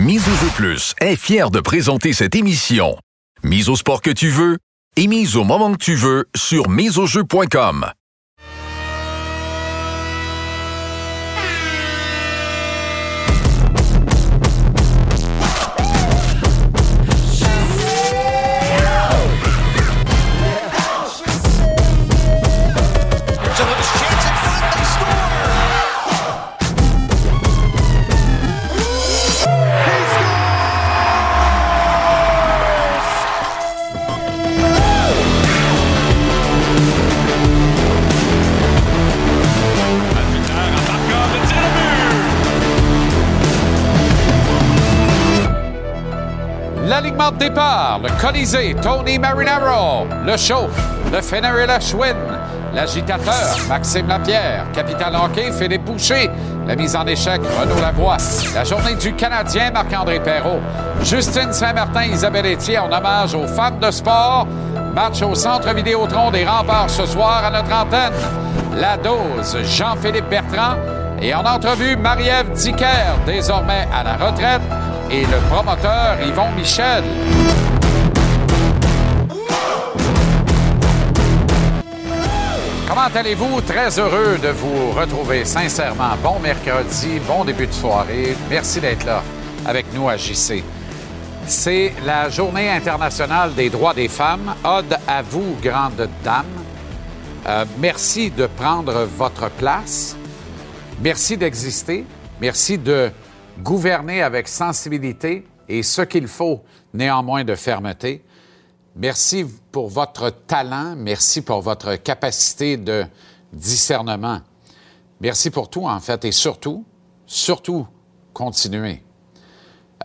Mise au jeu plus est fier de présenter cette émission. Mise au sport que tu veux et mise au moment que tu veux sur miseaujeu.com. Le Colisée, Tony Marinaro, le show, le Fenner et l'agitateur, Maxime Lapierre, Capital Hockey, Philippe Boucher, la mise en échec, Renaud Lavoie, la journée du Canadien, Marc-André Perrault, Justine Saint-Martin, Isabelle Etier, en hommage aux femmes de sport, match au Centre Vidéotron des Remparts ce soir à notre antenne, la dose, Jean-Philippe Bertrand, et en entrevue, Marie-Ève Dicker, désormais à la retraite, et le promoteur Yvon Michel. Comment allez-vous? Très heureux de vous retrouver sincèrement. Bon mercredi, bon début de soirée. Merci d'être là avec nous à JC. C'est la Journée internationale des droits des femmes. Ode à vous, grande dame. Euh, merci de prendre votre place. Merci d'exister. Merci de gouverner avec sensibilité et ce qu'il faut, néanmoins de fermeté. Merci pour votre talent, merci pour votre capacité de discernement. Merci pour tout, en fait, et surtout, surtout, continuez.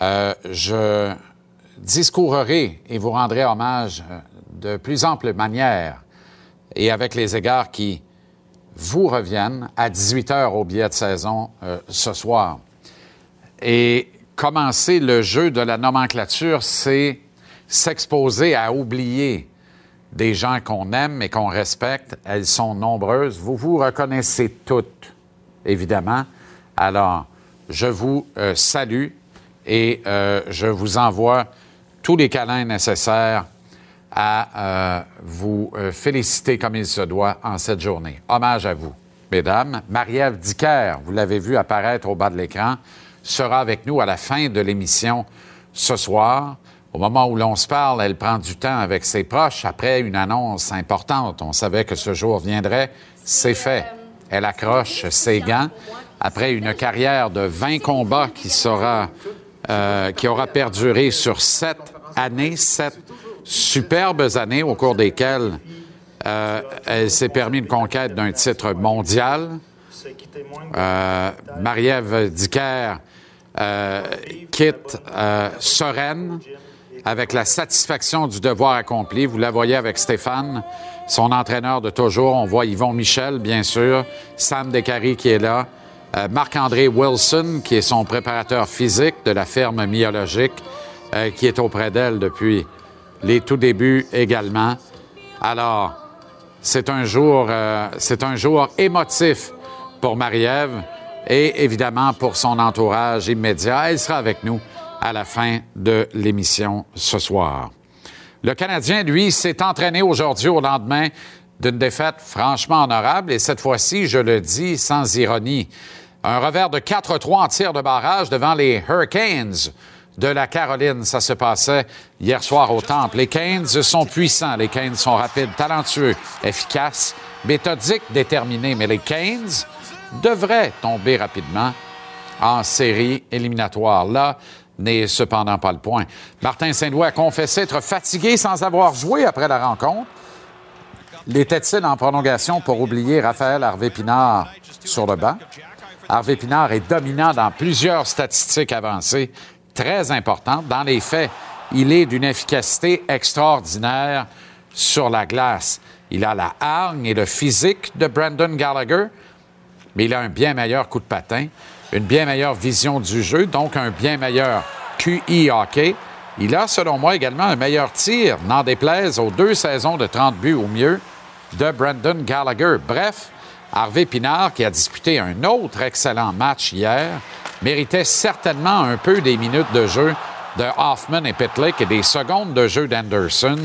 Euh, je discourerai et vous rendrai hommage euh, de plus ample manière et avec les égards qui vous reviennent à 18 heures au billet de saison euh, ce soir. Et commencer le jeu de la nomenclature, c'est s'exposer à oublier des gens qu'on aime et qu'on respecte. Elles sont nombreuses. Vous vous reconnaissez toutes, évidemment. Alors, je vous euh, salue et euh, je vous envoie tous les câlins nécessaires à euh, vous féliciter comme il se doit en cette journée. Hommage à vous, mesdames. Marie-Ève Dicker, vous l'avez vu apparaître au bas de l'écran, sera avec nous à la fin de l'émission ce soir. Au moment où l'on se parle, elle prend du temps avec ses proches après une annonce importante. On savait que ce jour viendrait. C'est fait. Elle accroche ses gants après une carrière de 20 combats qui sera, euh, qui aura perduré sur sept années, sept superbes années au cours desquelles euh, elle s'est permis une conquête d'un titre mondial. Euh, Marie-Ève Dicker quitte euh, sereine, avec la satisfaction du devoir accompli. Vous la voyez avec Stéphane, son entraîneur de toujours. On voit Yvon Michel, bien sûr, Sam Descaries qui est là, euh, Marc-André Wilson, qui est son préparateur physique de la ferme myologique, qui est auprès d'elle depuis les tout débuts également. Alors, c'est un jour, c'est un jour émotif pour Marie-Ève et évidemment pour son entourage immédiat. Elle sera avec nous à la fin de l'émission ce soir. Le Canadien, lui, s'est entraîné aujourd'hui au lendemain d'une défaite franchement honorable et cette fois-ci, je le dis sans ironie, un revers de 4-3 en tir de barrage devant les Hurricanes de la Caroline. Ça se passait hier soir au Temple. Les Canes sont puissants, les Canes sont rapides, talentueux, efficaces, méthodiques, déterminés, mais les Canes devrait tomber rapidement en série éliminatoire. Là n'est cependant pas le point. Martin Saint-Louis a confessé être fatigué sans avoir joué après la rencontre. L'était-il en prolongation pour oublier Raphaël Harvey-Pinard sur le banc? Harvey Pinard est dominant dans plusieurs statistiques avancées, très importantes. Dans les faits, il est d'une efficacité extraordinaire sur la glace. Il a la hargne et le physique de Brandon Gallagher, mais il a un bien meilleur coup de patin, une bien meilleure vision du jeu, donc un bien meilleur QI hockey. Il a, selon moi, également un meilleur tir, n'en déplaise aux deux saisons de 30 buts au mieux de Brandon Gallagher. Bref, Harvey Pinard, qui a disputé un autre excellent match hier, méritait certainement un peu des minutes de jeu de Hoffman et Pitlick et des secondes de jeu d'Anderson.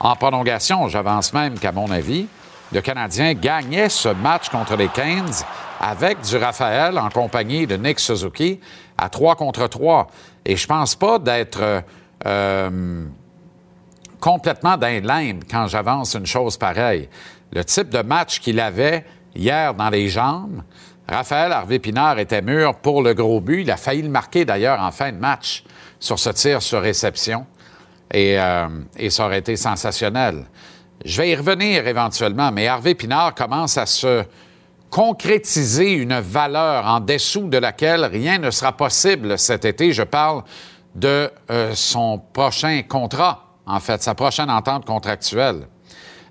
En prolongation, j'avance même qu'à mon avis, le Canadien gagnait ce match contre les Canes avec du Raphaël en compagnie de Nick Suzuki à 3 contre 3. Et je pense pas d'être euh, complètement dans quand j'avance une chose pareille. Le type de match qu'il avait hier dans les jambes, Raphaël Harvey-Pinard était mûr pour le gros but. Il a failli le marquer d'ailleurs en fin de match sur ce tir sur réception. Et, euh, et ça aurait été sensationnel. Je vais y revenir éventuellement, mais Harvey Pinard commence à se concrétiser une valeur en dessous de laquelle rien ne sera possible cet été. Je parle de euh, son prochain contrat, en fait, sa prochaine entente contractuelle.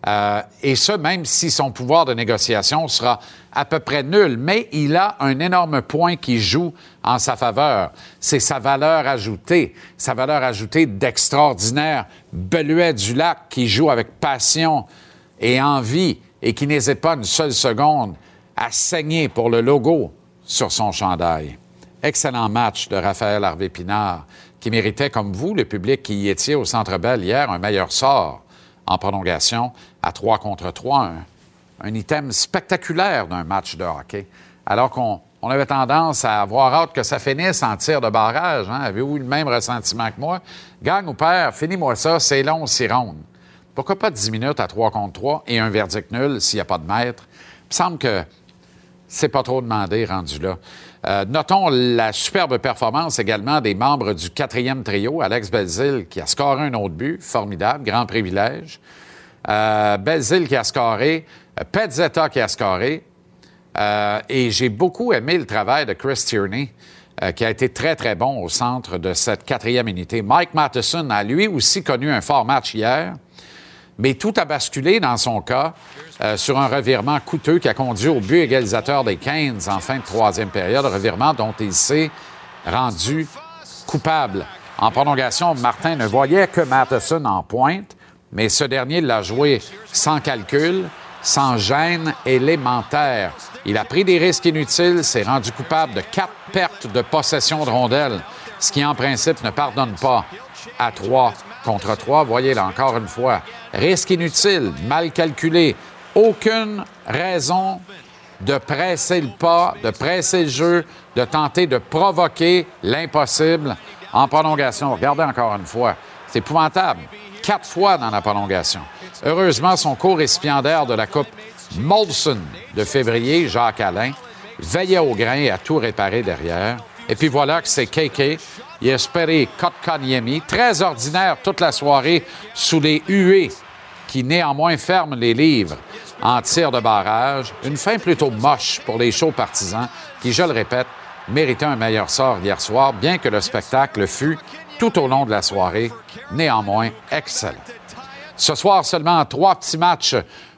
Euh, et ce, même si son pouvoir de négociation sera à peu près nul, mais il a un énorme point qui joue en sa faveur. C'est sa valeur ajoutée, sa valeur ajoutée d'extraordinaire Beluet du Lac qui joue avec passion et envie et qui n'hésite pas une seule seconde à saigner pour le logo sur son chandail. Excellent match de Raphaël Harvey-Pinard qui méritait, comme vous, le public qui y étiez au Centre Bell hier, un meilleur sort en prolongation à 3 contre 3, un, item spectaculaire d'un match de hockey. Alors qu'on avait tendance à avoir hâte que ça finisse en tir de barrage. Hein? Avez-vous le même ressentiment que moi? Gagne ou perd, finis-moi ça, c'est long, c'est ronde. Pourquoi pas 10 minutes à 3 contre 3 et un verdict nul s'il n'y a pas de maître? Il me semble que c'est pas trop demandé rendu là. Euh, notons la superbe performance également des membres du quatrième trio, Alex Belzil qui a scoré un autre but, formidable, grand privilège. Euh, Belzil qui a scoré, euh, Petzetta qui a scoré. Euh, et j'ai beaucoup aimé le travail de Chris Tierney, qui a été très, très bon au centre de cette quatrième unité. Mike Matheson a lui aussi connu un fort match hier mais tout a basculé dans son cas euh, sur un revirement coûteux qui a conduit au but égalisateur des Canes en fin de troisième période, revirement dont il s'est rendu coupable. En prolongation, Martin ne voyait que Matheson en pointe, mais ce dernier l'a joué sans calcul, sans gêne élémentaire. Il a pris des risques inutiles, s'est rendu coupable de quatre pertes de possession de rondelles, ce qui en principe ne pardonne pas à trois contre trois. Voyez là encore une fois, risque inutile, mal calculé, aucune raison de presser le pas, de presser le jeu, de tenter de provoquer l'impossible en prolongation. Regardez encore une fois, c'est épouvantable. Quatre fois dans la prolongation. Heureusement, son co-récipiendaire de la Coupe Molson de février, Jacques Alain, veillait au grain et a tout réparé derrière. Et puis voilà que c'est KK Jesperi Kotkaniemi, très ordinaire toute la soirée sous les huées qui néanmoins ferment les livres en tir de barrage. Une fin plutôt moche pour les chauds partisans qui, je le répète, méritaient un meilleur sort hier soir, bien que le spectacle fût, tout au long de la soirée, néanmoins excellent. Ce soir, seulement trois petits matchs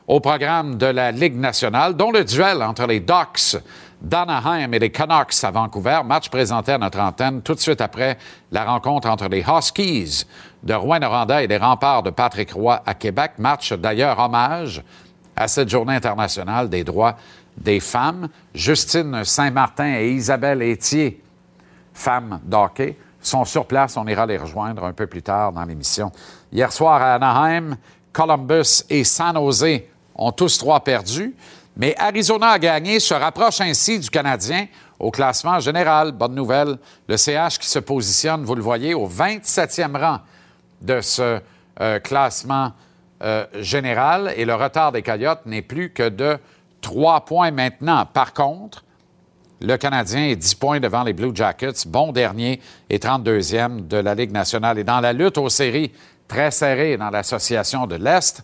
au programme de la Ligue nationale, dont le duel entre les Ducks d'Anaheim et les Canucks à Vancouver. Match présenté à notre antenne tout de suite après la rencontre entre les Huskies de Rouen-Noranda et les remparts de Patrick Roy à Québec. Match d'ailleurs hommage à cette journée internationale des droits des femmes. Justine Saint-Martin et Isabelle Etier, femmes d'hockey, sont sur place. On ira les rejoindre un peu plus tard dans l'émission. Hier soir à Anaheim, Columbus et San Jose ont tous trois perdu. Mais Arizona a gagné, se rapproche ainsi du Canadien au classement général. Bonne nouvelle. Le CH qui se positionne, vous le voyez, au 27e rang de ce euh, classement euh, général. Et le retard des Coyotes n'est plus que de trois points maintenant. Par contre, le Canadien est 10 points devant les Blue Jackets, bon dernier et 32e de la Ligue nationale. Et dans la lutte aux séries, très serrée dans l'association de l'Est,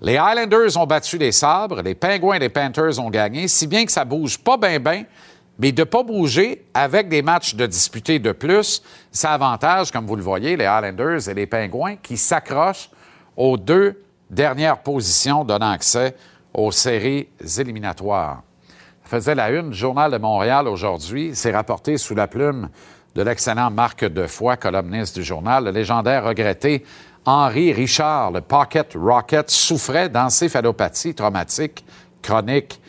les Highlanders ont battu les Sabres, les Penguins et les Panthers ont gagné, si bien que ça bouge pas bien, bien, mais de ne pas bouger avec des matchs de disputés de plus, ça avantage, comme vous le voyez, les Highlanders et les Penguins qui s'accrochent aux deux dernières positions donnant accès aux séries éliminatoires. Ça faisait la une du Journal de Montréal aujourd'hui. C'est rapporté sous la plume de l'excellent Marc Defoy, columniste du journal, le légendaire regretté Henri Richard, le Pocket Rocket, souffrait d'encéphalopathie traumatique chronique,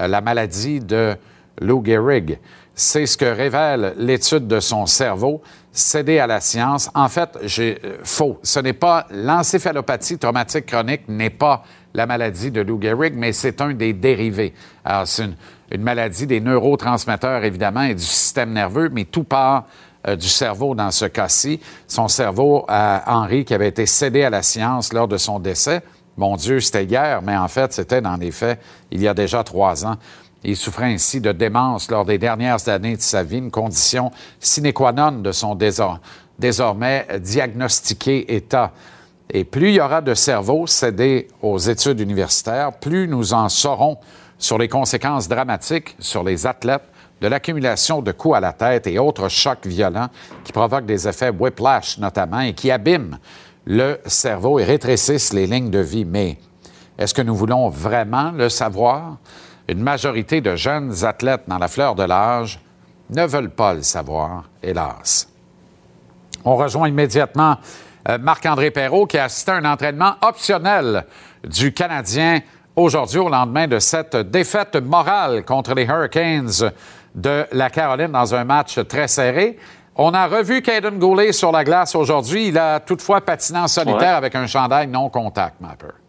euh, la maladie de Lou Gehrig. C'est ce que révèle l'étude de son cerveau, cédé à la science. En fait, j'ai euh, faux. Ce n'est pas l'encéphalopathie traumatique chronique n'est pas la maladie de Lou Gehrig, mais c'est un des dérivés. C'est une, maladie des neurotransmetteurs, évidemment, et du système nerveux, mais tout part euh, du cerveau dans ce cas-ci. Son cerveau à Henri, qui avait été cédé à la science lors de son décès. Mon Dieu, c'était hier, mais en fait, c'était dans les faits il y a déjà trois ans. Il souffrait ainsi de démence lors des dernières années de sa vie, une condition sine qua non de son désormais diagnostiqué état. Et plus il y aura de cerveaux cédés aux études universitaires, plus nous en saurons sur les conséquences dramatiques sur les athlètes de l'accumulation de coups à la tête et autres chocs violents qui provoquent des effets whiplash notamment et qui abîment le cerveau et rétrécissent les lignes de vie. Mais est-ce que nous voulons vraiment le savoir? Une majorité de jeunes athlètes dans la fleur de l'âge ne veulent pas le savoir, hélas. On rejoint immédiatement euh, Marc-André Perrault qui a assisté à un entraînement optionnel du Canadien aujourd'hui au lendemain de cette défaite morale contre les Hurricanes de la Caroline dans un match très serré. On a revu Caden Goulet sur la glace aujourd'hui. Il a toutefois patiné en solitaire avec un chandail non contact, Mapper.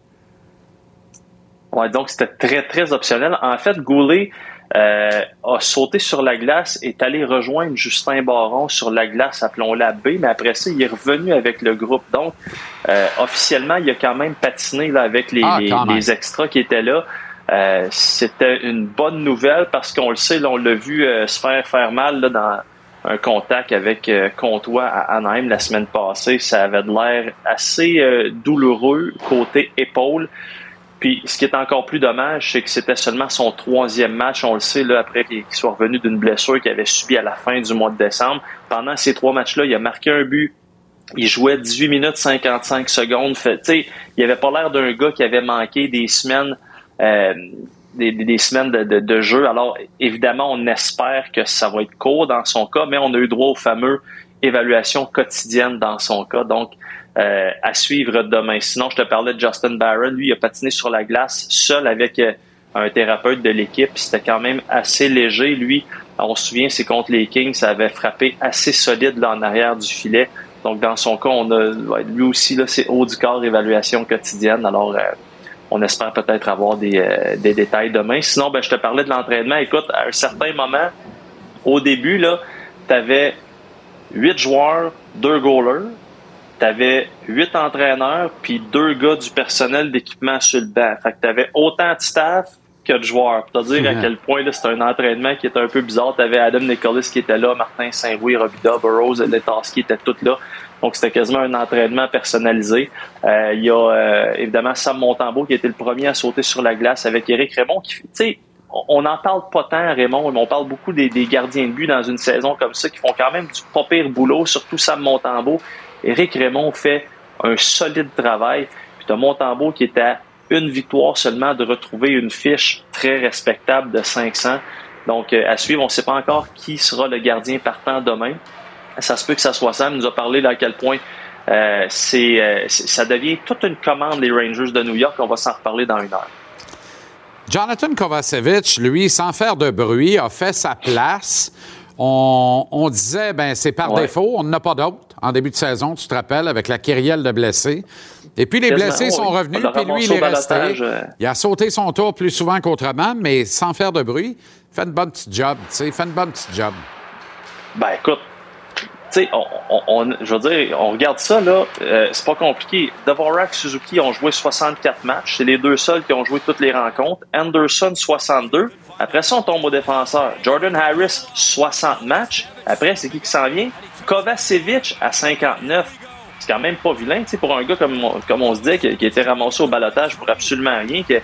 Ouais, donc c'était très, très optionnel. En fait, Goulet euh, a sauté sur la glace, est allé rejoindre Justin Baron sur la glace, appelons-la B, mais après ça, il est revenu avec le groupe. Donc, euh, officiellement, il a quand même patiné là, avec les, ah, les, extras qui étaient là. Euh, c'était une bonne nouvelle parce qu'on le sait, là, on l'a vu se faire faire mal là, dans un contact avec Comtois à Anaheim la semaine passée. Ça avait l'air assez douloureux côté épaule. Puis ce qui est encore plus dommage, c'est que c'était seulement son troisième match, on le sait, après qu'il soit revenu d'une blessure qu'il avait subie à la fin du mois de décembre. Pendant ces trois matchs-là, il a marqué un but. Il jouait 18 minutes 55 secondes. Fait, il avait pas l'air d'un gars qui avait manqué des semaines euh, des, semaines de, de, jeu. Alors, évidemment, on espère que ça va être court dans son cas, mais on a eu droit aux fameux évaluations quotidiennes dans son cas. Donc, euh, à suivre demain. Sinon, je te parlais de Justin Barron. Lui, il a patiné sur la glace seul avec euh, un thérapeute de l'équipe. C'était quand même assez léger. Lui, on se souvient, c'est contre les Kings, ça avait frappé assez solide là, en arrière du filet. Donc, dans son cas, on a lui aussi, là, c'est haut du corps, évaluation quotidienne. Alors, euh, on espère peut-être avoir des, détails demain. Sinon, ben, je te parlais de l'entraînement. Écoute, à un certain moment, au début, tu avais huit joueurs, deux goalers tu avais huit entraîneurs puis deux gars du personnel d'équipement sur le banc. Fait que tu avais autant de staff que de joueurs. Pour te dire à quel point c'était un entraînement qui était un peu bizarre. Tu avais Adam Nicholas qui était là, Martin Saint-Louis, Robida, Burroughs, Letaski étaient tous là. Donc c'était quasiment un entraînement personnalisé. Euh, il y a euh, évidemment Sam Montembeau qui était le premier à sauter sur la glace avec Eric Raymond qui, tu sais, on n'en parle pas tant, Raymond, mais on parle beaucoup des, gardiens de but dans une saison comme ça qui font quand même du pas pire boulot, surtout Sam Montembeau. Éric Raymond fait un solide travail. Puis tu as Montembeau qui est à une victoire seulement de retrouver une fiche très respectable de 500. Donc, euh, à suivre, on ne sait pas encore qui sera le gardien partant demain. Ça se peut que ça soit Sam. Il nous a parlé d'à quel point euh, c'est, euh, ça devient toute une commande, les Rangers de New York. On va s'en reparler dans une heure. Jonathan Kovacevic, lui, sans faire de bruit, a fait sa place. On, disait, ben c'est par défaut, on n'en a pas d'autre en début de saison, tu te rappelles, avec la kyrielle de blessés. Et puis les blessés sont revenus, puis lui, il est resté. Euh. Il a sauté son tour plus souvent qu'autrement, mais sans faire de bruit. Fait une bonne petite job, tu sais, fait une bonne petite job. Ben écoute, sais, on, je veux dire, on regarde ça, là, euh, c'est pas compliqué. Dvorak, Suzuki ont joué 64 matchs. C'est les deux seuls qui ont joué toutes les rencontres. Anderson, 62. Après ça, on tombe au défenseur. Jordan Harris, 60 matchs. Après, c'est qui qui s'en vient? Kovacevic à 59. C'est quand même pas vilain, tu sais, pour un gars comme, comme on se dit, qui, était ramassé au balotage pour absolument rien, que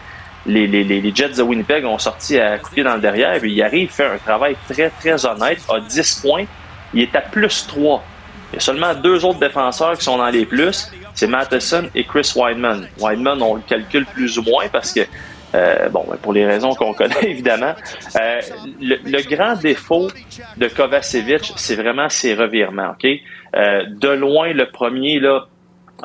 les, les, les, Jets de Winnipeg ont sorti à couper dans le derrière, puis il arrive, fait un travail très, très honnête, a 10 points, il est à plus 3. Il y a seulement deux autres défenseurs qui sont dans les plus, c'est Matheson et Chris Wideman. Wideman, on le calcule plus ou moins parce que euh, bon, ben, pour les raisons qu'on connaît évidemment. Euh, le, grand défaut de Kovacevic, c'est vraiment ses revirements. Ok, euh, de loin le premier là.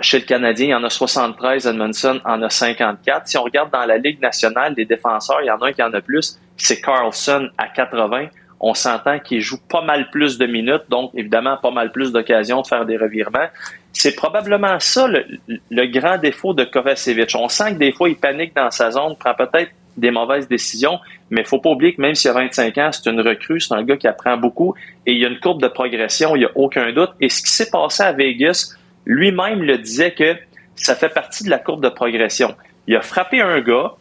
Chez le Canadien, il y en a 73, Edmondson en a 54. Si on regarde dans la Ligue nationale des défenseurs, il y en a un qui en a plus, c'est Carlson à 80. On s'entend qu'il joue pas mal plus de minutes, donc évidemment pas mal plus d'occasions de faire des revirements. C'est probablement ça le, grand défaut de Kovacevic. On sent que des fois il panique dans sa zone, prend peut-être des mauvaises décisions, mais faut pas oublier que même s'il a 25 ans, c'est une recrue, c'est un gars qui apprend beaucoup et il y a une courbe de progression, il n'y a aucun doute. Et ce qui s'est passé à Vegas, lui-même le disait que ça fait partie de la courbe de progression. Il a frappé un gars,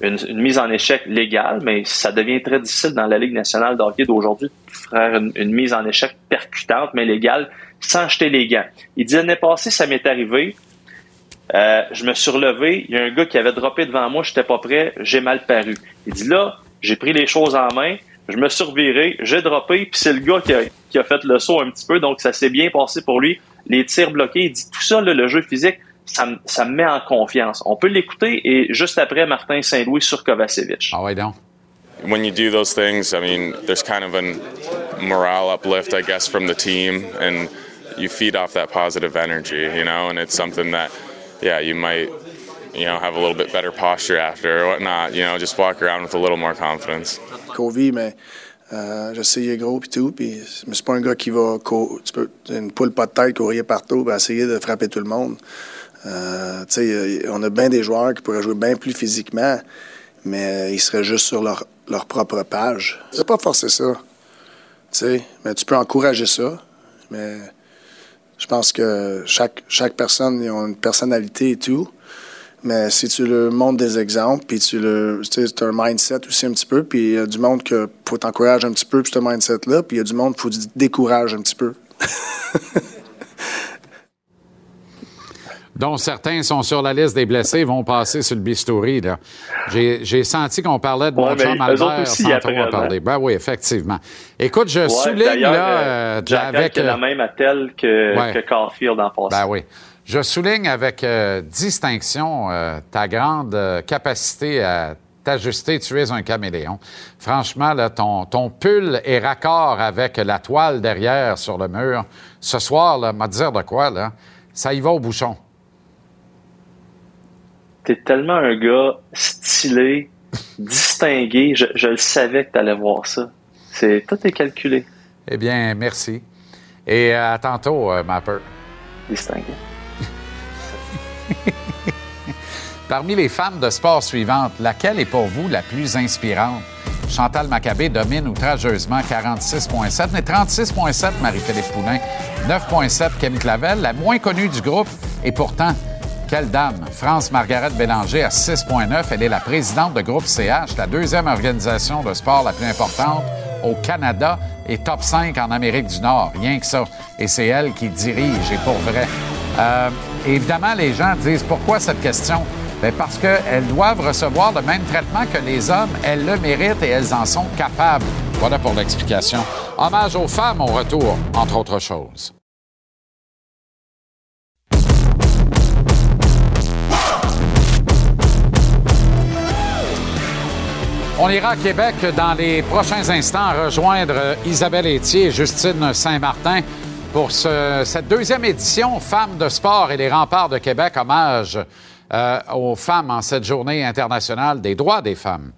une, mise en échec légale, mais ça devient très difficile dans la Ligue nationale de hockey d'aujourd'hui de faire une, mise en échec percutante, mais légale, sans jeter les gants. Il dit l'année passée, ça m'est arrivé. Euh, je me suis relevé, il y a un gars qui avait droppé devant moi, j'étais pas prêt, j'ai mal paru. Il dit là, j'ai pris les choses en main, je me suis reviré, j'ai droppé, puis c'est le gars qui a, qui a, fait le saut un petit peu, donc ça s'est bien passé pour lui. Les tirs bloqués, il dit tout ça, le jeu physique, ça, ça, me met en confiance. On peut l'écouter et juste après, Martin Saint-Louis sur Kovacevic. Ah ouais, donc? When you do those things, I mean, there's kind of a morale uplift, I guess, from the team, and you feed off that positive energy, you know, and it's something that, yeah, you might, you know, have a little bit better posture after or whatnot, you know, just walk around with a little more confidence. Covid, mais euh, je sais, il est gros puis tout, puis mais c'est pas un gars qui va, tu peux, une poule pas de tête, courir partout, puis essayer de frapper tout le monde. Euh, on a bien des joueurs qui pourraient jouer bien plus physiquement, mais ils seraient juste sur leur, leur propre page. C'est pas forcer ça. mais tu peux encourager ça. Mais je pense que chaque, chaque personne a une personnalité et tout. Mais si tu leur montres des exemples, puis tu le, tu as un mindset aussi un petit peu, puis il y a du monde que faut t'encourager un petit peu, puis ce mindset-là, puis il y a du monde qu'il faut décourager un petit peu. dont certains sont sur la liste des blessés, vont passer sur le bistouri. J'ai senti qu'on parlait de mon chum Albert sans trop parler. Ben oui, effectivement. Écoute, je souligne là... Euh, avec, la euh, même attelle que, que Caulfield en passant. Ben oui. Je souligne avec euh, distinction ta grande capacité à t'ajuster. Tu es un caméléon. Franchement, là, ton, ton pull est raccord avec la toile derrière sur le mur. Ce soir, là, m'a dire de quoi, là, ça y va au bouchon t'es tellement un gars stylé, distingué. Je, le savais que t'allais voir ça. C'est tout est calculé. Eh bien, merci. Et à tantôt, euh, Mapper. Distingué. Parmi les femmes de sport suivantes, laquelle est pour vous la plus inspirante? Chantal Maccabé domine outrageusement 46,7, mais 36,7 Marie-Philippe Poulin, 9,7 Ken Clavel, la moins connue du groupe, et pourtant quelle dame! France Margaret Bélanger à 6,9. Elle est la présidente de Groupe CH, la deuxième organisation de sport la plus importante au Canada et top 5 en Amérique du Nord. Rien que ça. Et c'est elle qui dirige, et pour vrai. Euh, évidemment, les gens disent pourquoi cette question? Bien parce qu'elles doivent recevoir le même traitement que les hommes. Elles le méritent et elles en sont capables. Voilà pour l'explication. Hommage aux femmes au retour, entre autres choses. On ira à Québec dans les prochains instants rejoindre Isabelle Etier et Justine Saint-Martin pour cette deuxième édition Femmes de sport et les remparts de Québec, hommage euh, aux femmes en cette journée internationale des droits des femmes.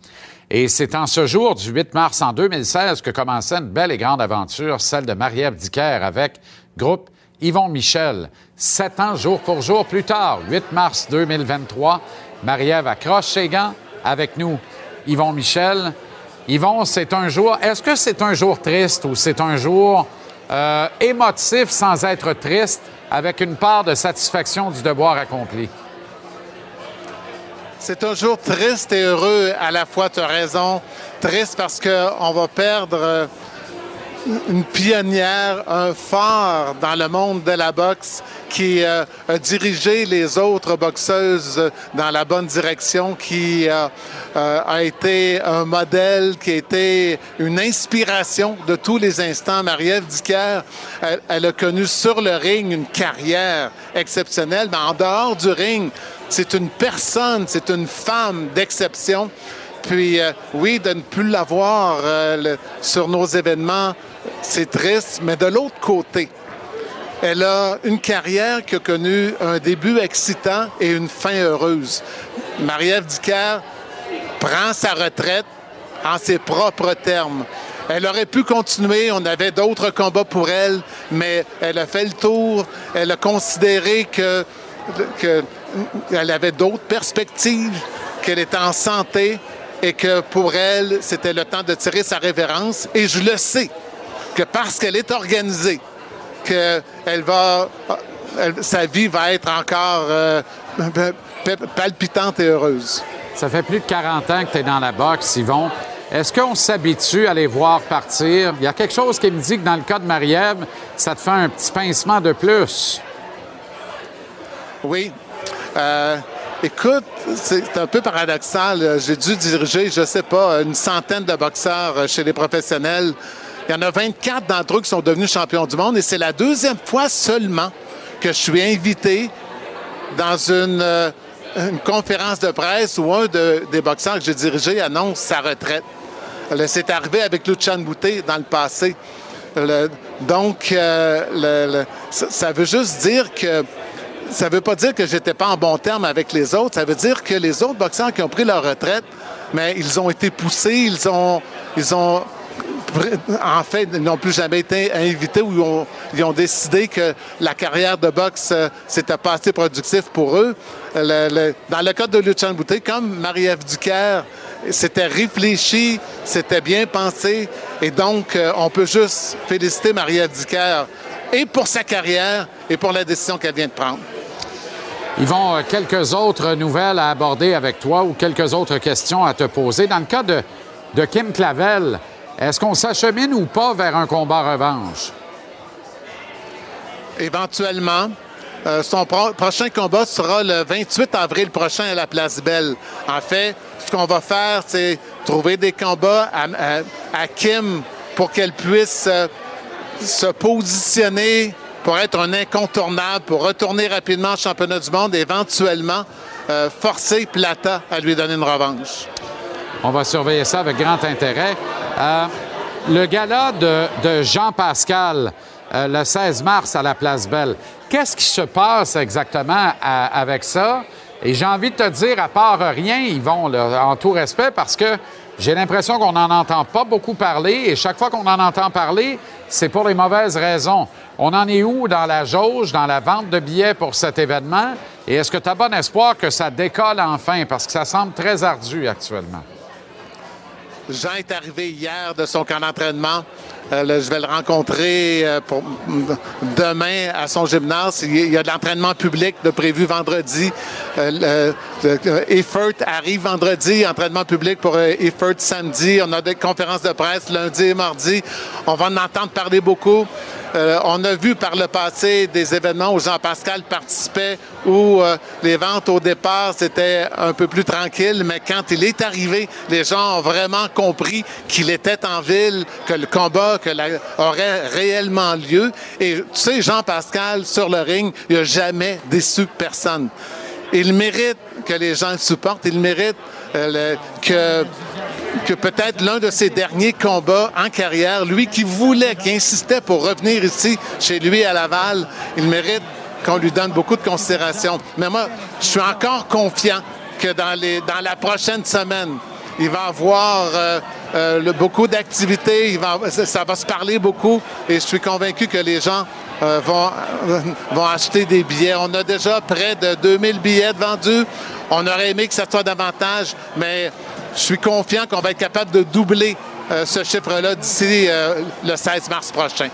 Et c'est en ce jour du 8 mars en 2016 que commençait une belle et grande aventure, celle de Marie-Ève Dicker avec groupe Yvon Michel. Sept ans, jour pour jour plus tard, 8 mars 2023, Marie-Ève accroche ses gants avec nous Yvon Michel. Yvon, c'est un jour. Est-ce que c'est un jour triste ou c'est un jour euh, émotif sans être triste, avec une part de satisfaction du devoir accompli? C'est un jour triste et heureux à la fois, tu as raison. Triste parce qu'on va perdre une pionnière, un phare dans le monde de la boxe qui euh, a dirigé les autres boxeuses dans la bonne direction, qui euh, euh, a été un modèle, qui a été une inspiration de tous les instants. Marie-Ève Dicker, elle, a connu sur le ring une carrière exceptionnelle, mais en dehors du ring, c'est une personne, c'est une femme d'exception. Puis oui, de ne plus l'avoir sur nos événements, c'est triste, mais de l'autre côté, elle a une carrière qui a connu un début excitant et une fin heureuse. Marie-Ève prend sa retraite en ses propres termes. Elle aurait pu continuer, on avait d'autres combats pour elle, mais elle a fait le tour. Elle a considéré que, que elle avait d'autres perspectives, qu'elle était en santé et que pour elle, c'était le temps de tirer sa révérence. Et je le sais, que parce qu'elle est organisée, qu'elle va, sa vie va être encore euh, palpitante et heureuse. Ça fait plus de 40 ans que tu es dans la boxe, Yvon. Est-ce qu'on s'habitue à les voir partir? Il y a quelque chose qui me dit que dans le cas de Marie-Ève, ça te fait un petit pincement de plus. Oui. Euh, écoute, c'est un peu paradoxal. J'ai dû diriger, je ne sais pas, une centaine de boxeurs chez les professionnels. Il y en a 24 d'entre eux qui sont devenus champions du monde et c'est la deuxième fois seulement que je suis invité dans une, euh, conférence de presse où un des boxeurs que j'ai dirigé annonce sa retraite. C'est arrivé avec Luchan Bouté dans le passé. donc, euh, ça, veut juste dire que ça veut pas dire que j'étais pas en bon terme avec les autres. Ça veut dire que les autres boxeurs qui ont pris leur retraite, mais ils ont été poussés, ils ont, ils ont en fait, ils n'ont plus jamais été invités ou ils ont, décidé que la carrière de boxe, euh, c'était pas assez productif pour eux. dans le cas de Lucien Bouté, comme Marie-Ève Ducaire, c'était réfléchi, c'était bien pensé. Et donc, euh, on peut juste féliciter Marie-Ève Ducaire et pour sa carrière et pour la décision qu'elle vient de prendre. Yvon, euh, quelques autres nouvelles à aborder avec toi ou quelques autres questions à te poser. Dans le cas de, de Kim Clavel, est-ce qu'on s'achemine ou pas vers un combat revanche? Éventuellement. Euh, son prochain combat sera le 28 avril prochain à la Place Belle. En fait, ce qu'on va faire, c'est trouver des combats à, Kim pour qu'elle puisse euh, se positionner pour être un incontournable, pour retourner rapidement au championnat du monde et éventuellement euh, forcer Plata à lui donner une revanche. On va surveiller ça avec grand intérêt. Euh, le gala de, Jean Pascal, euh, le 16 mars à la Place Belle, qu'est-ce qui se passe exactement avec ça? Et j'ai envie de te dire, à part rien, vont, en tout respect, parce que j'ai l'impression qu'on n'en entend pas beaucoup parler, et chaque fois qu'on en entend parler, c'est pour les mauvaises raisons. On en est où dans la jauge, dans la vente de billets pour cet événement? Et est-ce que tu as bon espoir que ça décolle enfin? Parce que ça semble très ardu actuellement. Jean est arrivé hier de son camp d'entraînement. Euh, je vais le rencontrer euh, pour, demain à son gymnase. Il y a de l'entraînement public de prévu vendredi. Euh, Effort arrive vendredi, entraînement public pour Effort samedi. On a des conférences de presse lundi et mardi. On va en entendre parler beaucoup. Euh, on a vu par le passé des événements où Jean-Pascal participait où euh, les ventes au départ, c'était un peu plus tranquille, mais quand il est arrivé, les gens ont vraiment compris qu'il était en ville, que le combat aurait réellement lieu. Et tu sais, Jean-Pascal, sur le ring, il n'a jamais déçu personne. Il mérite que les gens le supportent, il mérite euh, que que peut-être l'un de ses derniers combats en carrière, lui qui voulait, qui insistait pour revenir ici, chez lui à Laval, il mérite qu'on lui donne beaucoup de considération. Mais moi, je suis encore confiant que dans, dans la prochaine semaine, il va avoir euh, euh, beaucoup d'activités, ça va se parler beaucoup et je suis convaincu que les gens euh, vont, vont acheter des billets. On a déjà près de 2000 billets vendus. On aurait aimé que ça soit davantage, mais je suis confiant qu'on va être capable de doubler ce chiffre-là d'ici le 16 mars prochain.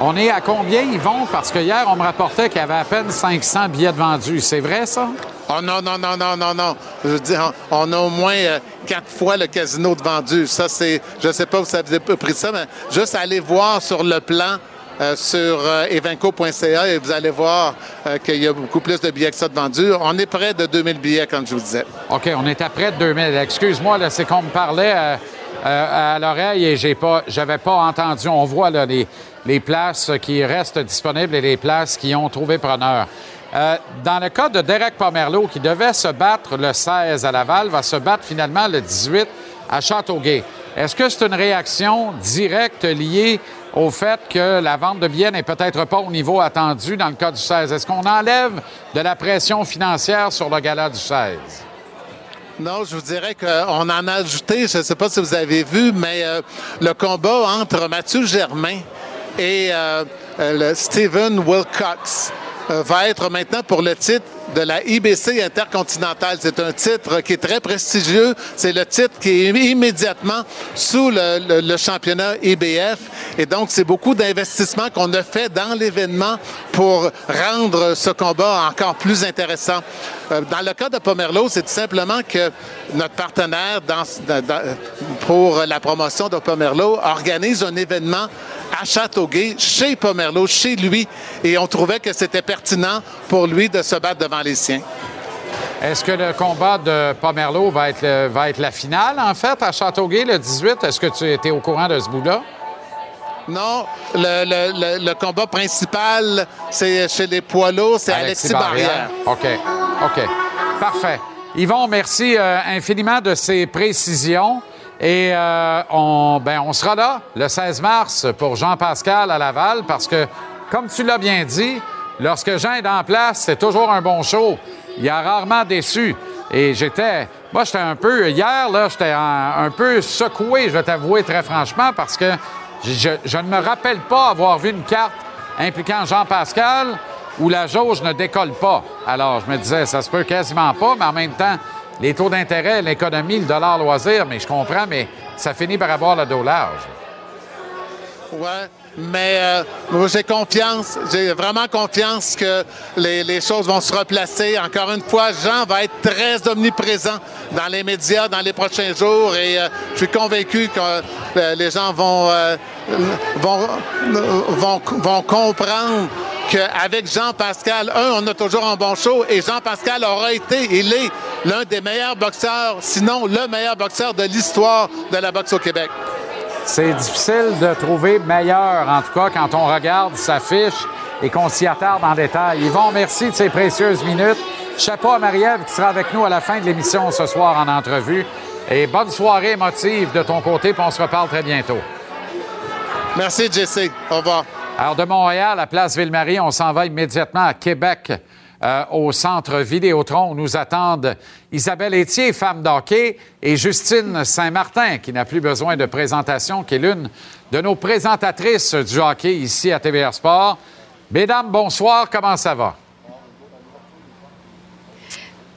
On est à combien, ils vont? Parce que hier, on me rapportait qu'il y avait à peine 500 billets de vendus. C'est vrai, ça? Oh non, non, non, non, non, non. Je veux dire, on a au moins euh, quatre fois le casino de vendus. Ça, c'est... Je ne sais pas où ça vous avez pris ça, mais juste aller voir sur le plan euh, sur euh, evenco.ca et vous allez voir euh, qu'il y a beaucoup plus de billets que ça de vendus. On est près de 2000 billets, comme je vous disais. OK, on est à près de 2000. Excuse-moi, c'est qu'on me parlait à l'oreille et j'ai pas, j'avais pas entendu. On voit les, places qui restent disponibles et les places qui ont trouvé preneur. dans le cas de Derek Pomerleau, qui devait se battre le 16 à Laval, va se battre finalement le 18 à Châteauguay. Est-ce que c'est une réaction directe liée au fait que la vente de billets n'est peut-être pas au niveau attendu dans le cas du 16? Est-ce qu'on enlève de la pression financière sur le gala du 16? Non, je vous dirais qu'on en a ajouté, je ne sais pas si vous avez vu, mais euh, le combat entre Mathieu Germain et euh, euh, le Steven Wilcox va être maintenant pour le titre de la IBC intercontinentale. C'est un titre qui est très prestigieux. C'est le titre qui est immédiatement sous le, championnat IBF. Et donc, c'est beaucoup d'investissements qu'on a fait dans l'événement pour rendre ce combat encore plus intéressant. Euh, dans le cas de Pomerlo, c'est tout simplement que notre partenaire pour la promotion de Pomerlo organise un événement à Châteauguay, chez Pomerlo, chez lui. Et on trouvait que c'était pertinent pour lui de se battre devant les siens. Est-ce que le combat de Pomerleau va être, va être la finale, en fait, à Châteauguay le 18? Est-ce que tu étais au courant de ce bout-là? Non, le, combat principal, c'est chez les poids lourds, c'est Alexis, Barrière. OK, OK. Parfait. Yvon, merci euh, infiniment de ces précisions. Et euh, on, ben, on sera là le 16 mars pour Jean-Pascal à Laval parce que, comme tu l'as bien dit, Lorsque Jean est en place, c'est toujours un bon show. Il a rarement déçu. Et j'étais. Moi, j'étais un peu. Hier, là, j'étais un, peu secoué, je vais t'avouer très franchement, parce que je, ne me rappelle pas avoir vu une carte impliquant Jean-Pascal où la jauge ne décolle pas. Alors, je me disais, ça se peut quasiment pas, mais en même temps, les taux d'intérêt, l'économie, le dollar loisir, mais je comprends, mais ça finit par avoir le dos large. Mais euh, j'ai confiance, j'ai vraiment confiance que les, choses vont se replacer. Encore une fois, Jean va être très omniprésent dans les médias dans les prochains jours et euh, je suis convaincu que euh, les gens vont, vont, vont, vont comprendre qu'avec Jean-Pascal, un, on a toujours un bon show et Jean-Pascal aura été, il est l'un des meilleurs boxeurs, sinon le meilleur boxeur de l'histoire de la boxe au Québec. C'est difficile de trouver meilleur, en tout cas, quand on regarde sa fiche et qu'on s'y attarde en détail. Yvon, merci de ces précieuses minutes. Chapeau à Marie-Ève qui sera avec nous à la fin de l'émission ce soir en entrevue. Et bonne soirée émotive de ton côté, puis on se reparle très bientôt. Merci, Jesse. Au revoir. Alors, de Montréal à Place Ville-Marie, on s'en va immédiatement à Québec euh, au centre Vidéotron où nous attendent Isabelle Etier, femme d'hockey, et Justine Saint-Martin, qui n'a plus besoin de présentation, qui est l'une de nos présentatrices du hockey ici à TVR Sport. Mesdames, bonsoir, comment ça va?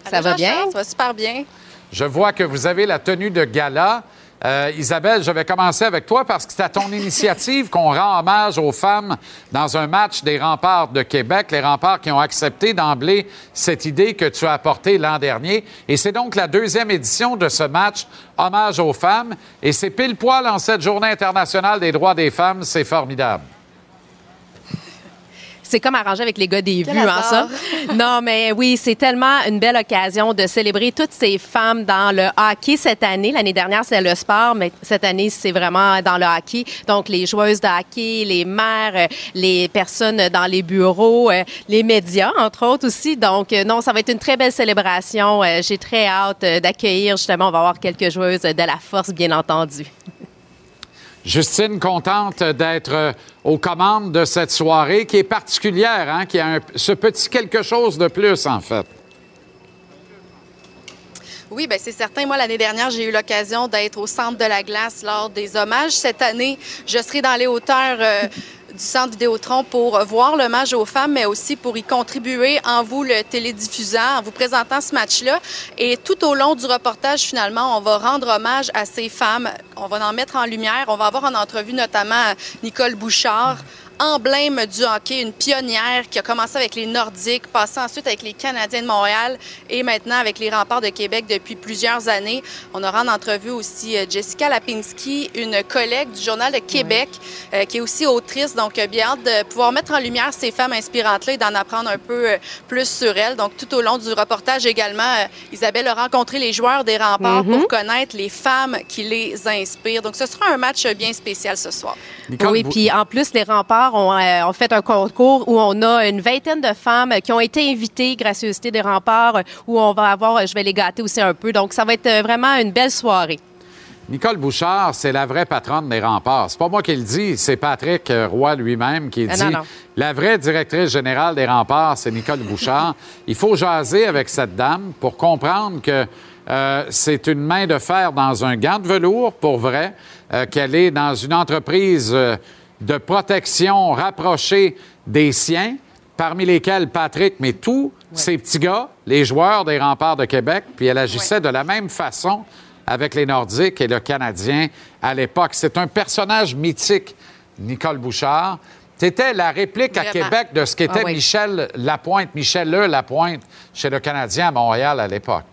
Ça va bien? Ça va super bien. Je vois que vous avez la tenue de gala. Euh, Isabelle, je vais commencer avec toi parce que c'est à ton initiative qu'on rend hommage aux femmes dans un match des remparts de Québec, les remparts qui ont accepté d'emblée cette idée que tu as apportée l'an dernier. Et c'est donc la deuxième édition de ce match Hommage aux femmes. Et c'est pile poil en cette journée internationale des droits des femmes. C'est formidable. C'est comme arrangé avec les gars des vues, hein, ça? non, mais oui, c'est tellement une belle occasion de célébrer toutes ces femmes dans le hockey cette année. L'année dernière, c'était le sport, mais cette année, c'est vraiment dans le hockey. Donc, les joueuses de hockey, les mères, euh, les personnes dans les bureaux, euh, les médias, entre autres aussi. Donc, euh, non, ça va être une très belle célébration. J'ai très hâte d'accueillir, justement, on va avoir quelques joueuses de la force, bien entendu. Justine, contente d'être euh, aux commandes de cette soirée qui est particulière, hein, qui a ce petit quelque chose de plus, en fait. Oui, bien c'est certain. Moi, l'année dernière, j'ai eu l'occasion d'être au centre de la glace lors des hommages. Cette année, je serai dans les hauteurs euh, du Centre Vidéotron pour voir l'hommage aux femmes, mais aussi pour y contribuer en vous le télédiffusant, en vous présentant ce match-là. Et tout au long du reportage, finalement, on va rendre hommage à ces femmes. On va en mettre en lumière. On va avoir en entrevue notamment Nicole Bouchard emblème du hockey, une pionnière qui a commencé avec les Nordiques, passé ensuite avec les Canadiens de Montréal et maintenant avec les Remparts de Québec depuis plusieurs années. On aura en entrevue aussi euh, Jessica Lapinski, une collègue du Journal de Québec, euh, qui est aussi autrice. Donc, euh, bien hâte de pouvoir mettre en lumière ces femmes inspirantes-là et d'en apprendre un peu plus sur elles. Donc, tout au long du reportage également, Isabelle a rencontré les joueurs des Remparts pour connaître les femmes qui les inspirent. Donc, ce sera un match bien spécial ce soir. oui, puis en plus, les Remparts euh, ont, fait un concours où on a une vingtaine de femmes qui ont été invitées, gracieuseté des remparts, où on va avoir, je vais les gâter aussi un peu. Donc, ça va être vraiment une belle soirée. Nicole Bouchard, c'est la vraie patronne des remparts. C'est pas moi qui le dis, c'est Patrick Roy lui-même qui euh, dit la vraie directrice générale des remparts, c'est Nicole Bouchard. Il faut jaser avec cette dame pour comprendre que euh, c'est une main de fer dans un gant de velours, pour vrai, euh, qu'elle est dans une entreprise euh, de protection rapprochée des siens, parmi lesquels Patrick, mais tous ces petits gars, les joueurs des remparts de Québec, puis elle agissait de la même façon avec les Nordiques et le Canadien à l'époque. C'est un personnage mythique, Nicole Bouchard. C'était la réplique à Québec de ce qu'était Ah oui. Michel Lapointe, Michel Le Lapointe chez le Canadien à Montréal à l'époque.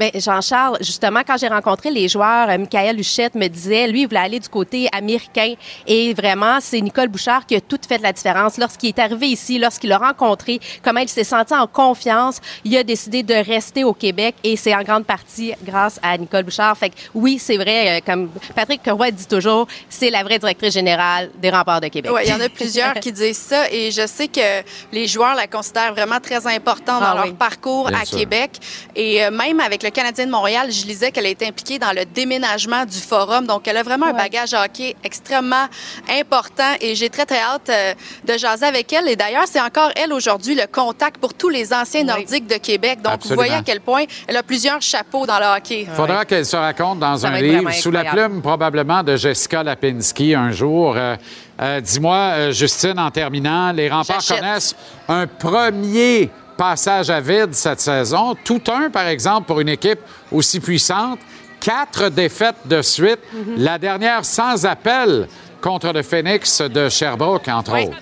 Bien, Jean-Charles, justement, quand j'ai rencontré les joueurs, euh, Michael Huchette me disait, lui, il voulait aller du côté américain. Et vraiment, c'est Nicole Bouchard qui a tout fait la différence. Lorsqu'il est arrivé ici, lorsqu'il l'a rencontré, comment il s'est senti en confiance, il a décidé de rester au Québec et c'est en grande partie grâce à Nicole Bouchard. Fait que oui, c'est vrai, euh, comme Patrick Roy dit toujours, c'est la vraie directrice générale des remparts de Québec. Oui, il y en a plusieurs qui disent ça et je sais que les joueurs la considèrent vraiment très importante dans Ah leur oui. parcours Bien à sûr. Québec. Et euh, même avec le Canadien de Montréal, je lisais qu'elle a été impliquée dans le déménagement du forum. Donc, elle a vraiment un bagage hockey extrêmement important et j'ai très, très hâte euh, de jaser avec elle. Et d'ailleurs, c'est encore elle aujourd'hui le contact pour tous les anciens nordiques de Québec. Donc, Absolument. vous voyez à quel point elle a plusieurs chapeaux dans le hockey. Il faudra qu'elle se raconte dans Ça un livre, sous la plume probablement de Jessica Lapinski un jour. Euh, euh, Dis-moi, Justine, en terminant, les remparts connaissent un premier passage à vide cette saison. Tout un, par exemple, pour une équipe aussi puissante. Quatre défaites de suite. Mhm. La dernière sans appel contre le Phoenix de Sherbrooke, entre Oui. autres.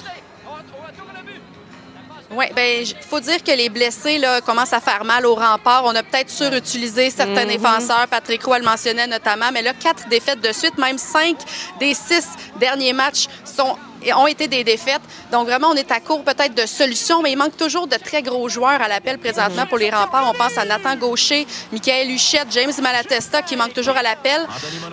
Oui, ben il faut dire que les blessés là, commencent à faire mal au rempart. On a peut-être surutilisé certains défenseurs. Patrick Roy le mentionnait notamment, mais là, quatre défaites de suite, même cinq des six derniers matchs sont ont été des défaites. Donc, vraiment, on est à court peut-être de solutions, mais il manque toujours de très gros joueurs à l'appel présentement pour les remparts. On pense à Nathan Gaucher, Michael Huchette, James Malatesta qui manque toujours à l'appel.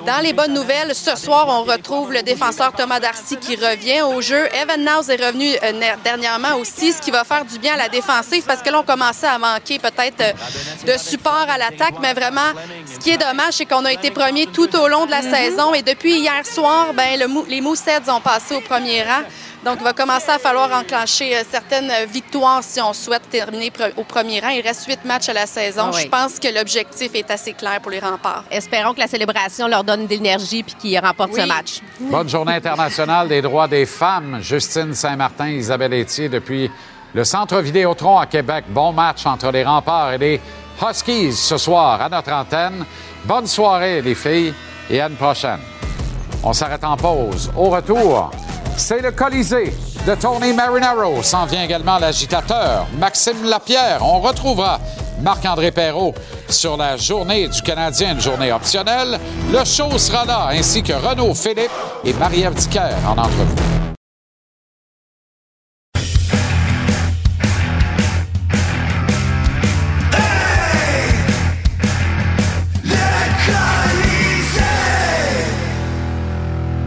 Dans les bonnes nouvelles, ce soir, on retrouve le défenseur Thomas Darcy qui revient au jeu. Evan Niles est revenu euh, dernièrement aussi, ce qui va faire du bien à la défensive parce que là, on commençait à manquer peut-être euh, de support à l'attaque, mais vraiment, ce qui est dommage, c'est qu'on a été premier tout au long de la saison et depuis hier soir, ben, les Mooseheads ont passé au premier rang. Donc, il va commencer à falloir enclencher euh, certaines euh, victoires si on souhaite terminer au premier rang. Il reste huit matchs à la saison. Ah oui. Je pense que l'objectif est assez clair pour les remparts. Espérons que la célébration leur donne de l'énergie puis qu'ils remportent Oui. ce match. Bonne journée internationale des droits des femmes. Justine Saint-Martin, Isabelle Etier depuis le Centre Vidéotron à Québec. Bon match entre les remparts et les Huskies ce soir à notre antenne. Bonne soirée, les filles, et à une prochaine. On s'arrête en pause. Au retour, c'est le Colisée de Tony Marinaro. S'en vient également l'agitateur Maxime Lapierre. On retrouvera Marc-André Perrault sur la journée du Canadien, une journée optionnelle. Le show sera là, ainsi que Renaud Philippe et Marie-Ève en entrevue.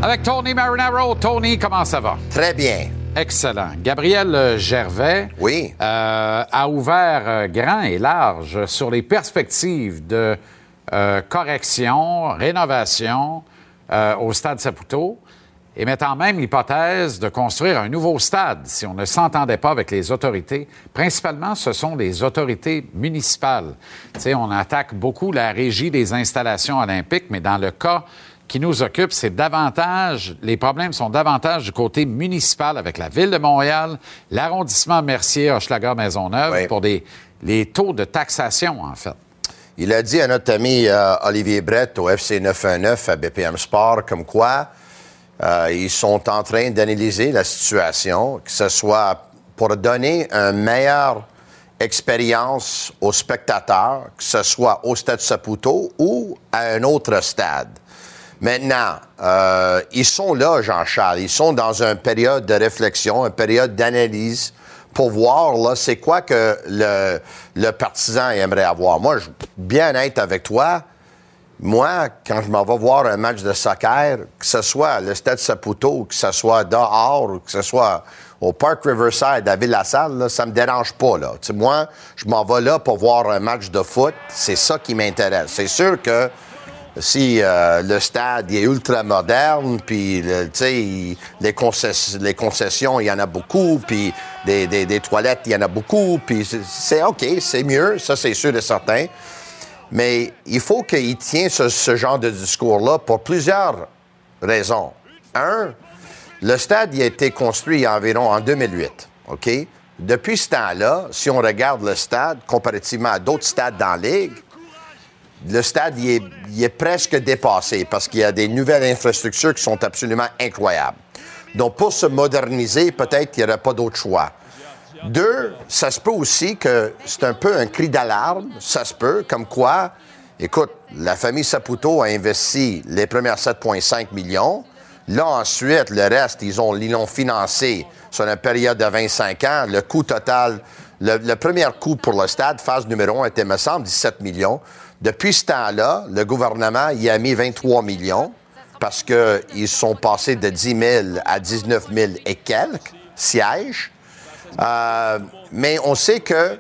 Avec Tony Marinaro. Tony, comment ça va? Très bien. Excellent. Gabriel euh, Gervais Oui. euh, a ouvert euh, grand et large sur les perspectives de euh, correction, rénovation euh, au stade Saputo et mettant même l'hypothèse de construire un nouveau stade si on ne s'entendait pas avec les autorités. Principalement, ce sont les autorités municipales. Tu sais, on attaque beaucoup la régie des installations olympiques, mais dans le cas qui nous occupe, c'est davantage, les problèmes sont davantage du côté municipal avec la Ville de Montréal, l'arrondissement Mercier, Hochelaga, Maisonneuve, Oui. pour des, les taux de taxation, en fait. Il a dit à notre ami euh, Olivier Brett au FC 919 à BPM Sport comme quoi euh, ils sont en train d'analyser la situation, que ce soit pour donner une meilleure expérience aux spectateurs, que ce soit au Stade Saputo ou à un autre stade. Maintenant, euh, ils sont là, Jean-Charles. Ils sont dans une période de réflexion, une période d'analyse pour voir, là, c'est quoi que le, partisan aimerait avoir. Moi, je bien honnête avec toi. Moi, quand je m'en vais voir un match de soccer, que ce soit le Stade Saputo, que ce soit dehors, que ce soit au Park Riverside à Ville-la-Salle, ça me dérange pas. Là. Moi, je m'en vais là pour voir un match de foot. C'est ça qui m'intéresse. C'est sûr que si euh, le stade est ultra moderne, puis les, concessions, les concessions, il y en a beaucoup, puis des, toilettes, il y en a beaucoup, puis c'est- OK, c'est mieux, ça c'est sûr et certain. Mais il faut qu'il tienne ce, genre de discours-là pour plusieurs raisons. Un, le stade a été construit environ en 2008, OK? Depuis ce temps-là, si on regarde le stade comparativement à d'autres stades dans la Ligue, le stade il est, presque dépassé parce qu'il y a des nouvelles infrastructures qui sont absolument incroyables. Donc, pour se moderniser, peut-être qu'il n'y aurait pas d'autre choix. Deux, ça se peut aussi que c'est un peu un cri d'alarme, ça se peut, comme quoi, écoute, la famille Saputo a investi les premières 7,5 millions. Là, ensuite, le reste, ils ont- l'ont financé sur une période de 25 ans. Le coût total, le, premier coût pour le stade, phase numéro 1, était, me semble, 17 millions. Depuis ce temps-là, le gouvernement y a mis 23 millions parce qu'ils sont passés de 10 000 à 19 000 et quelques sièges. Euh, mais on sait que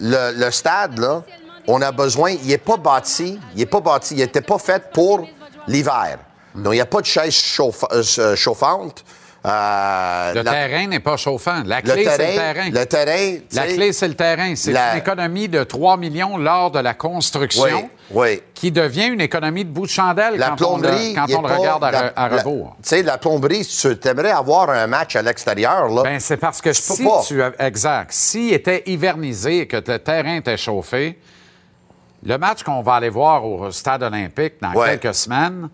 le, stade, on a besoin, il n'est pas bâti, il n'est pas bâti, il n'était pas fait pour l'hiver. Donc, il n'y a pas de chaise chauffa- euh, chauffante. Euh, Le la- terrain n'est pas chauffant. La clé, c'est le terrain, le terrain, La clé, c'est le terrain. C'est la- une économie de 3 millions lors de la construction Oui, oui. qui devient une économie de bout de chandelle La quand on le, quand on regarde à, re- rebours. Tu sais, la plomberie, si tu aimerais avoir un match à l'extérieur, là. Ben, c'est parce que Tu si pas. tu... Exact. S'il était hivernisé et que le terrain était chauffé, le match qu'on va aller voir au stade olympique dans Ouais. quelques semaines,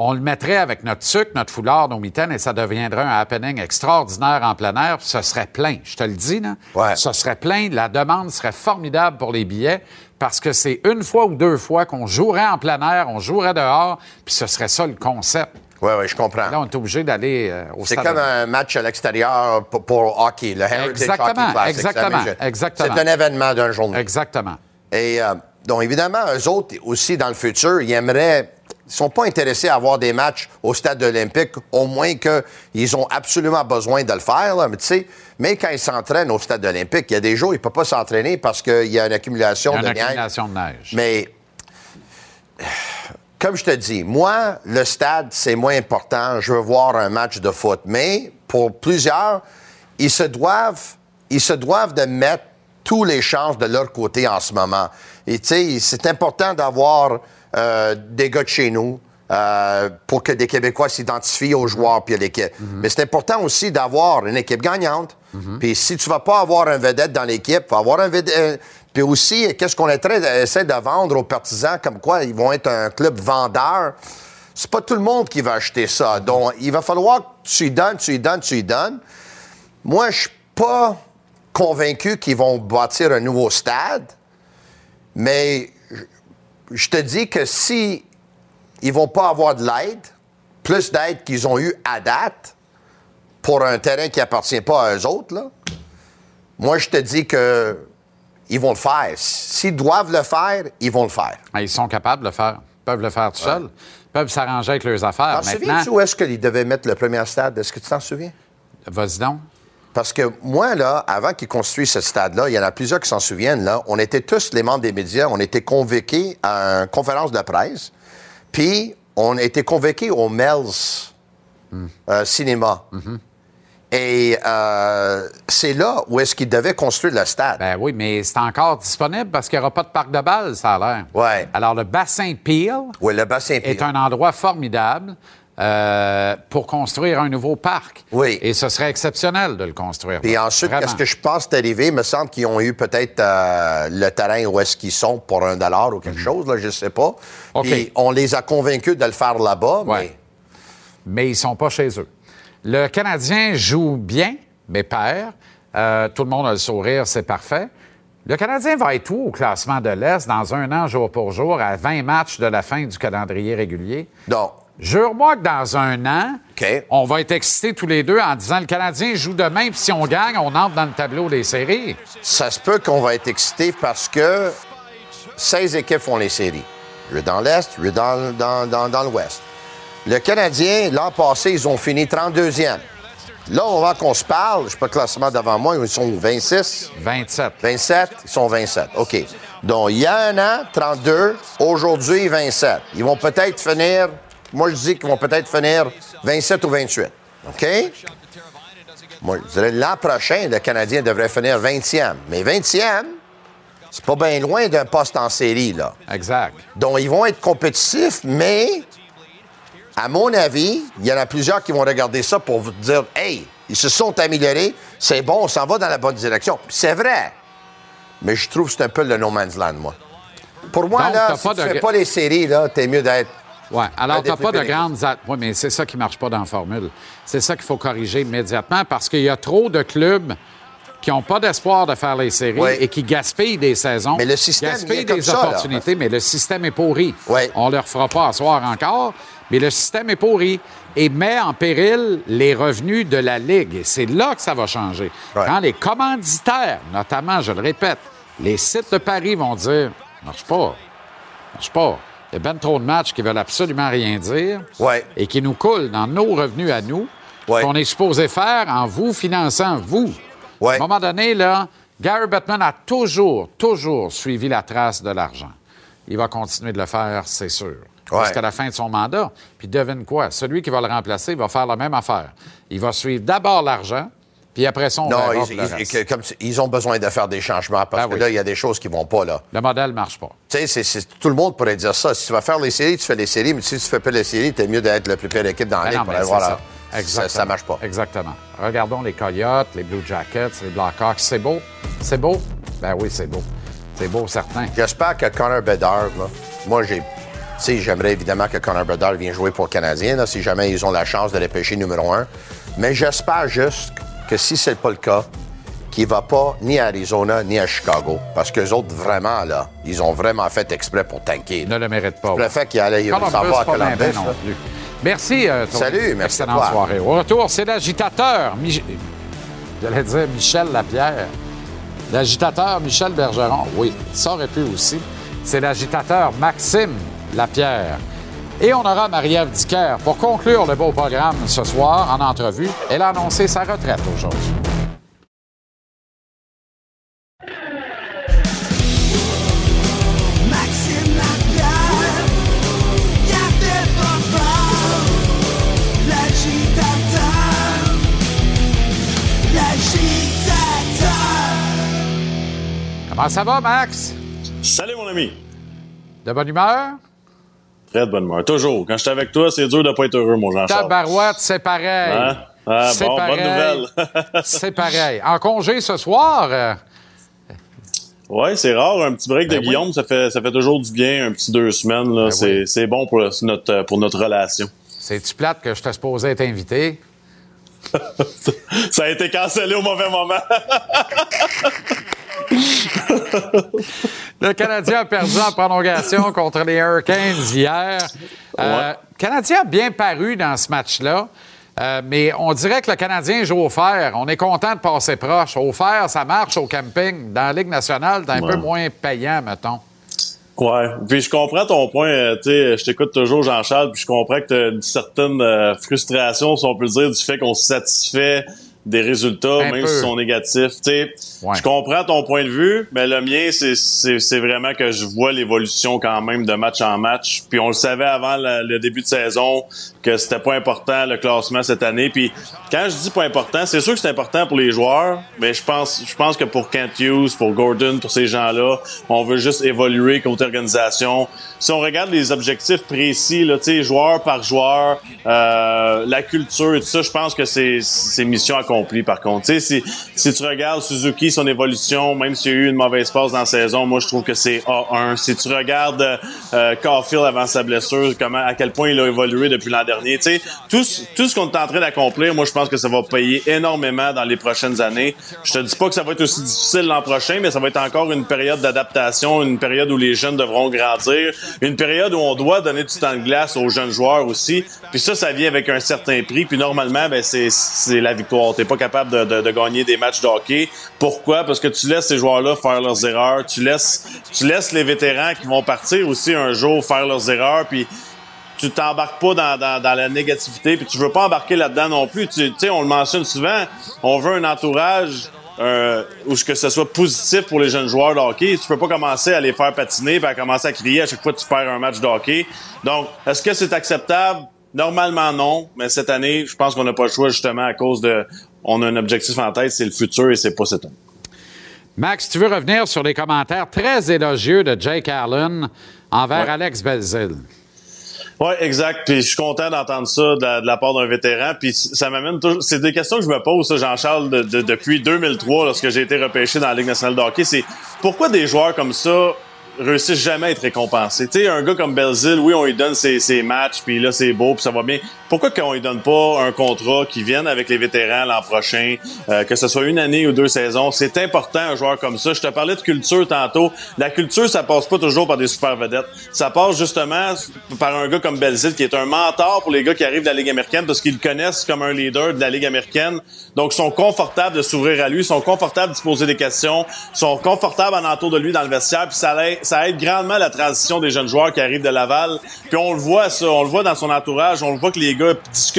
on le mettrait avec notre sucre, notre foulard, nos mitaines, et ça deviendrait un happening extraordinaire en plein air, puis ce serait plein. Je te le dis, là. Ouais. Ce serait plein. La demande serait formidable pour les billets parce que c'est une fois ou deux fois qu'on jouerait en plein air, on jouerait dehors, puis ce serait ça le concept. Oui, oui, je comprends. Là, on est obligé d'aller euh, au C'est stade. comme un match à l'extérieur pour, pour hockey, le Heritage Exactement, Hockey Classic. exactement, C'est exactement. C'est un événement d'un journée. Exactement. Et euh, donc, évidemment, eux autres, aussi, dans le futur, ils aimeraient. Ils sont pas intéressés à avoir des matchs au stade olympique, au moins qu'ils ont absolument besoin de le faire. là. Mais mais quand ils s'entraînent au stade olympique, il y a des jours, ils ne peuvent pas s'entraîner parce qu'il y a une accumulation Il y a de une neige. accumulation de neige. Mais comme je te dis, moi, le stade, c'est moins important. Je veux voir un match de foot. Mais pour plusieurs, ils se doivent, ils se doivent de mettre tous les chances de leur côté en ce moment. Et tu sais, c'est important d'avoir euh, des gars de chez nous. euh, pour que des Québécois s'identifient aux joueurs puis à l'équipe. Mais c'est important aussi d'avoir une équipe gagnante. Puis si tu vas pas avoir un vedette dans l'équipe, avoir un vedette. euh, Puis aussi, qu'est-ce qu'on d'essayer de vendre aux partisans comme quoi ils vont être un club vendeur. C'est pas tout le monde qui va acheter ça. Donc, il va falloir que tu y donnes, tu y donnes, tu y donnes. Moi, je suis pas convaincu qu'ils vont bâtir un nouveau stade, mais je- te dis que si ils vont pas avoir de l'aide, plus d'aide qu'ils ont eu à date pour un terrain qui appartient pas à eux autres, là, moi, je te dis que ils vont le faire. S'ils doivent le faire, ils vont le faire. Ah, Ils sont capables de le faire. Ils peuvent le faire tout seuls. Ils peuvent s'arranger avec leurs affaires. T'en souviens-tu où est-ce qu'ils devaient mettre le premier stade? Est-ce que tu t'en souviens? vas-y donc. Parce que moi, là, avant qu'ils construisent ce stade-là, il y en a plusieurs qui s'en souviennent, là, on était tous les membres des médias, on était convoqués à une conférence de presse, puis on était convoqués au Mel's euh, Cinéma. Et euh, c'est là où est-ce qu'ils devaient construire le stade. Ben oui, mais c'est encore disponible parce qu'il n'y aura pas de parc de balles, ça a l'air. Ouais. Alors, le bassin Peel oui, le bassin est Peel. un endroit formidable euh, pour construire un nouveau parc. Oui. Et ce serait exceptionnel de le construire. Puis là. ensuite, qu'est-ce que je pense arrivé? Il me semble qu'ils ont eu peut-être euh, le terrain où est-ce qu'ils sont pour un dollar ou quelque chose, là, je sais pas. Mhm. OK. Puis on les a convaincus de le faire là-bas, Ouais. mais... mais ils sont pas chez eux. Le Canadien joue bien, mais perd. Euh, tout le monde a le sourire, c'est parfait. Le Canadien va être où au classement de l'Est dans un an, jour pour jour, à 20 matchs de la fin du calendrier régulier? Donc, Jure-moi que dans un an, on va être excités tous les deux en disant le Canadien joue demain, puis si on gagne, on entre dans le tableau des séries. ça se peut qu'on va être excités parce que 16 équipes font les séries. Lui dans l'Est, lui dans, dans, dans, dans l'Ouest. Le Canadien, l'an passé, ils ont fini 32e. Là, on va qu'on se parle, je sais pas le classement devant moi, ils sont 26, 27. 27, ils sont 27. OK. Donc, il y a un an, 32. Aujourd'hui, 27. Ils vont peut-être finir, moi je dis qu'ils vont peut-être finir 27 ou 28. OK? Moi, je dirais l'an prochain, le Canadien devrait finir 20e. Mais 20e, c'est pas bien loin d'un poste en série, là. Exact. Donc, ils vont être compétitifs, mais à mon avis, il y en a plusieurs qui vont regarder ça pour vous dire Hey, ils se sont améliorés, c'est bon, on s'en va dans la bonne direction. C'est vrai. Mais je trouve que c'est un peu le no man's land, moi. Pour moi, Donc, là, si pas tu de- fais pas les séries, là, t'es mieux d'être. Oui, alors tu n'as pas de grandes... Oui, mais c'est ça qui ne marche pas dans la formule. C'est ça qu'il faut corriger immédiatement parce qu'il y a trop de clubs qui n'ont pas d'espoir de faire les séries Oui. et qui gaspillent des saisons. Mais le système, gaspillent des ça, là. opportunités, mais le système est pourri. Oui. On ne leur fera pas asseoir encore, mais le système est pourri et met en péril les revenus de la Ligue. Et c'est là que ça va changer. Quand les commanditaires, notamment, je le répète, les sites de Paris vont dire marche pas, marche pas. Il y a bien trop de matchs qui veulent absolument rien dire Ouais. et qui nous coulent dans nos revenus à nous, Ouais. qu'on est supposé faire en vous finançant, vous. Ouais. À un moment donné, là, Gary Bettman a toujours, toujours suivi la trace de l'argent. Il va continuer de le faire, c'est sûr. Jusqu'à la fin de son mandat. Puis devine quoi? Celui qui va le remplacer va faire la même affaire. Il va suivre d'abord l'argent, puis après ça, on Non, verra ils, le comme, ont besoin de faire des changements parce Ben que oui. là, il y a des choses qui vont pas, là. Le modèle ne marche pas. Tu sais, tout le monde pourrait dire ça. Si tu vas faire les séries, tu fais les séries, mais si tu fais pas les séries, t'es mieux d'être la plus pire équipe dans la Ben ligue non, voir ça. Exactement. Ça, ça marche pas. Exactement. Regardons les Coyotes, les Blue Jackets, les Blackhawks. C'est beau? C'est beau? Ben oui, c'est beau. C'est beau, certain. J'espère que Connor Bedard, là, moi, j'ai. Tu sais, j'aimerais évidemment que Connor Bedard vienne jouer pour le Canadien, là, si jamais ils ont la chance de les pêcher numéro un. Mais j'espère juste que si c'est pas le cas, qu'il va pas ni à Arizona ni à Chicago. Parce qu'eux autres, vraiment, là, ils ont vraiment fait exprès pour tanker. Ne le mérite pas. Le fait qu'il Columbus, s'en va à Columbus. non plus. Merci, euh. Salut, merci Excellente à toi. soirée. Au retour, c'est l'agitateur. Mich- J'allais dire Michel Lapierre. L'agitateur Michel Bergeron. Oui, ça aurait pu aussi. C'est l'agitateur Maxime Lapierre. Et on aura Marie-Ève Dicker pour conclure le beau programme ce soir en entrevue. Elle a annoncé sa retraite aujourd'hui. Comment ça va, Max? Salut mon ami. De bonne humeur? Très de bonne humeur. Toujours. Quand je suis avec toi, c'est dur de pas être heureux, mon Jean-Charles. Tabarouette, c'est pareil. Hein? Ah, C'est bon, bonne pareil. nouvelle. c'est pareil. En congé ce soir, euh, ouais, c'est rare. Un petit break Ben de Guillaume, ça, fait, ça fait toujours du bien. Un petit deux semaines. Ben c'est, oui. c'est bon pour notre, pour notre relation. c'est-tu plate que je t'ai supposé être invité? Ça a été cancellé au mauvais moment. Le Canadien a perdu en prolongation contre les Hurricanes hier. Euh, Ouais. Le Canadien a bien paru dans ce match-là. euh, mais on dirait que le Canadien joue au fer. On est content de passer proche. Au fer, ça marche au camping. Dans la Ligue nationale, c'est un Ouais. peu moins payant, mettons. Ouais, puis je comprends ton point. euh, tu sais, je t'écoute toujours, Jean-Charles, puis je comprends que tu as une certaine euh, frustration, si on peut le dire, du fait qu'on se satisfait des résultats, Un même peu. s'ils sont négatifs. Tu sais, Ouais. je comprends ton point de vue, mais le mien, c'est- vraiment que je vois l'évolution quand même de match en match. Puis on le savait avant le, le début de saison que c'était pas important le classement cette année. Puis quand je dis pas important, c'est sûr que c'est important pour les joueurs, mais je pense je pense que pour Kent Hughes, pour Gordon, pour ces gens-là, on veut juste évoluer côté organisation. Si on regarde les objectifs précis, là, tu sais, joueur par joueur, euh, la culture et tout ça, je pense que c'est c'est mission accomplie par contre. Tu sais, si, si tu regardes Suzuki, son évolution, même s'il y a eu une mauvaise passe dans la saison, moi je trouve que c'est A1. Si tu regardes euh, avant sa blessure, comment à quel point il a évolué depuis l'an dernier, tu sais, tout, tout ce qu'on est en train d'accomplir, moi je pense que ça va payer énormément dans les prochaines années. Je te dis pas que ça va être aussi difficile l'an prochain, mais ça va être encore une période d'adaptation, une période où les jeunes devront grandir, une période où on doit donner du temps de glace aux jeunes joueurs aussi. Puis ça, ça vient avec un certain prix. Puis normalement, ben c'est la victoire. Pas capable de, de, gagner des matchs de hockey. Pourquoi? Parce que tu laisses ces joueurs-là faire leurs erreurs. Tu laisses, tu laisses les vétérans qui vont partir aussi un jour faire leurs erreurs. Puis tu t'embarques pas dans, dans, dans la négativité, puis tu veux pas embarquer là-dedans non plus. Tu sais, on le mentionne souvent, on veut un entourage un- ou que ce soit positif pour les jeunes joueurs de hockey. Tu peux pas commencer à les faire patiner et à commencer à crier à chaque fois que tu perds un match de hockey. Donc, est-ce que c'est acceptable? Normalement, non. Mais cette année, je pense qu'on n'a pas le choix justement à cause de... On a un objectif en tête, c'est le futur et c'est pas cette année. Max, tu veux revenir sur les commentaires très élogieux de Jake Allen envers Ouais. Alex Belzil? Oui, exact. Puis je suis content d'entendre ça de la, de la part d'un vétéran. Puis ça m'amène toujours. C'est des questions que je me pose, Jean-Charles, de- de- depuis 2003, lorsque j'ai été repêché dans la Ligue nationale de hockey. C'est pourquoi des joueurs comme ça réussissent jamais à être récompensés? Tu sais, un gars comme Belzil, oui, on lui donne ses, ses matchs, puis là, c'est beau, puis ça va bien. Pourquoi qu'on lui donne pas un contrat qui vienne avec les vétérans l'an prochain, euh, que ce soit une année ou deux saisons? C'est important, un joueur comme ça. Je te parlais de culture tantôt. La culture, ça passe pas toujours par des super vedettes. Ça passe justement par un gars comme Belzil, qui est un mentor pour les gars qui arrivent de la Ligue américaine, parce qu'ils le connaissent comme un leader de la Ligue américaine. Donc, ils sont confortables de s'ouvrir à lui, sont confortables de se poser des questions, sont confortables en entour de lui dans le vestiaire, puis ça, aide- ça aide grandement la transition des jeunes joueurs qui arrivent de Laval. Puis on le voit, ça, on le voit dans son entourage, on le voit que les gars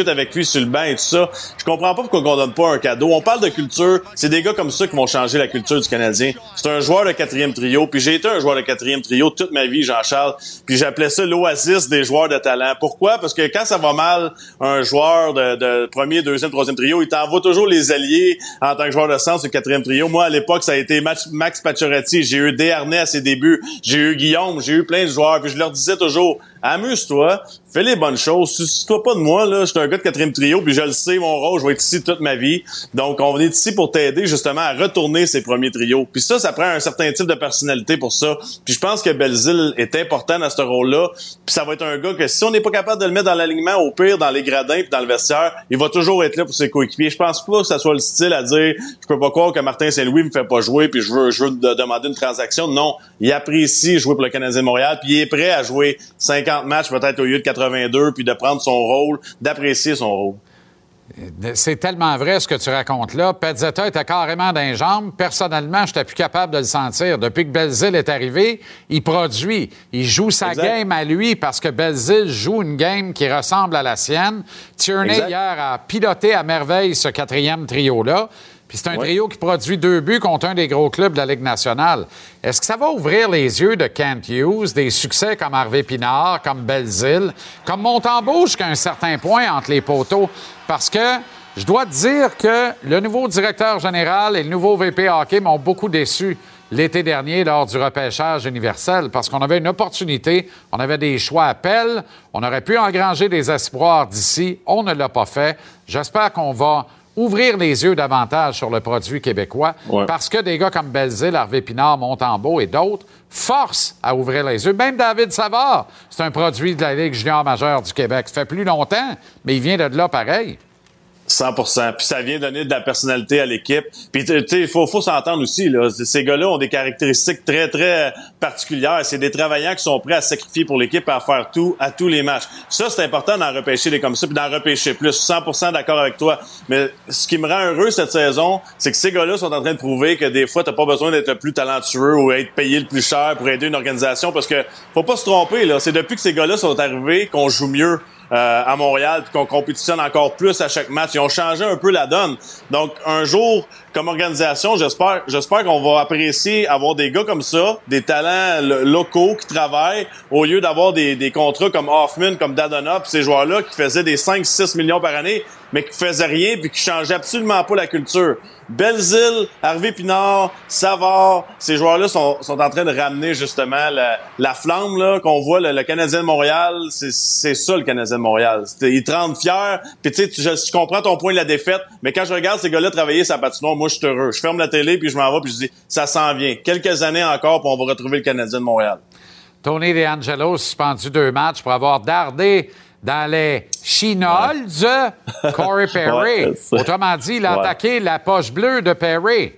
avec lui sur le et tout ça. Je comprends pas pourquoi on donne pas un cadeau. On parle de culture, c'est des gars comme ça qui vont changer la culture du Canadien. C'est un joueur de quatrième trio, puis j'ai été un joueur de quatrième trio toute ma vie, Jean-Charles, puis j'appelais ça l'oasis des joueurs de talent. Pourquoi? Parce que quand ça va mal, un joueur de, premier, deuxième, troisième trio, il t'envoie toujours les alliés en tant que joueur de sur le quatrième trio. Moi, à l'époque, ça a été Max, Max Pacioretty. J'ai eu Desharnais à ses débuts. J'ai eu Guillaume. J'ai eu plein de joueurs. Puis je leur disais toujours, amuse-toi, fais les bonnes choses. Suce-toi pas de moi, là. Je suis un gars de quatrième trio, puis je le sais, mon rôle, je vais être ici toute ma vie. Donc, on est ici pour t'aider, justement, à retourner ces premiers trios. Puis ça, ça prend un certain type de personnalité pour ça. Puis je pense que Belzil est important dans ce rôle-là. Puis ça va être un gars que si on n'est pas capable de le mettre dans l'alignement, au pire, dans les gradins puis dans le vestiaire, il va toujours être là pour ses coéquipiers. Je pense pas que ça soit le style à dire, je peux pas croire que Martin Saint-Louis me fait pas jouer puis je veux, je veux de- demander une transaction. Non. Il apprécie jouer pour le Canadien de Montréal puis il est prêt à jouer 50 matchs peut-être au lieu de 82 puis de prendre son rôle, d'apprécier son rôle. C'est tellement vrai ce que tu racontes là. Pezzetta était carrément dans les jambes. Personnellement, je n'étais plus capable de le sentir. Depuis que Belzil est arrivé, il produit. Il joue sa Exact. game à lui parce que Belzil joue une game qui ressemble à la sienne. Tierney, Exact. hier, a piloté à merveille ce quatrième trio-là. Puis c'est un Ouais. trio qui produit deux buts contre un des gros clubs de la Ligue nationale. Est-ce que ça va ouvrir les yeux de Kent Hughes, des succès comme Harvey Pinard, comme Belzil, comme Montembeau jusqu'à un certain point entre les poteaux? Parce que je dois te dire que le nouveau directeur général et le nouveau VP hockey m'ont beaucoup déçu l'été dernier lors du repêchage universel parce qu'on avait une opportunité, on avait des choix à pelle, on aurait pu engranger des espoirs d'ici, on ne l'a pas fait. J'espère qu'on va ouvrir les yeux davantage sur le produit québécois Ouais. parce que des gars comme Belzil, Harvey Pinard, Montembeau et d'autres forcent à ouvrir les yeux. Même David Savard, c'est un produit de la Ligue junior majeure du Québec. Ça fait plus longtemps, mais il vient de là pareil. 100% Puis ça vient donner de la personnalité à l'équipe. Puis tu sais, il faut, faut s'entendre aussi. Là. Ces gars-là ont des caractéristiques très, très particulières. C'est des travailleurs qui sont prêts à sacrifier pour l'équipe et à faire tout à tous les matchs. Ça, c'est important d'en repêcher des comme ça puis d'en repêcher plus. 100% d'accord avec toi. Mais ce qui me rend heureux cette saison, c'est que ces gars-là sont en train de prouver que des fois, t'as pas besoin d'être le plus talentueux ou être payé le plus cher pour aider une organisation parce que faut pas se tromper. là. C'est depuis que ces gars-là sont arrivés qu'on joue mieux euh, à Montréal puis qu'on compétitionne encore plus à chaque match. Ils ont changé un peu la donne. Donc, un jour, comme organisation, j'espère j'espère qu'on va apprécier avoir des gars comme ça, des talents lo- locaux qui travaillent, au lieu d'avoir des, des contrats comme Hoffman, comme Dadona, puis ces joueurs-là qui faisaient des 5-6 millions par année, mais qui faisaient rien puis qui changeaient absolument pas la culture. Belzil, Harvey Pinard, Savard, ces joueurs-là sont, sont en train de ramener justement la, la flamme là qu'on voit, le, le Canadien de Montréal, c'est ça le Canadien de Montréal. Ils te rendent fier, puis tu sais, comprends ton point de la défaite, mais quand je regarde ces gars-là travailler sa patinoire, moi je suis heureux. Je ferme la télé, puis je m'en vais, puis je dis, ça s'en vient. Quelques années encore, puis on va retrouver le Canadien de Montréal. Tony DeAngelo suspendu deux matchs pour avoir dardé dans les chinoles de Corey Perry. Ouais, Autrement dit, il a Ouais. attaqué la poche bleue de Perry.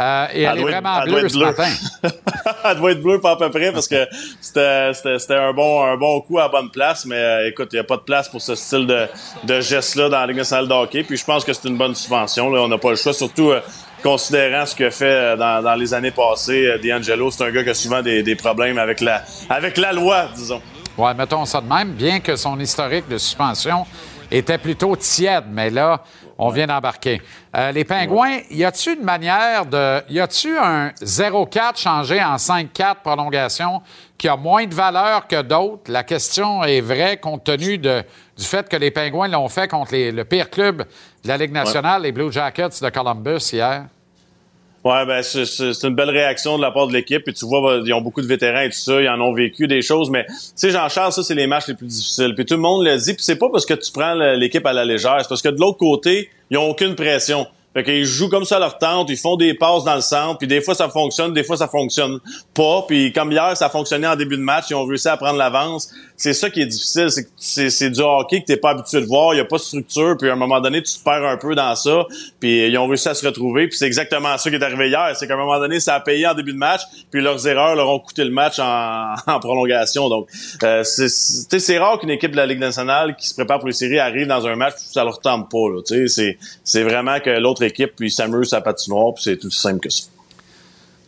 Euh, et elle, est être- vraiment bleue ce matin. elle doit être bleue pas à peu près parce que c'était un bon un bon coup à la bonne place mais euh, écoute il n'y a pas de place pour ce style de, de geste là dans la Ligue nationale de hockey puis je pense que c'est une bonne subvention là on n'a pas le choix surtout euh, considérant ce que fait dans, dans les années passées D'Angelo c'est un gars qui a souvent des, des problèmes avec la avec la loi disons Ouais, mettons ça de même, bien que son historique de suspension était plutôt tiède, mais là, on vient d'embarquer. Euh, les Pingouins, y a-tu une manière de. Y a-tu un 0-4 changé en 5-4 prolongation qui a moins de valeur que d'autres? La question est vraie compte tenu de, du fait que les Pingouins l'ont fait contre les- le pire club de la Ligue nationale, les Blue Jackets de Columbus hier. Ouais, ben c'est- une belle réaction de la part de l'équipe. Puis tu vois, ils ont beaucoup de vétérans et tout ça, ils en ont vécu des choses. Mais tu sais, Jean-Charles, ça c'est les matchs les plus difficiles. Puis tout le monde le dit. Puis c'est pas parce que tu prends l'équipe à la légère, c'est parce que de l'autre côté, ils ont aucune pression. Fait qu'ils jouent comme ça leur tente, ils font des passes dans le centre, puis des fois ça fonctionne, des fois ça fonctionne pas. Puis comme hier, ça fonctionnait en début de match, ils ont réussi à prendre l'avance. C'est ça qui est difficile, c'est c'est du hockey que t'es pas habitué de voir, y a pas de structure, puis à un moment donné, tu te perds un peu dans ça, puis ils ont réussi à se retrouver, puis c'est exactement ça qui est arrivé hier, c'est qu'à un moment donné, ça a payé en début de match, puis leurs erreurs leur ont coûté le match en, en prolongation. Donc, euh, c'est- c'est rare qu'une équipe de la Ligue nationale qui se prépare pour les séries arrive dans un match, puis ça leur tente pas. Là, tu sais, c'est c'est vraiment que l'autre équipe puis s'amuse à patinoire, puis c'est tout simple que ça.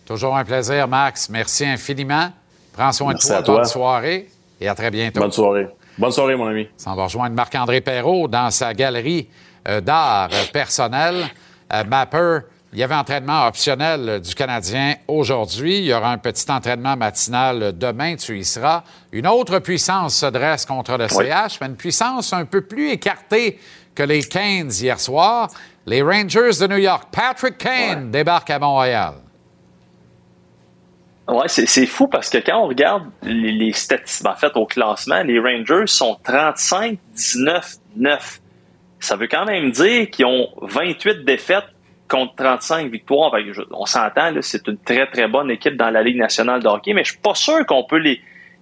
Toujours un plaisir, Max. Merci infiniment. Prends soin Merci de toi. à toi. Bonne soirée et à très bientôt. Bonne soirée. Bonne soirée, mon ami. On va rejoindre Marc-André Perrault dans sa galerie euh, d'art euh, personnel. Euh, Mapper, il y avait entraînement optionnel du Canadien aujourd'hui. Il y aura un petit entraînement matinal demain. Tu y seras. Une autre puissance se dresse contre le Oui. CH, mais une puissance un peu plus écartée que les Canes hier soir. Les Rangers de New York. Patrick Kane débarque à Montréal. Ouais, c'est c'est fou parce que quand on regarde les, les statistiques, en fait, au classement, les Rangers sont 35, 19, 9. Ça veut quand même dire qu'ils ont 28 défaites contre 35 victoires. Je- on s'entend, c'est une très, très bonne équipe dans la Ligue nationale de hockey, mais je suis pas sûr qu'on peut les,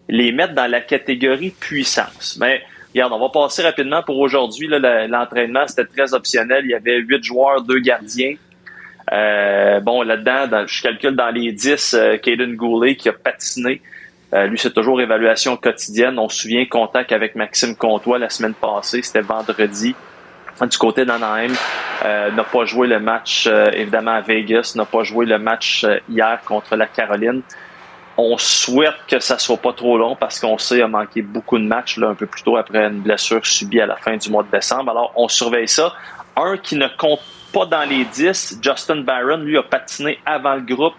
les mettre dans la catégorie puissance. Mais regarde, on va passer rapidement pour aujourd'hui. L'entraînement, c'était très optionnel. Il y avait 8 joueurs, 2 gardiens. Euh, bon, là-dedans, dans- je calcule dans les 10, euh, Goulet qui a patiné. Euh, lui, c'est toujours évaluation quotidienne. On se souvient contact avec Maxime Comtois la semaine passée, c'était vendredi. Du côté d'Anaheim, euh, n'a pas joué le match, évidemment, à Vegas, n'a pas joué le match hier contre la Caroline. On souhaite que ça soit pas trop long parce qu'on sait a manqué beaucoup de matchs là, un peu plus tôt après une blessure subie à la fin du mois de décembre. Alors, on surveille ça. Un qui ne compte pas dans les 10, Justin Barron, lui, a patiné avant le groupe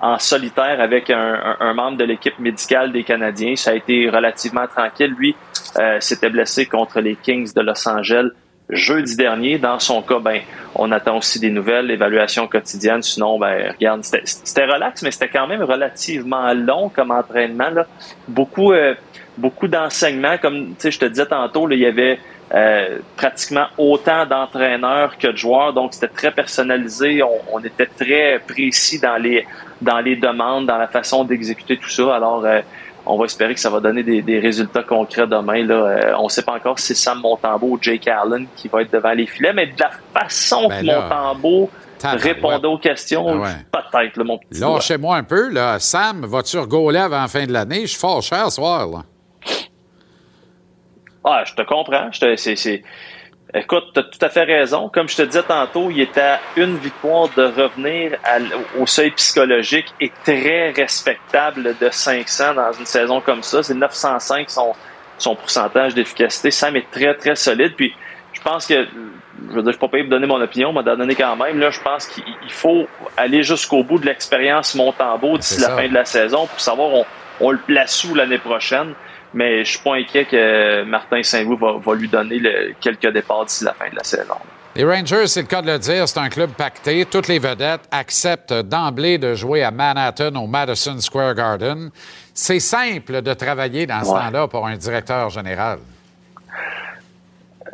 en solitaire avec un membre de l'équipe médicale des Canadiens. Ça a été relativement tranquille. Lui euh, s'était blessé contre les Kings de Los Angeles jeudi dernier. Dans son cas, ben, on attend aussi des nouvelles, évaluation quotidienne. Sinon, ben, regarde, c'était relax, mais c'était quand même relativement long comme entraînement. Là. Beaucoup, euh, beaucoup d'enseignements. Comme je te disais tantôt, là, il y avait euh, pratiquement autant d'entraîneurs que de joueurs, donc c'était très personnalisé. On, on était très précis dans les dans les demandes, dans la façon d'exécuter tout ça. Alors, euh, on va espérer que ça va donner des, des résultats concrets demain. Là. Euh, on ne sait pas encore si c'est Sam Montembeau ou Jake Allen qui va être devant les filets, mais de la façon Ben que là, Montembeau répondait aux questions, Ah ouais. peut-être, mon petit. Lâchez-moi un peu, là. Sam, vas-tu regauler avant la fin de l'année? Je suis fort cher ce soir, là. Ah, je te comprends. Je te, c'est, c'est... Écoute, tu as tout à fait raison. Comme je te disais tantôt, il est à une victoire de revenir à au seuil psychologique et très respectable de 500 dans une saison comme ça. C'est 905 son, son pourcentage d'efficacité. Sam est très, très solide. Puis je pense que, je veux dire, je suis pas payé pour donner mon opinion, mais d'en donner quand même. Là, je pense qu'il il faut aller jusqu'au bout de l'expérience Montembeau d'ici la ça. fin de la saison pour savoir on, on le place où l'année prochaine. Mais je suis pas inquiet que Martin Saint-Louis va, va lui donner le- quelques départs d'ici la fin de la saison. Les Rangers, c'est le cas de le dire, c'est un club pacté. Toutes les vedettes acceptent d'emblée de jouer à Manhattan au Madison Square Garden. C'est simple de travailler dans ce Ouais. temps-là pour un directeur général.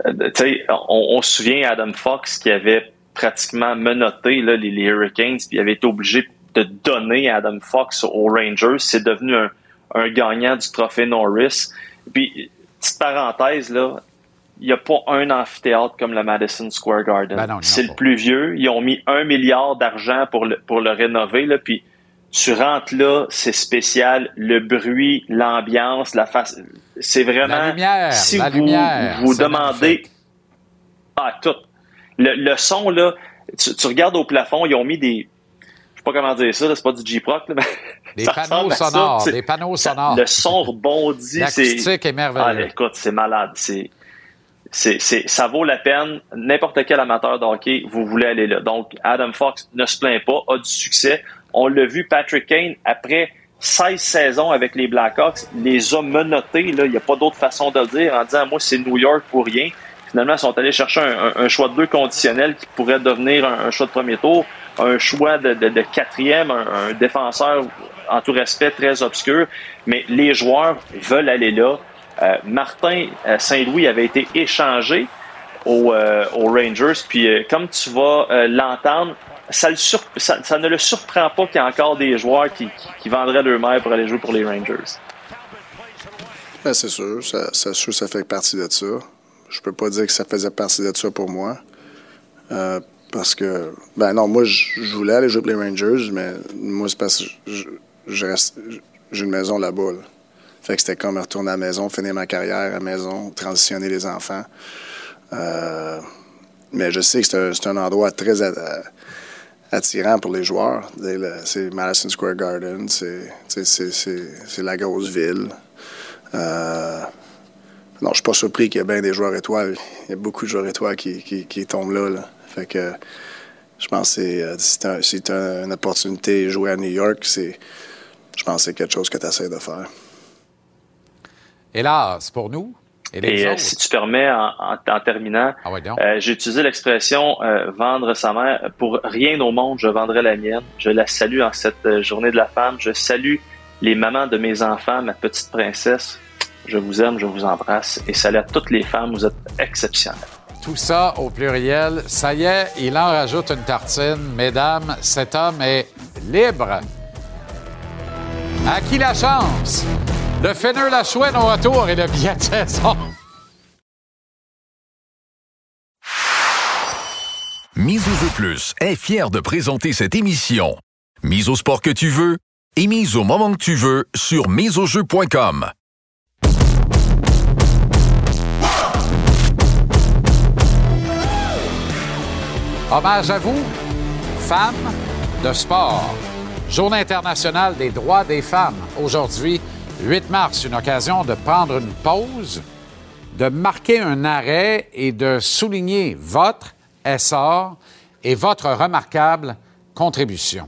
Euh, tu sais, on, on se souvient Adam Fox qui avait pratiquement menotté là, les, les Hurricanes, puis il avait été obligé de donner Adam Fox aux Rangers. C'est devenu un, un gagnant du trophée Norris. Puis, petite parenthèse, là, il n'y a pas un amphithéâtre comme le Madison Square Garden. Ben c'est le plus vieux. Ils ont mis un milliard d'argent pour le, pour le rénover. Là, puis tu rentres là, c'est spécial. Le bruit, l'ambiance, la face. C'est vraiment. La lumière, si la vous, lumière, vous demandez. Ah, tout. Le, le son, là, tu, tu regardes au plafond, ils ont mis des. Pas comment dire ça, c'est pas du mais. Des ça panneaux ça, sonores, c'est- des panneaux ça- sonores. Le son rebondit. c'est- L'acoustique est merveilleux. Ah, écoute, c'est malade. C'est. c'est, c'est, ça vaut la peine. N'importe quel amateur de hockey, vous voulez aller là. Donc, Adam Fox ne se plaint pas, a du succès. On l'a vu, Patrick Kane, après 16 saisons avec les Blackhawks, les a menottés. Là, il n'y a pas d'autre façon de le dire en disant, moi, c'est New York pour rien. Finalement, ils sont allés chercher un, un- un choix de deux conditionnel qui pourrait devenir un, un choix de premier tour, un choix de, de- quatrième, un, défenseur en tout respect très obscur. Mais les joueurs veulent aller là. Euh, Martin euh, Saint-Louis avait été échangé aux, euh, Rangers. Puis comme tu vas l'entendre, ça, ne le surprend pas qu'il y ait encore des joueurs qui vendraient leur mère pour aller jouer pour les Rangers. Ben, c'est sûr, ça, ça, sûr, ça fait partie de ça. Je peux pas dire que ça faisait partie de ça pour moi. Parce que, ben non, moi, je voulais aller jouer pour les Rangers, mais moi, c'est parce que j'ai une maison là-bas. là. Fait que c'était comme retourner à la maison, finir ma carrière à la maison, transitionner les enfants. Euh, mais je sais que c'est un, endroit très attirant pour les joueurs. C'est Madison Square Garden, c'est la grosse ville. Euh, non, je suis pas surpris qu'il y ait bien des joueurs étoiles. Il y a beaucoup de joueurs étoiles qui, qui, qui tombent là, là. Fait que je pense que c'est, si t'as si t'as une opportunité de jouer à New York, c'est, je pense que c'est quelque chose que tu essaies de faire. Hélas, pour nous. Et les Et euh, si tu permets, en, en- en terminant, Ah ouais, euh, j'ai utilisé l'expression euh, vendre sa mère. Pour rien au monde, je vendrais la mienne. Je la salue en cette journée de la femme. Je salue les mamans de mes enfants, ma petite princesse. Je vous aime, je vous embrasse. Et salut à toutes les femmes, vous êtes exceptionnelles. Tout ça au pluriel. Ça y est, il en rajoute une tartine. Mesdames, cet homme est libre. À qui la chance? Le Fenner la chouette au retour et le billet de saison. Mise au jeu plus est fier de présenter cette émission. Mise au sport que tu veux et mise au moment que tu veux sur miseaujeu.com. Hommage à vous, femmes de sport. Journée internationale des droits des femmes. Aujourd'hui, 8 mars, une occasion de prendre une pause, de marquer un arrêt et de souligner votre essor et votre remarquable contribution.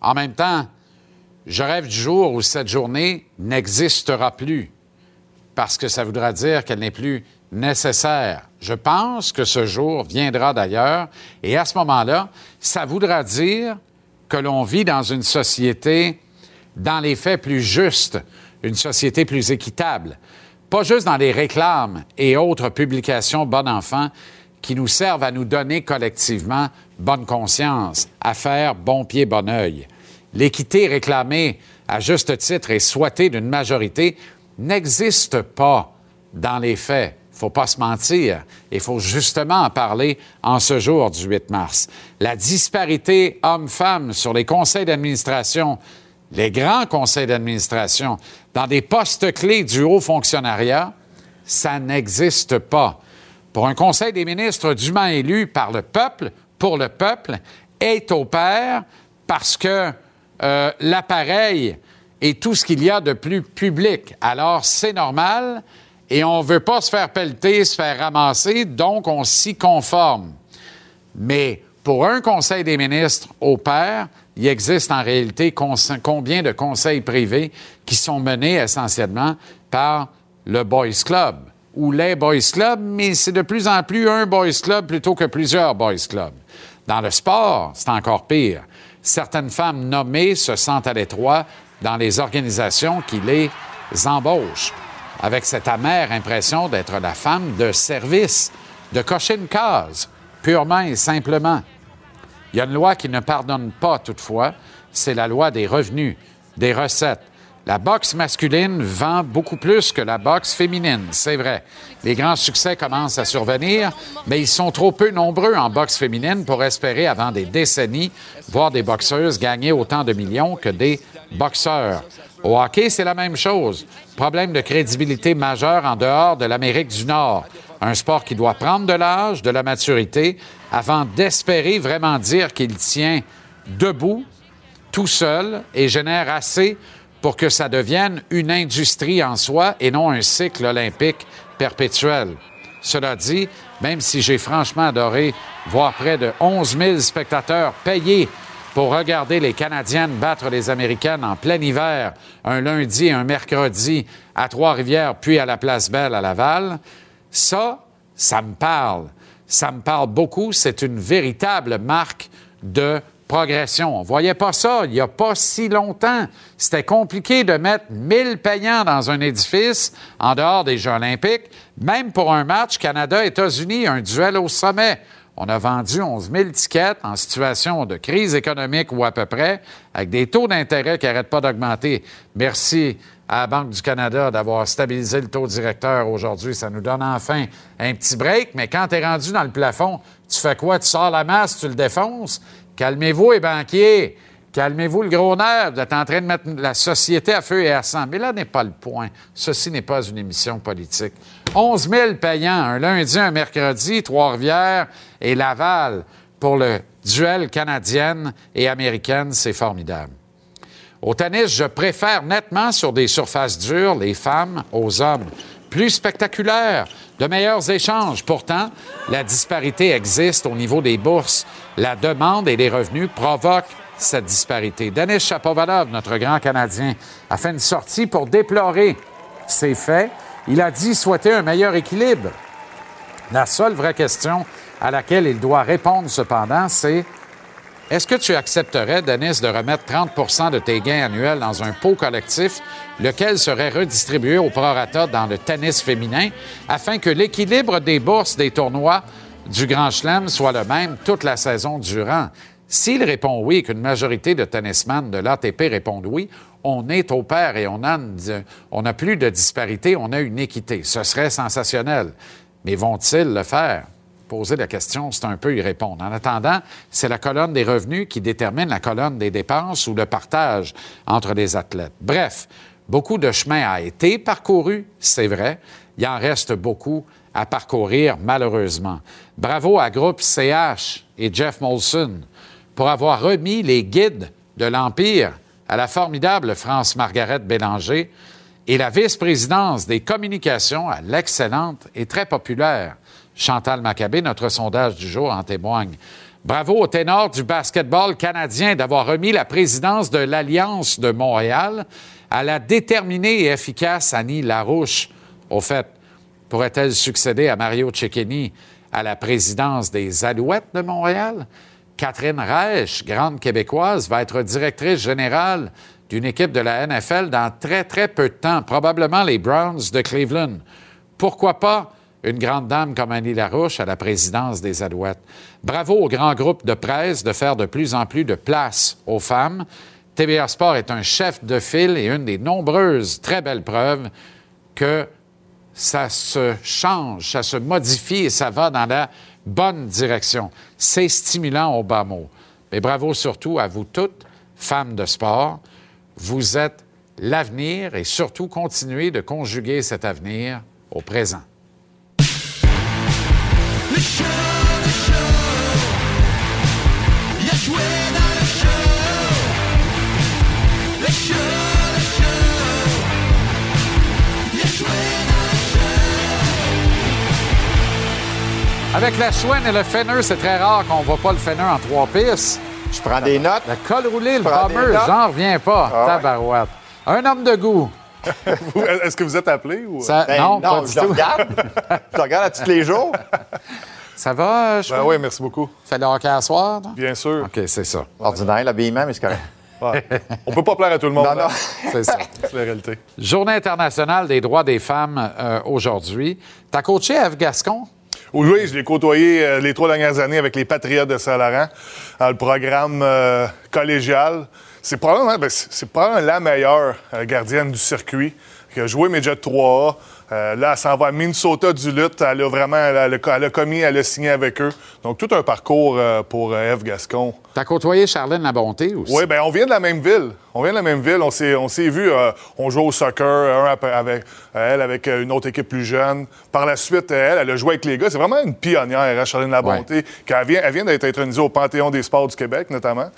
En même temps, je rêve du jour où cette journée n'existera plus parce que ça voudra dire qu'elle n'est plus nécessaire. Je pense que ce jour viendra d'ailleurs, et à ce moment-là, ça voudra dire que l'on vit dans une société, dans les faits, plus juste, une société plus équitable, pas juste dans les réclames et autres publications bon enfant qui nous servent à nous donner collectivement bonne conscience, à faire bon pied, bon œil. L'équité réclamée à juste titre et souhaitée d'une majorité n'existe pas dans les faits. Faut pas se mentir. Il faut justement en parler en ce jour du 8 mars. La disparité homme-femme sur les conseils d'administration, les grands conseils d'administration, dans des postes clés du haut fonctionnariat, ça n'existe pas. Pour un conseil des ministres dûment élu par le peuple, pour le peuple, est au pair parce que euh, l'appareil et tout ce qu'il y a de plus public. Alors, c'est normal et on ne veut pas se faire pelleter, se faire ramasser, donc on s'y conforme. Mais pour un conseil des ministres au pair, il existe en réalité combien de conseils privés qui sont menés essentiellement par le Boys Club ou les Boys Club, mais c'est de plus en plus un Boys Club plutôt que plusieurs Boys Club. Dans le sport, c'est encore pire. Certaines femmes nommées se sentent à l'étroit dans les organisations qui les embauchent, avec cette amère impression d'être la femme de service, de cocher une case, purement et simplement. Il y a une loi qui ne pardonne pas toutefois, c'est la loi des revenus, des recettes. La boxe masculine vend beaucoup plus que la boxe féminine, c'est vrai. Les grands succès commencent à survenir, mais ils sont trop peu nombreux en boxe féminine pour espérer, avant des décennies, voir des boxeuses gagner autant de millions que des boxeurs. Au hockey, c'est la même chose. Problème de crédibilité majeur en dehors de l'Amérique du Nord. Un sport qui doit prendre de l'âge, de la maturité, avant d'espérer vraiment dire qu'il tient debout, tout seul, et génère assez pour que ça devienne une industrie en soi et non un cycle olympique perpétuel. Cela dit, même si j'ai franchement adoré voir près de 11 000 spectateurs payés pour regarder les Canadiennes battre les Américaines en plein hiver, un lundi et un mercredi à Trois-Rivières, puis à la Place Belle à Laval, ça, ça me parle. Ça me parle beaucoup. C'est une véritable marque de progression. On voyait pas ça il n'y a pas si longtemps. C'était compliqué de mettre 1000 payants dans un édifice en dehors des Jeux olympiques, même pour un match Canada-États-Unis, un duel au sommet. On a vendu 11 000 tickets en situation de crise économique ou à peu près, avec des taux d'intérêt qui n'arrêtent pas d'augmenter. Merci à la Banque du Canada d'avoir stabilisé le taux directeur aujourd'hui. Ça nous donne enfin un petit break, mais quand tu es rendu dans le plafond, tu fais quoi? Tu sors la masse, tu le défonces? Calmez-vous, les banquiers. Calmez-vous le gros nerf. Vous êtes en train de mettre la société à feu et à sang. Mais là n'est pas le point. Ceci n'est pas une émission politique. 11 000 payants, un lundi, un mercredi, Trois-Rivières et Laval pour le duel canadienne et américaine. C'est formidable. Au tennis, je préfère nettement sur des surfaces dures les femmes aux hommes. Plus spectaculaire, de meilleurs échanges. Pourtant, la disparité existe au niveau des bourses. La demande et les revenus provoquent cette disparité. Denis Chapovalov, notre grand Canadien, a fait une sortie pour déplorer ces faits. Il a dit souhaiter un meilleur équilibre. La seule vraie question à laquelle il doit répondre cependant, c'est est-ce que tu accepterais, Denis, de remettre 30% de tes gains annuels dans un pot collectif, lequel serait redistribué au prorata dans le tennis féminin, afin que l'équilibre des bourses des tournois du Grand Chelem soit le même toute la saison durant? S'il répond oui et qu'une majorité de tennisman de l'ATP répondent oui, on est au pair et on a, on n'a plus de disparité, on a une équité. Ce serait sensationnel. Mais vont-ils le faire? Poser la question, c'est un peu y répondre. En attendant, c'est la colonne des revenus qui détermine la colonne des dépenses ou le partage entre les athlètes. Bref, beaucoup de chemin a été parcouru, c'est vrai. Il en reste beaucoup à parcourir, malheureusement. Bravo à Groupe CH et Jeff Molson pour avoir remis les guides de l'Empire à la formidable France-Margaret Bélanger et la vice-présidence des communications à l'excellente et très populaire Chantal Maccabé. Notre sondage du jour en témoigne. Bravo au ténor du basketball canadien d'avoir remis la présidence de l'Alliance de Montréal à la déterminée et efficace Annie Larouche. Au fait, pourrait-elle succéder à Mario Cecchini à la présidence des Alouettes de Montréal? Catherine Reich, grande québécoise, va être directrice générale d'une équipe de la NFL dans très, très peu de temps, probablement les Browns de Cleveland. Pourquoi pas une grande dame comme Annie Larouche à la présidence des Alouettes? Bravo au grand groupe de presse de faire de plus en plus de place aux femmes. TVA Sport est un chef de file et une des nombreuses très belles preuves que ça se change, ça se modifie et ça va dans la bonne direction. C'est stimulant au bas mot. Mais bravo surtout à vous toutes, femmes de sport. Vous êtes l'avenir et surtout continuez de conjuguer cet avenir au présent. Avec la Chouine et le Fenner, c'est très rare qu'on ne voit pas le Fenner en trois pistes. Je prends des notes. Le col roulé, le bomber, j'en reviens pas. Ah ouais. Tabarouette. Un homme de goût. Est-ce que vous êtes appelé ou? Ça- Ben, non, pas du je tout. regarde. je regarde à tous les jours. Ça va? Ben oui, merci beaucoup. Fais le hockey à soir? non? Bien sûr. OK, c'est ça. Ordinaire, l'habillement, mais c'est correct. Ouais. On peut pas plaire à tout le monde. Non, non. hein? C'est ça. C'est la réalité. Journée internationale des droits des femmes euh, aujourd'hui. T'as coaché Eve Gascon? Oui, je l'ai côtoyé euh, les trois dernières années avec les Patriotes de Saint-Laurent dans le programme euh, collégial. C'est probablement, ben, probablement la meilleure euh, gardienne du circuit qui a joué Midget 3A. Euh, là, elle s'en va à Minnesota du lutte. Elle a vraiment, elle a, elle a commis, elle a signé avec eux. Donc, tout un parcours euh, pour euh, Eve Gascon. T'as côtoyé Charlène Labonté aussi? Oui, bien, on vient de la même ville. On vient de la même ville. On s'est, on s'est vu. euh, on joue au soccer, un avec elle, avec une autre équipe plus jeune. Par la suite, elle, elle a joué avec les gars. C'est vraiment une pionnière, hein, Charlène Labonté. qui Elle vient, elle vient d'être intronisée au Panthéon des sports du Québec, notamment.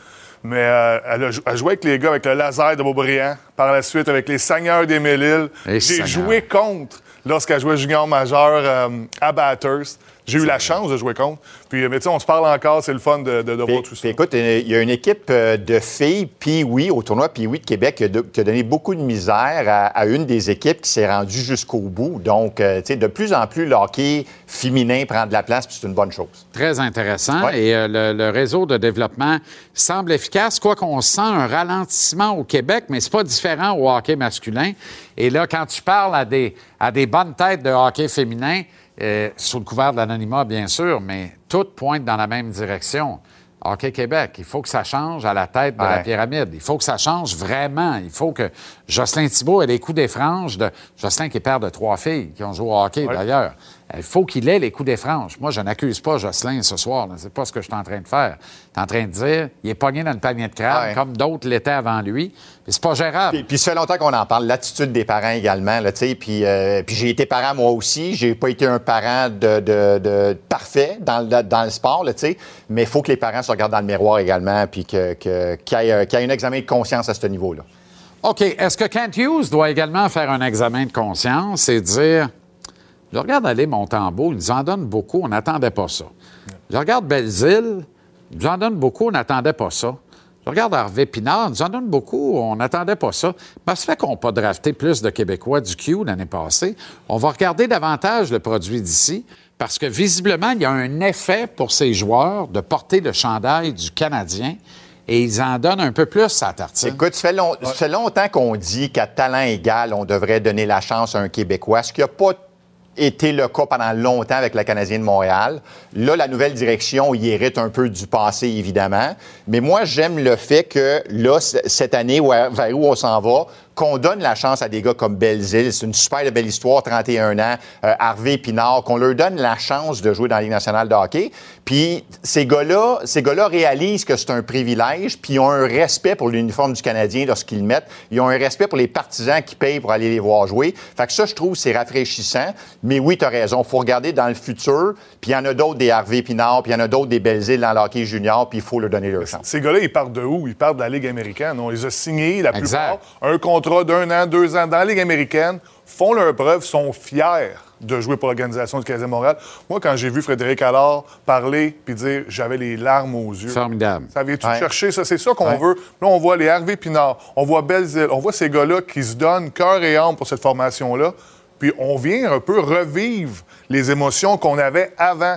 Mais euh, elle, a, elle joué avec les gars, avec le laser de Beaubriand. Par la suite, avec les Seigneurs des Mille-Îles. Les J'ai joué contre lorsqu'elle jouait junior majeur euh, à Bathurst. J'ai eu la chance de jouer contre. Puis, mais tu sais, on se parle encore, c'est le fun de, de, de voir tout ça. Écoute, il y a une équipe euh, de filles, puis oui, au tournoi puis oui de Québec, qui a, de- qui a donné beaucoup de misère à, à une des équipes qui s'est rendue jusqu'au bout. Donc, euh, tu sais, de plus en plus, le hockey féminin prend de la place, puis c'est une bonne chose. Très intéressant. Ouais. Et euh, le, le réseau de développement semble efficace, quoi qu'on sent un ralentissement au Québec, mais c'est pas différent au hockey masculin. Et là, quand tu parles à des, à des bonnes têtes de hockey féminin, euh, sous le couvert de l'anonymat, bien sûr, mais toutes pointent dans la même direction. Hockey Québec, il faut que ça change à la tête de la pyramide. Il faut que ça change vraiment. Il faut que Jocelyn Thibault ait les coups des franges de Jocelyn qui est père de trois filles qui ont joué au hockey d'ailleurs. Il faut qu'il ait les coups des franges. Moi, je n'accuse pas Jocelyn ce soir. C'est pas ce que je suis en train de faire. Je suis en train de dire, il est pogné dans le panier de crabe Ouais. comme d'autres l'étaient avant lui. Puis c'est pas gérable. Puis, puis ça fait longtemps qu'on en parle, l'attitude des parents également, là, tu sais. Puis, euh, puis j'ai été parent moi aussi. J'ai pas été un parent de, de- de- parfait dans le, dans le sport, là, tu sais. Mais il faut que les parents se regardent dans le miroir également, puis que- que- qu'il y, ait y ait un examen de conscience à ce niveau-là. OK. Est-ce que Kent Hughes doit également faire un examen de conscience et dire Je regarde aller Montembeau, ils nous en donnent beaucoup, on n'attendait pas ça. Je regarde Belzile, ils nous en donnent beaucoup, on n'attendait pas ça. Je regarde Harvey Pinard, ils nous en donnent beaucoup, on n'attendait pas ça. Mais ça fait qu'on n'a pas drafté plus de Québécois du Q l'année passée. On va regarder davantage le produit d'ici parce que visiblement, il y a un effet pour ces joueurs de porter le chandail du Canadien et ils en donnent un peu plus à tartine. Écoute, ça fait, long- ça longtemps qu'on dit qu'à talent égal, on devrait donner la chance à un Québécois, ce qui n'a pas été le cas pendant longtemps avec la Canadienne de Montréal. Là, la nouvelle direction y hérite un peu du passé, évidemment. Mais moi, j'aime le fait que, là, cette année, vers où on s'en va, qu'on donne la chance à des gars comme Belzile. C'est une super belle histoire, 31 ans. Euh, Harvey Pinard, qu'on leur donne la chance de jouer dans la Ligue nationale de hockey. Puis ces gars-là, ces gars-là réalisent que c'est un privilège, puis ils ont un respect pour l'uniforme du Canadien lorsqu'ils le mettent. Ils ont un respect pour les partisans qui payent pour aller les voir jouer. Fait que ça, je trouve, c'est rafraîchissant. Mais oui, tu as raison. Il faut regarder dans le futur. Puis il y en a d'autres des Harvey Pinard, puis il y en a d'autres des Belzile dans le hockey junior, puis il faut leur donner leur chance. Ces gars-là, ils partent de où? Ils partent de la Ligue américaine. On les a signés, la Exact. plupart. Un contrat d'un an, deux ans dans la Ligue américaine, font leur preuve, sont fiers de jouer pour l'Organisation du Canadien Montréal. Moi, quand j'ai vu Frédéric Allard parler puis dire j'avais les larmes aux yeux. Formidable. Ça vient tout Ouais. chercher, ça? C'est ça qu'on Ouais. veut. Là, on voit les Hervé Pinard, on voit Belzile, on voit ces gars-là qui se donnent cœur et âme pour cette formation-là. Puis on vient un peu revivre les émotions qu'on avait avant.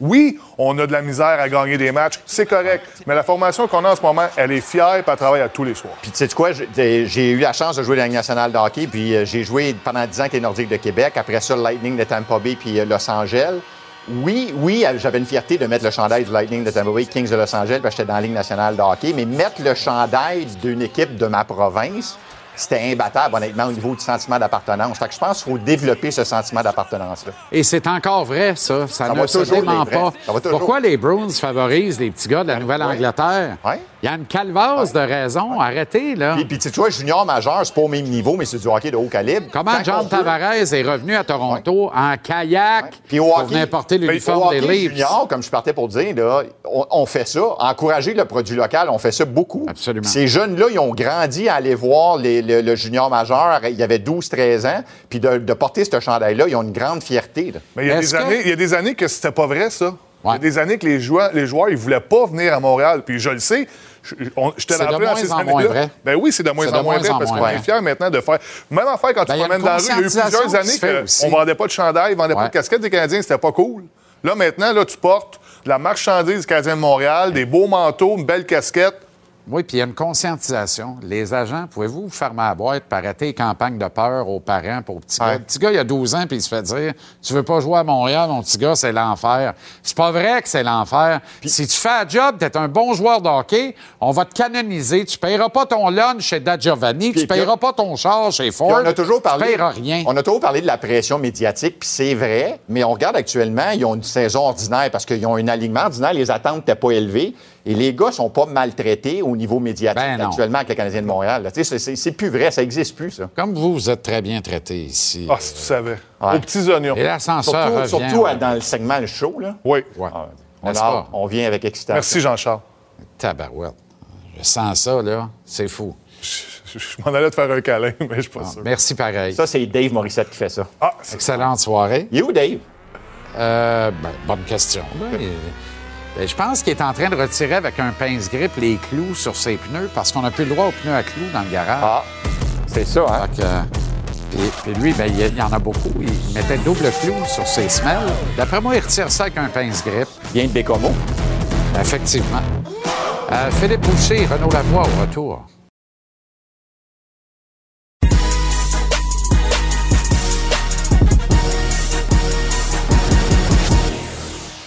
Oui, on a de la misère à gagner des matchs, c'est correct. Mais la formation qu'on a en ce moment, elle est fière et elle travaille à tous les soirs. Puis tu sais quoi, j'ai eu la chance de jouer la Ligue nationale de hockey, puis euh, j'ai joué pendant 10 ans avec les Nordiques de Québec, après ça le Lightning de Tampa Bay puis euh, Los Angeles. Oui, oui, euh, j'avais une fierté de mettre le chandail du Lightning de Tampa Bay, Kings de Los Angeles, parce que j'étais dans la Ligue nationale de hockey, mais mettre le chandail d'une équipe de ma province, c'était imbattable, honnêtement, au niveau du sentiment d'appartenance. Fait que je pense qu'il faut développer ce sentiment d'appartenance-là. Et c'est encore vrai, ça. Ça, Ça ne va se dément pas. Pourquoi les Bruins favorisent les petits gars de la Nouvelle-Angleterre? Ouais. Il y a une calvasse de raisons. Arrêtez, là. Puis, puis tu vois, junior majeur, c'est pas au même niveau, mais c'est du hockey de haut calibre. Comment John peut- Tavares est revenu à Toronto en kayak Puis au pour hockey, venir porter au l'uniforme des hockey Leafs? junior, comme je partais pour dire, là, on, on fait ça. Encourager le produit local, on fait ça beaucoup. Absolument. Ces jeunes-là, ils ont grandi à aller voir les- le, le junior majeur. Il y avait 12-13 ans. Puis de, de porter ce chandail-là, ils ont une grande fierté. là. Mais il y, a des que- années, il y a des années que c'était pas vrai, ça. Il y a des années que les joueurs, les joueurs, ils voulaient pas venir à Montréal. Puis je le sais. Je, te de appris dans moins ces en années-là. moins vrai. Ben oui, c'est de moins en moins moins vrai parce qu'on est fiers maintenant de faire. Même affaire quand Ben, tu a promènes dans la rue, il y a eu plusieurs années qu'on vendait pas de chandail, on vendait pas de casquette des Canadiens, c'était pas cool. Là, maintenant, là, tu portes de la marchandise du Canadien de Montréal, des beaux manteaux, une belle casquette. Oui, puis il y a une conscientisation. Les agents, pouvez-vous vous fermer la boîte pour arrêter les campagnes de peur aux parents, pour petits gars? Le petit gars, il a 12 ans, puis il se fait dire Tu veux pas jouer à Montréal, mon petit gars, c'est l'enfer. C'est pas vrai que c'est l'enfer. Si tu fais un job, t'es un bon joueur de hockey, on va te canoniser. Tu payeras pas ton lunch chez Da Giovanni, tu payeras pas ton char chez Ford. on a toujours parlé. Tu payeras rien. On a toujours parlé de la pression médiatique, puis c'est vrai, mais on regarde actuellement, ils ont une saison ordinaire parce qu'ils ont un alignement ordinaire, les attentes n'étaient pas élevées. Et les gars sont pas maltraités au niveau médiatique Ben actuellement avec le Canadien de Montréal. c'est- plus vrai, ça n'existe plus, ça. Comme vous, vous êtes très bien traité ici. Ah, si tu savais. Ouais. Aux petits oignons. Et l'ascenseur Surtout, revient. surtout ouais. dans le segment le show, là. Oui. Ouais. On, a- on vient avec excitation. Merci, Jean-Charles. Tabarouette. Je sens ça, là. C'est fou. Je, je m'en allais te faire un câlin, mais je suis pas sûr. Merci pareil. Ça, c'est Dave Morissette qui fait ça. Ah, c'est- Excellente soirée. Il est où, Dave? Euh, ben, bonne question. Il- ben, je pense qu'il est en train de retirer avec un pince-grip les clous sur ses pneus parce qu'on n'a plus le droit aux pneus à clous dans le garage. Ah, c'est ça, hein? Que, euh, puis, puis lui, ben, il y- en a beaucoup. Il mettait double clou sur ses semelles. D'après moi, il retire ça avec un pince-grip. Il vient de Bécomo. Effectivement. Euh, Philippe Boucher, Renaud Lavoie au retour.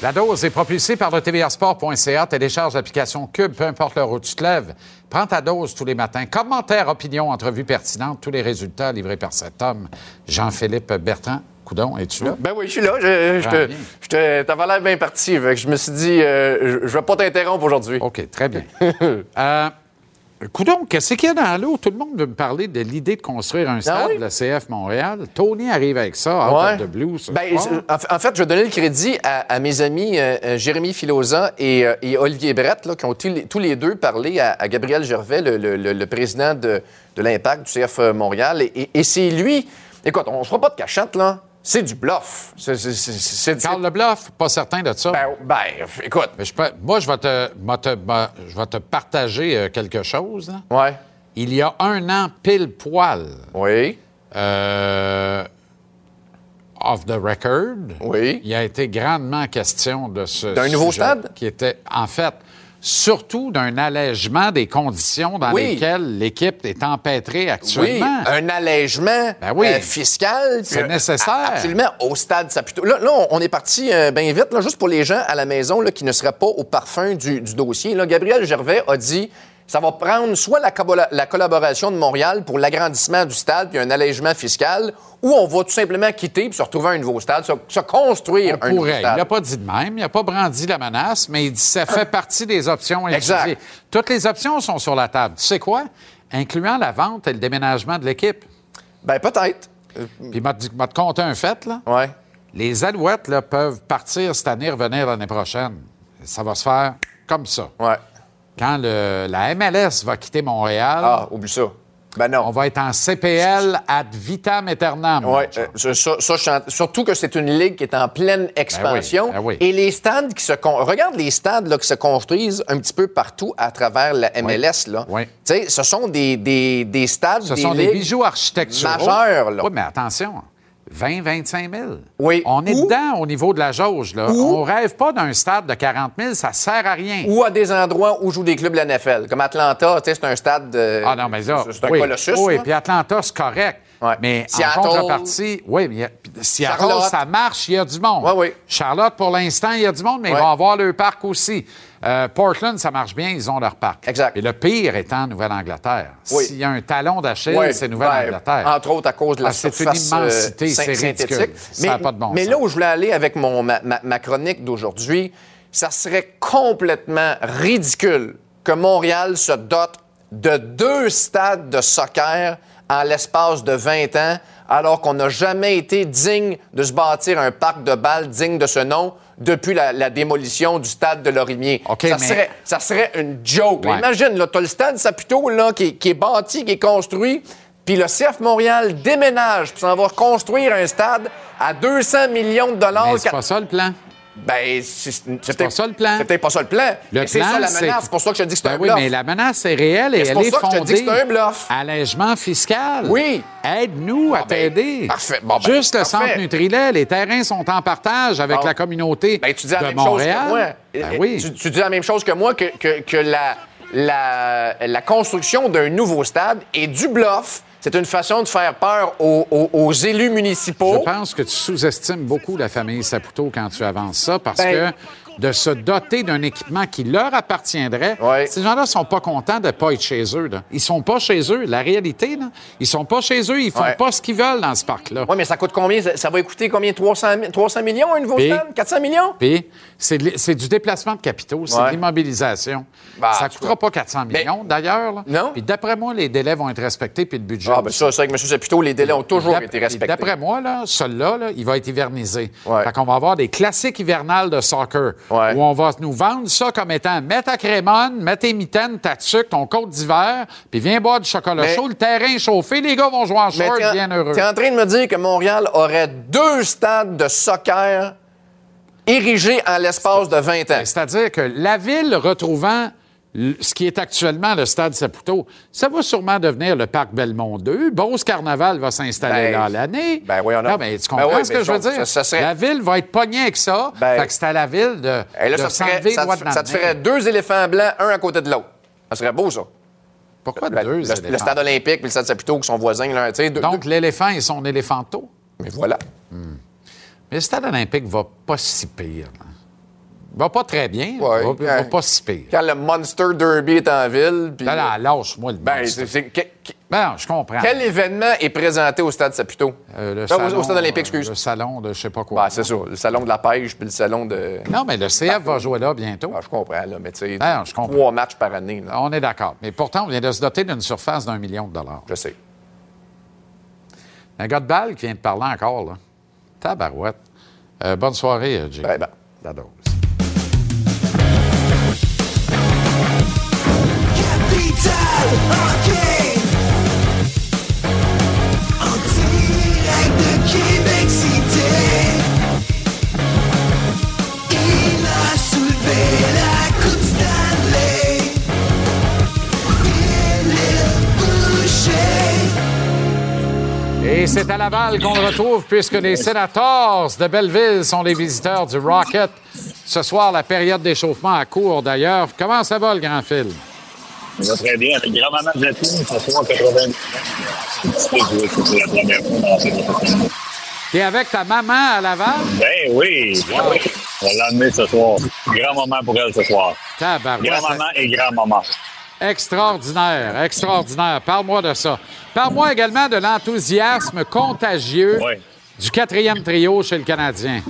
La dose est propulsée par le tvrsport.ca. Télécharge l'application Cube, peu importe l'heure où tu te lèves. Prends ta dose tous les matins. Commentaires, opinions, entrevues pertinentes, tous les résultats livrés par cet homme, Jean-Philippe Bertrand. Coudon, es-tu là? Ben oui, je suis là. Je, je te, t'avais l'air bien parti. je me suis dit, euh, je, je vais pas t'interrompre aujourd'hui. OK, très bien. euh, Coudon, qu'est-ce qu'il y a dans l'eau? Tout le monde veut me parler de l'idée de construire un stade, Ah oui? le CF Montréal. Tony arrive avec ça, out Ouais. of the blue. Ben, en, fait, je vais donner le crédit à, à mes amis euh, euh, Jérémy Filosa et, euh, et Olivier Brett, là, qui ont tous les, deux parlé à, à Gabriel Gervais, le, le- le- le président de, de l'Impact du CF Montréal. Et, et- et c'est lui. Écoute, on ne se fera pas de cachette, là. C'est du bluff. C'est, Carl le bluff, pas certain de ça. Ben, ben, écoute. Mais je peux- moi, je vais te, moi, te- moi, je vais te partager euh, quelque chose. là. Ouais. Il y a un an, pile poil, Oui. euh, off the record, Oui. il a été grandement question de ce D'un nouveau stade? Qui était, en fait, surtout d'un allègement des conditions dans Oui. lesquelles l'équipe est empêtrée Oui, actuellement. un allègement Ben oui. euh, fiscal. C'est euh, nécessaire. Absolument, au stade Saputo. Là, là, on- est parti bien vite, là, juste pour les gens à la maison là, qui ne seraient pas au parfum du, du dossier. Là, Gabriel Gervais a dit ça va prendre soit la, collaboration de Montréal pour l'agrandissement du stade puis un allègement fiscal, ou on va tout simplement quitter puis se retrouver un nouveau stade, se, se construire On un nouveau pourrait. Il stade. n'a pas dit de même. Il n'a pas brandi la menace, mais il dit ça fait partie des options Exact. étudiées. Toutes les options sont sur la table. Tu sais quoi? Incluant la vente et le déménagement de l'équipe. Ben peut-être. Puis, m'a m'a te compter un fait, là. Ouais. Les Alouettes là, peuvent partir cette année, revenir l'année prochaine. Ça va se faire comme ça. Ouais. Quand le- la MLS va quitter Montréal, Ah, oublie ça. Ben non. on va être en CPL ad vitam aeternam. Oui, ça, ça, en- surtout que c'est une ligue qui est en pleine expansion. Ben oui. Et les stades qui se... Regarde les stades là, qui se construisent un petit peu partout à travers la MLS. Là. Oui. Tu sais, ce sont des, des, des stades, Ce sont des bijoux architecturaux. majeurs. Là. Oui, mais attention. 20, 25 000. Oui. On est Ou- dedans au niveau de la jauge. Là. Ou- On rêve pas d'un stade de 40 000, ça sert à rien. Ou à des endroits où jouent des clubs de la NFL. Comme Atlanta, c'est un stade... de- Ah non, mais là, C'est un oui, colossus. Oui, puis Atlanta, c'est correct. Ouais. Mais Seattle. en contrepartie, oui, a- Seattle, Charlotte. ça marche, il y a du monde. Ouais, oui. Charlotte, pour l'instant, il y a du monde, mais ils vont avoir leur parc aussi. Euh, Portland, ça marche bien, ils ont leur parc. Exact. Et le pire étant Nouvelle-Angleterre. Oui. S'il y a un talon d'Achille, c'est Nouvelle-Angleterre. ben, entre autres à cause de la Ah, c'est une surface, euh, immensité, syn- c'est ridicule. Mais, n'a pas de bon mais sens. là où je voulais aller avec mon, ma, ma- ma chronique d'aujourd'hui, ça serait complètement ridicule que Montréal se dote de deux stades de soccer en l'espace de 20 ans, alors qu'on n'a jamais été digne de se bâtir un parc de balles digne de ce nom depuis la, la démolition du stade de Lorimier. Ça, mais- serait, ça serait une joke. Ouais. Imagine, là, t'as le stade Saputo là, qui, est- qui est bâti, qui est construit, puis le CF Montréal déménage, puis s'en va construire un stade à 200 millions de dollars. C'est pas ça le plan. Ben, c'est pas peut-être ça le plan. C'est peut-être pas ça le plan. Le Mais c'est plan, ça la menace. C'est pour ça que je te dis que c'est Ben un oui, bluff. mais la menace est réelle et elle pour est ça que je te fondée. dis que c'est un bluff. Allègement fiscal. Oui. Aide-nous à Ah ben, t'aider. parfait. Bon, ben, Juste le centre Nutrilait, les terrains sont en partage avec Bon. la communauté Ben, tu dis la de même Montréal. chose que moi. Ben oui. tu, tu dis la même chose que moi, que, que- que la, la, la construction d'un nouveau stade est du bluff. C'est une façon de faire peur aux, aux- aux élus Je municipaux. pense que tu sous-estimes beaucoup la famille Saputo quand tu avances ça parce Ben- que de se doter d'un équipement qui leur appartiendrait, Ouais. ces gens-là sont pas contents de pas être chez eux. Là. Ils sont pas chez eux. La réalité, là, ils sont pas chez eux. Ils font Ouais. pas ce qu'ils veulent dans ce parc-là. Oui, mais ça coûte combien? Ça, ça va coûter combien? 300, mi- 300 millions un nouveau stade? 400 millions? Puis, c'est du déplacement de capitaux, c'est Ouais. de l'immobilisation. Bah, ça ne coûtera pas 400 millions, d'ailleurs. Non. Puis d'après moi, les délais vont être respectés, puis le budget. Ah, ben ça, c'est avec M. Saputo, les délais ont toujours été respectés. D'après moi, là, celui-là, là, il va être hivernisé. Ouais. Fait qu'on va avoir des classiques hivernales de soccer. Où on va nous vendre ça comme étant mets ta crémone, mets tes mitaines, ta tuque, ton côte d'hiver, puis viens boire du chocolat Mais- chaud, le terrain est chauffé, les gars vont jouer en short, bien heureux. T'es en train de me dire que Montréal aurait deux stades de soccer érigés en l'espace de 20 ans. Ben, C'est-à-dire que la ville retrouvant ce qui est actuellement le stade Saputo, ça va sûrement devenir le parc Belmont 2. Beauce Carnaval va s'installer Ben, là l'année. ben oui, on a- Non, mais tu Ben comprends oui, ce que je veux dire? ça- ça serait- La ville va être pognée avec ça. Ben- fait que c'est à la ville de, Et là, de ça, te ferait, ça, de ça te deux éléphants blancs, un à côté de l'autre. Ça serait beau, ça. Pourquoi Le, deux le- le stade olympique et le stade Saputo qui sont voisins. Là, deux- Donc, l'éléphant et son éléphanto. Mais voilà. Mais le stade olympique va pas si pire. là. Va pas très bien. Ouais, va, va pas si pire. Quand le Monster Derby est en ville. puis- Là, là, lâche-moi le Ben, Monster. Ben non, je comprends. quel événement est présenté au stade Saputo? Euh, le au- salon, au stade olympique, euh, excuse. Le salon de je sais pas quoi. Ben, c'est ça. Le salon de la pêche puis le salon de. Non, mais le CF va jouer là bientôt. Ah, je comprends, là, mais tu sais, Ben non, trois matchs par année. là. On est d'accord. Mais pourtant, on vient de se doter d'une surface d'un million de dollars. Je sais. Un gars de balle qui vient de parler encore, là. Tabarouette. Euh, bonne soirée, euh, Jay. Ben, ben. Et c'est à Laval qu'on le retrouve puisque les Senators de Belleville sont les visiteurs du Rocket. Ce soir, la période d'échauffement à court d'ailleurs. Comment ça va, le grand fil? Ça va très bien. Avec grand-maman Jacqueline, ce soir, 80 C'est la première fois dans cette année. T'es avec ta maman à Laval? Ben oui. ben oui. On va l'emmener ce soir. Grand-maman pour elle ce soir. Grand-maman et grand-maman. Extraordinaire, extraordinaire. Parle-moi de ça. Parle-moi également de l'enthousiasme contagieux du quatrième trio chez le Canadien.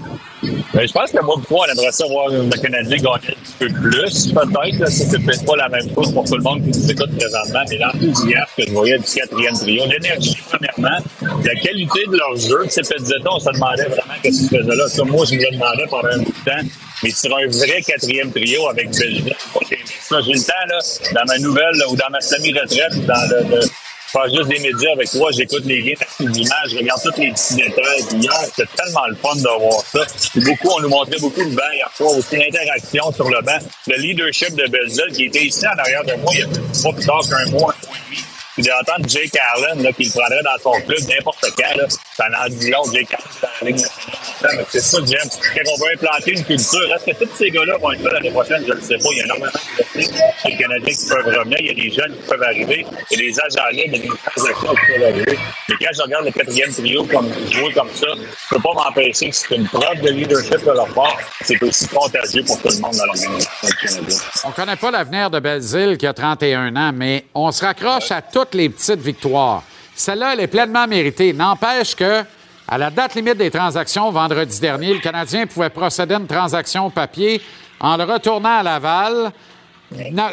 Ben, je pense que moi, pourquoi on aimerait ça voir le Canadien gagner un petit peu plus, peut-être. C'est peut-être pas la même chose pour tout le monde qui nous écoute présentement, mais l'enthousiasme que je voyais du quatrième trio, l'énergie, premièrement, la qualité de leur jeu. C'est peut-être, on se demandait vraiment qu'est-ce qu'ils faisaient là. Moi, je me le demandais pendant un bout de temps. Mais sur un vrai quatrième trio avec Belgique, j'ai le temps, là, dans ma nouvelle ou dans ma semi-retraite, dans le- je juste des médias avec toi, j'écoute les games d'image, je regarde tous les petits détails. Puis Hier, c'était tellement le fun de voir ça. Beaucoup, on nous montrait beaucoup le banc hier soir, aussi l'interaction sur le banc, le leadership de Belzil qui était ici en arrière de moi il y a pas plus tard qu'un mois, un mois et demi. D'entendre Jake Allen, là, qui le prendrait dans son club n'importe quand, là, ça en dit long, Jake Allen dans la C'est ça que j'aime. Quand on veut implanter une culture, est-ce que tous ces gars-là vont être là l'année prochaine? Je ne sais pas. Il y a énormément de Canadiens qui peuvent revenir. Il y a des jeunes qui peuvent arriver. Il y a des agents libres, il y a des transactions qui peuvent arriver. Mais quand je regarde le quatrième trio comme, jouer comme ça, je ne peux pas m'empêcher que c'est une preuve de leadership de leur part. C'est aussi contagieux pour tout le monde dans l'organisation du Canadien. On connaît pas l'avenir de Belzile qui a 31 ans, mais on se raccroche à toutes les petites victoires. Celle-là, elle est pleinement méritée. N'empêche que, à la date limite des transactions, vendredi dernier, le Canadien pouvait procéder à une transaction papier en le retournant à Laval,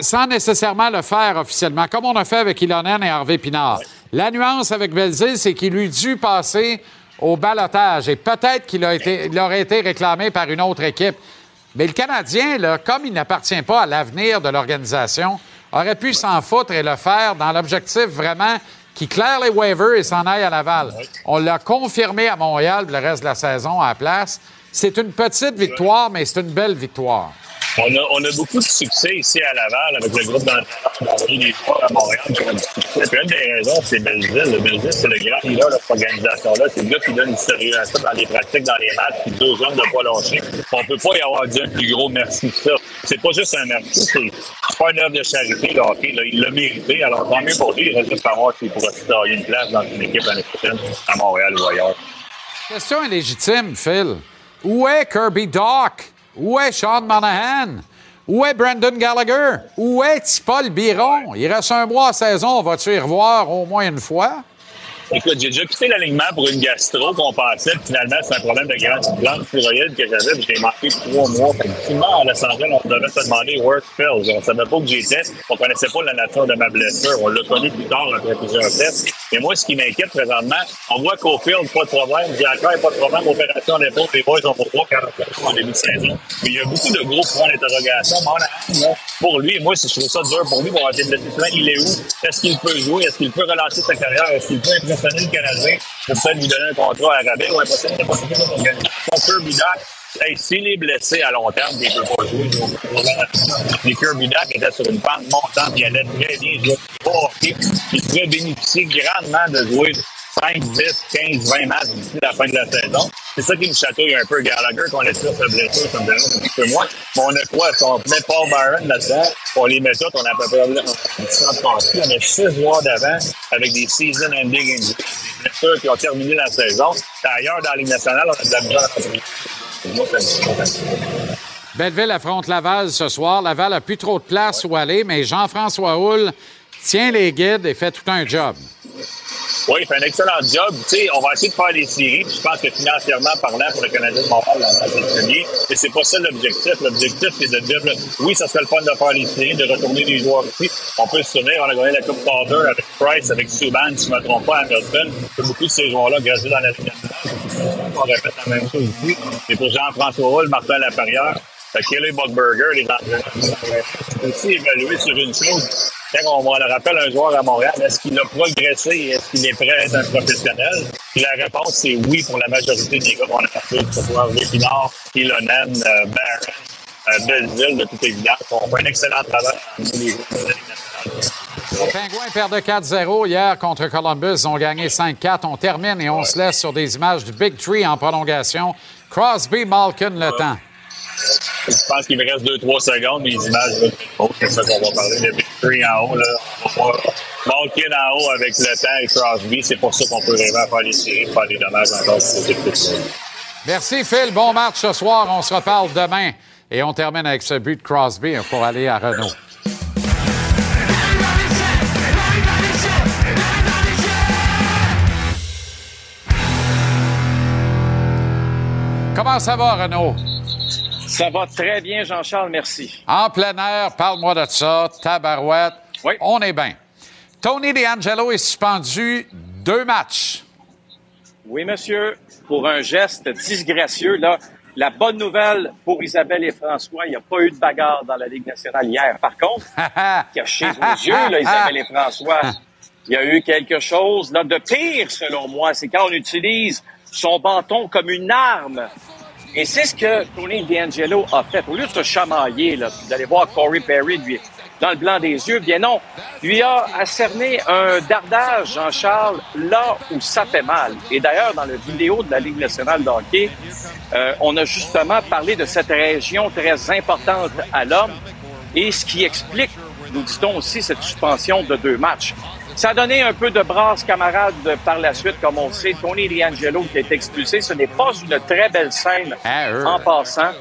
sans nécessairement le faire officiellement, comme on a fait avec Ilonen et Harvey Pinard. La nuance avec Belzile, c'est qu'il lui dû passer au balotage et peut-être qu'il a été, il aurait été réclamé par une autre équipe. Mais le Canadien, là, comme il n'appartient pas à l'avenir de l'organisation, aurait pu s'en foutre et le faire dans l'objectif vraiment qui claire les waivers et s'en aille à Laval. On l'a confirmé à Montréal le reste de la saison à la place. C'est une petite victoire, mais c'est une belle victoire. On a, beaucoup de succès ici à Laval avec le groupe d'entraîneurs des joueurs à Montréal. Puis une des raisons, c'est Belzile. Le Belzile, c'est le grand leader de cette organisation-là. C'est le gars qui donne du sérieux à ça dans les pratiques, dans les matchs, puis deux hommes de pas lâcher. On peut pas y avoir dit un plus gros merci que ça. C'est pas juste un merci, c'est c'est pas une œuvre de charité. Il l'a mérité. Alors, tant mieux pour lui. Il reste à voir s'il pourra se tailler une place dans une équipe l'année à Montréal ou ailleurs. Question est légitime, Phil. Où est Kirby Doc? Où est Sean Monahan? Où est Brandon Gallagher? Où est Paul Biron? Il reste un mois à saison. Vas-tu y revoir au moins une fois? Écoute, j'ai déjà quitté l'alignement pour une gastro qu'on pensait que finalement c'est un problème de grande glande thyroïde que j'avais, j'ai manqué trois mois. Que finalement, à Los Angeles, on devait se demander work pills. On savait pas où j'étais, on connaissait pas la nature de ma blessure. On l'a connu plus tard après plusieurs tests. Et moi, ce qui m'inquiète présentement, on voit qu'au field, pas de problème. Diacre, pas de problème. Opération d'épaule, les boys ont pour 3 40 en début de saison. Mais il y a beaucoup de gros points d'interrogation. Pour lui, moi, si je trouve ça dur pour lui, pour avoir été blessé il est où? Est-ce qu'il peut jouer? Est-ce qu'il peut relancer sa carrière? Est-ce qu'il peut impressionner le Canadien? Pour peut-être lui donner un contrat à rabais ou impossible de pas Kirby Doc, Hey, s'il est blessé à long terme, il ne peut pas jouer. Les Kirby Doc étaient sur une pente montante, il allait très bien jouer au hockey. Il pourrait bénéficier grandement de jouer 5, 10, 15, 20 matchs d'ici la fin de la saison. C'est ça qui me chatouille un peu. Gallagher, qu'on laisse sur sa blessure, ça me un petit peu moins. Mais on a quoi? Si on met Paul Byron là-dedans, on les met tous, on a à peu près un centre parti. On a 6 joueurs d'avant avec des season-ending injuries, des blessures qui ont terminé la saison. D'ailleurs, dans la nationale, on a de la misère à. Moi, Belleville affronte Laval ce soir. Laval a plus trop de place où aller, mais Jean-François Houle tient les guides et fait tout un job. Oui, il fait un excellent job. Tu sais, on va essayer de faire des séries. Je pense que financièrement parlant, pour le Canadien de Montréal, c'est le premier. Mais c'est pas ça l'objectif. L'objectif, c'est de développer. Oui, ça serait le fun de faire des séries, de retourner des joueurs ici. On peut se souvenir, on a gagné la Coupe Calder avec Price, avec Subban, si je ne me trompe pas, à Hamilton. Beaucoup de ces joueurs-là graduent dans la nationale. On répète la même chose ici. Et pour Jean-François Hull, Martin Laperrière, fait que Kelly Buckberger, les entraîneurs, aussi évalué sur une chose. Quand on, le rappelle un joueur à Montréal, est-ce qu'il a progressé? Est-ce qu'il est prêt à être un professionnel? Puis la réponse, c'est oui pour la majorité des gars qu'on a appelés, que ce soit Répinard, Ilonen, euh, Barron, euh, Belleville, de toute évidence. On fait un excellent travail. Les Pingouins perdent 4-0 hier contre Columbus. Ils ont gagné 5-4. On termine et on se laisse sur des images du Big Tree en prolongation. Crosby, Malkin, le temps. Je pense qu'il me reste 2-3 secondes, mais les images, là, oh, c'est ça qu'on va parler. Le Big Three en haut, là. On va voir Malkin en haut avec le temps et Crosby. C'est pour ça qu'on peut rêver à faire les séries, faire des dommages encore. Merci, Phil. Bon match ce soir. On se reparle demain. Et on termine avec ce but de Crosby pour aller à Renault. Comment ça va, Renaud? Ça va très bien, Jean-Charles, merci. En plein air, parle-moi de ça. Tabarouette. On est bien. Tony DeAngelo est suspendu deux matchs. Oui, monsieur, pour un geste disgracieux. Là, la bonne nouvelle pour Isabelle et François, il n'y a pas eu de bagarre dans la Ligue nationale hier. Par contre, cachez vos yeux, là, Isabelle et François, il y a eu quelque chose là, de pire, selon moi. C'est quand on utilise son bâton comme une arme. Et c'est ce que Tony D'Angelo a fait. Au lieu de se chamailler, là, d'aller voir Corey Perry lui, dans le blanc des yeux, bien non, lui a cerné un dardage, Jean-Charles, là où ça fait mal. Et d'ailleurs, dans la vidéo de la Ligue nationale de hockey, euh, on a justement parlé de cette région très importante à l'homme et ce qui explique, nous dit-on aussi, cette suspension de deux matchs. Ça a donné un peu de brasse camarade par la suite, comme on le sait. Tony D'Angelo qui est expulsé, ce n'est pas une très belle scène en passant.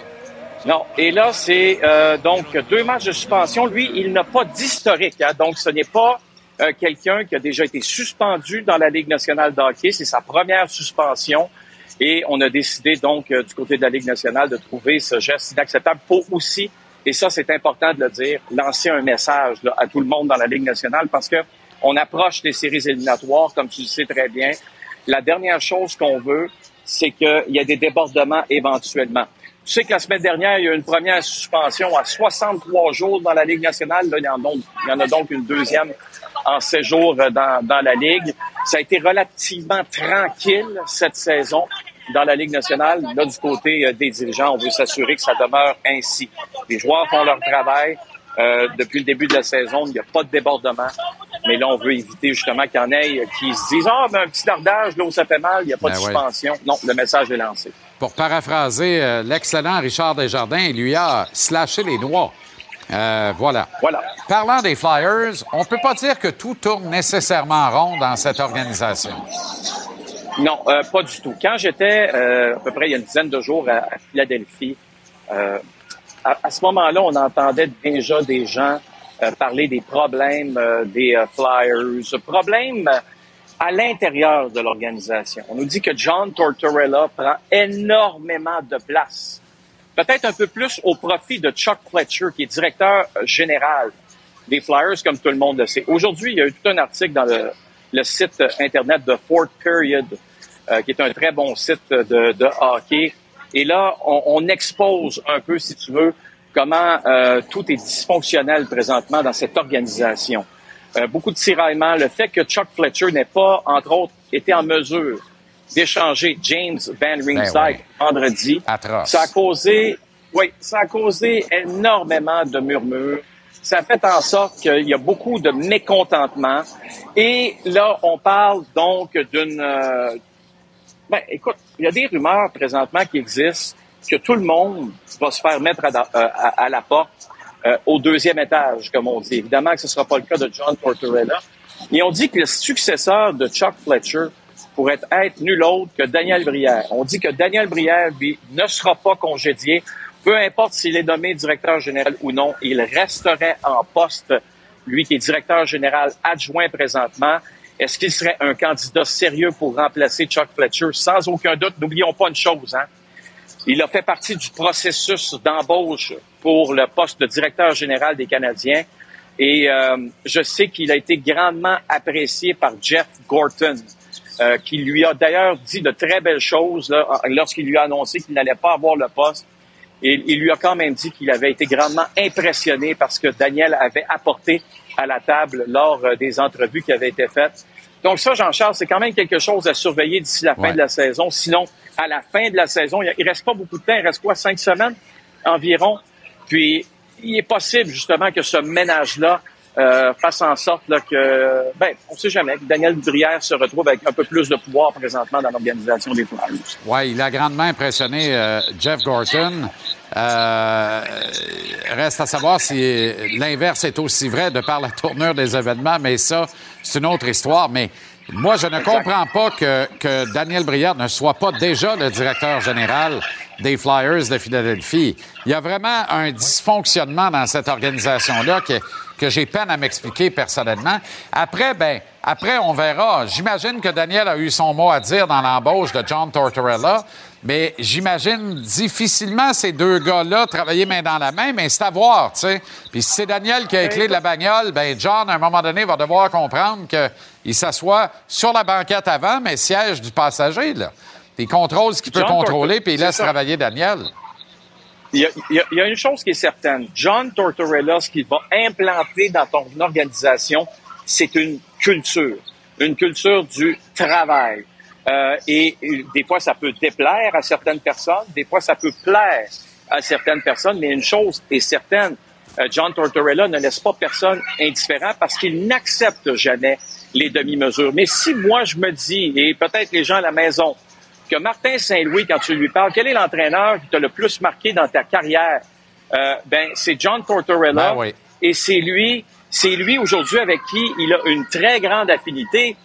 Non. Et là, c'est euh, donc deux matchs de suspension. Lui, il n'a pas d'historique. hein. Donc, ce n'est pas euh, quelqu'un qui a déjà été suspendu dans la Ligue nationale de hockey. C'est sa première suspension. Et on a décidé donc euh, du côté de la Ligue nationale de trouver ce geste inacceptable pour aussi, et ça c'est important de le dire, lancer un message là, à tout le monde dans la Ligue nationale parce que on approche des séries éliminatoires, comme tu le sais très bien. La dernière chose qu'on veut, c'est qu'il y ait des débordements éventuellement. Tu sais que la semaine dernière, il y a eu une première suspension à 63 jours dans la Ligue nationale. Là, il, y en, donc- il y en a donc une deuxième en séjour euh, dans, dans la Ligue. Ça a été relativement tranquille cette saison dans la Ligue nationale. Là, du côté euh, des dirigeants, on veut s'assurer que ça demeure ainsi. Les joueurs font leur travail. Euh, depuis le début de la saison, il n'y a pas de débordement. Mais là, on veut éviter justement qu'il y en ait qui se disent Ah, ben, un petit dardage, là où ça fait mal, il n'y a pas Ben de ouais. suspension. Non, le message est lancé. Pour paraphraser euh, l'excellent Richard Desjardins, il lui a slashé les doigts. Euh, voilà. Voilà. Parlant des Flyers, on peut pas dire que tout tourne nécessairement rond dans cette organisation. Non, euh, pas du tout. Quand j'étais euh, à peu près il y a une dizaine de jours à, à Philadelphie, euh, à, ce moment-là, on entendait déjà des gens euh, parler des problèmes euh, des euh, Flyers. Problèmes à l'intérieur de l'organisation. On nous dit que John Tortorella prend énormément de place. Peut-être un peu plus au profit de Chuck Fletcher, qui est directeur euh, général des Flyers, comme tout le monde le sait. Aujourd'hui, il y a eu tout un article dans le, site euh, Internet de Fourth Period, euh, qui est un très bon site de hockey. Et là, on, on expose un peu, si tu veux, comment euh, tout est dysfonctionnel présentement dans cette organisation. Euh, beaucoup de tiraillements, le fait que Chuck Fletcher n'ait pas, entre autres, été en mesure d'échanger James Van Riemsdyk Ben oui. vendredi, Atroce. ça a causé, oui, ça a causé énormément de murmures. Ça a fait en sorte qu'il y a beaucoup de mécontentement. Et là, on parle donc d'une... euh, ben, écoute, il y a des rumeurs présentement qui existent que tout le monde va se faire mettre à, euh, la porte euh, au deuxième étage, comme on dit. Évidemment que ce ne sera pas le cas de John Tortorella. Et on dit que le successeur de Chuck Fletcher pourrait être nul autre que Daniel Brière. On dit que Daniel Brière, lui, ne sera pas congédié. Peu importe s'il est nommé directeur général ou non, il resterait en poste, lui qui est directeur général adjoint présentement. Est-ce qu'il serait un candidat sérieux pour remplacer Chuck Fletcher? Sans aucun doute. N'oublions pas une chose, hein. Il a fait partie du processus d'embauche pour le poste de directeur général des Canadiens. Et euh, je sais qu'il a été grandement apprécié par Jeff Gorton, euh, qui lui a d'ailleurs dit de très belles choses lorsqu'il lui a annoncé qu'il n'allait pas avoir le poste. Et il lui a quand même dit qu'il avait été grandement impressionné parce que Daniel avait apporté à la table lors euh, des entrevues qui avaient été faites. Donc ça, Jean-Charles, c'est quand même quelque chose à surveiller d'ici la fin Ouais. de la saison. Sinon, à la fin de la saison, il reste pas beaucoup de temps. Il reste quoi, cinq semaines environ? Puis, il est possible justement que ce ménage-là euh, fasse en sorte là, que, ben, on sait jamais, que Daniel Brière se retrouve avec un peu plus de pouvoir présentement dans l'organisation des Flyers. Oui, il a grandement impressionné euh, Jeff Gorton. Euh, reste à savoir si l'inverse est aussi vrai de par la tournure des événements, mais ça, c'est une autre histoire. Mais moi, je ne comprends pas que, que Daniel Brière ne soit pas déjà le directeur général des Flyers de Philadelphie. Il y a vraiment un dysfonctionnement dans cette organisation-là que, que j'ai peine à m'expliquer personnellement. Après, ben, après, on verra. J'imagine que Daniel a eu son mot à dire dans l'embauche de John Tortorella, mais j'imagine difficilement ces deux gars-là travailler main dans la main, mais c'est à voir, tu sais. Puis si c'est Daniel qui a les clés de la bagnole, ben John, à un moment donné, va devoir comprendre qu'il s'assoit sur la banquette avant, mais siège du passager, là. Il contrôle ce qu'il peut contrôler, puis il laisse travailler Daniel. Il y, a, il y a- il y a une chose qui est certaine. John Tortorella, ce qu'il va implanter dans ton organisation, c'est une culture. Une culture du travail. Euh, et, des fois, ça peut déplaire à certaines personnes. Des fois, ça peut plaire à certaines personnes. Mais une chose est certaine. euh, John Tortorella ne laisse pas personne indifférent parce qu'il n'accepte jamais les demi-mesures. Mais si moi, je me dis, et peut-être les gens à la maison, que Martin Saint-Louis, quand tu lui parles, quel est l'entraîneur qui t'a le plus marqué dans ta carrière? Euh, ben, c'est John Tortorella. Ben oui. Et c'est lui, c'est lui aujourd'hui avec qui il a une très grande affinité.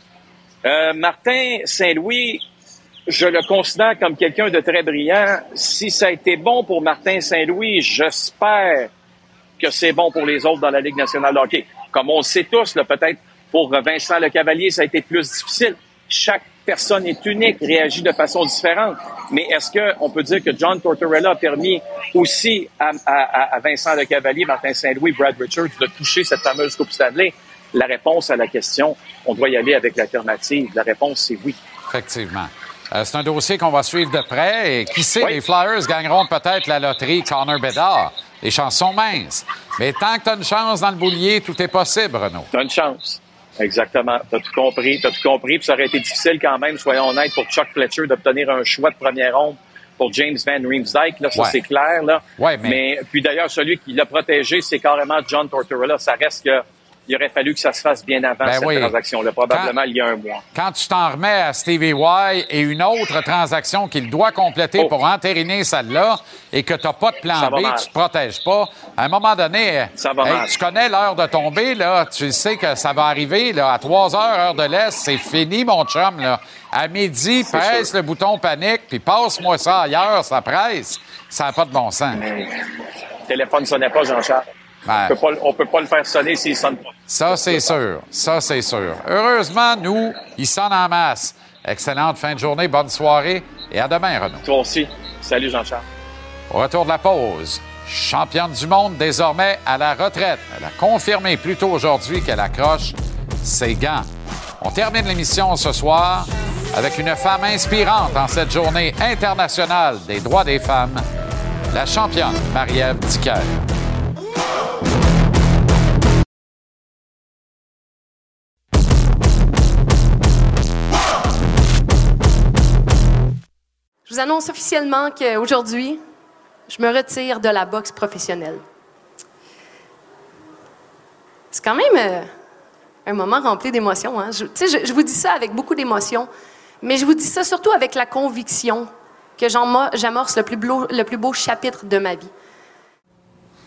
Euh, Martin Saint-Louis, je le considère comme quelqu'un de très brillant. Si ça a été bon pour Martin Saint-Louis, j'espère que c'est bon pour les autres dans la Ligue nationale de hockey. Comme on le sait tous, peut-être pour Vincent Le Cavalier, ça a été plus difficile. Chaque personne est unique, réagit de façon différente. Mais est-ce qu'on peut dire que John Tortorella a permis aussi à, à- à Vincent Le Cavalier, Martin Saint-Louis, Brad Richards de toucher cette fameuse Coupe Stanley? La réponse à la question, on doit y aller avec l'alternative. La réponse, c'est oui. Effectivement. Euh, c'est un dossier qu'on va suivre de près. Et qui sait, les Flyers gagneront peut-être la loterie Connor Bedard. Les chances sont minces. Mais tant que tu as une chance dans le boulier, tout est possible, Renaud. T'as une chance. Exactement. T'as tout compris. T'as tout compris. Puis ça aurait été difficile quand même, soyons honnêtes, pour Chuck Fletcher d'obtenir un choix de première ronde pour James Van Riemsdyk. Là, ça, Ouais. c'est clair. Là. Ouais, mais- puis d'ailleurs, celui qui l'a protégé, c'est carrément John Tortorella. Ça reste que il aurait fallu que ça se fasse bien avant Ben cette oui. transaction-là, probablement il y a un mois. Quand tu t'en remets à Stevie Y et une autre transaction qu'il doit compléter pour entériner celle-là et que tu n'as pas de plan Oh. Ça B, tu te protèges pas, à un moment donné, Ça va hey, mal. tu connais l'heure de tomber, là, tu sais que ça va arriver, là, à 3 heures, heure de l'Est, c'est fini, mon chum. Là. À midi, sûr. le bouton panique, puis passe-moi ça ailleurs, ça presse. Ça n'a pas de bon sens. Le téléphone sonnait pas, Jean-Charles. Ben. On peut pas- on peut pas le faire sonner s'il sonne pas. Ça, c'est sûr. Ça, c'est sûr. Heureusement, nous, ils sonnent en masse. Excellente fin de journée, bonne soirée et à demain, Renaud. Toi aussi. Salut, Jean-Charles. Au retour de la pause, championne du monde désormais à la retraite. Elle a confirmé plus tôt aujourd'hui qu'elle accroche ses gants. On termine l'émission ce soir avec une femme inspirante en cette journée internationale des droits des femmes, la championne Marie-Ève Dicker. Je vous annonce officiellement qu'aujourd'hui, je me retire de la boxe professionnelle. C'est quand même euh, un moment rempli d'émotions. Hein? Je, je- vous dis ça avec beaucoup d'émotions, mais je vous dis ça surtout avec la conviction que j'amorce le, plus beau- le plus beau chapitre de ma vie.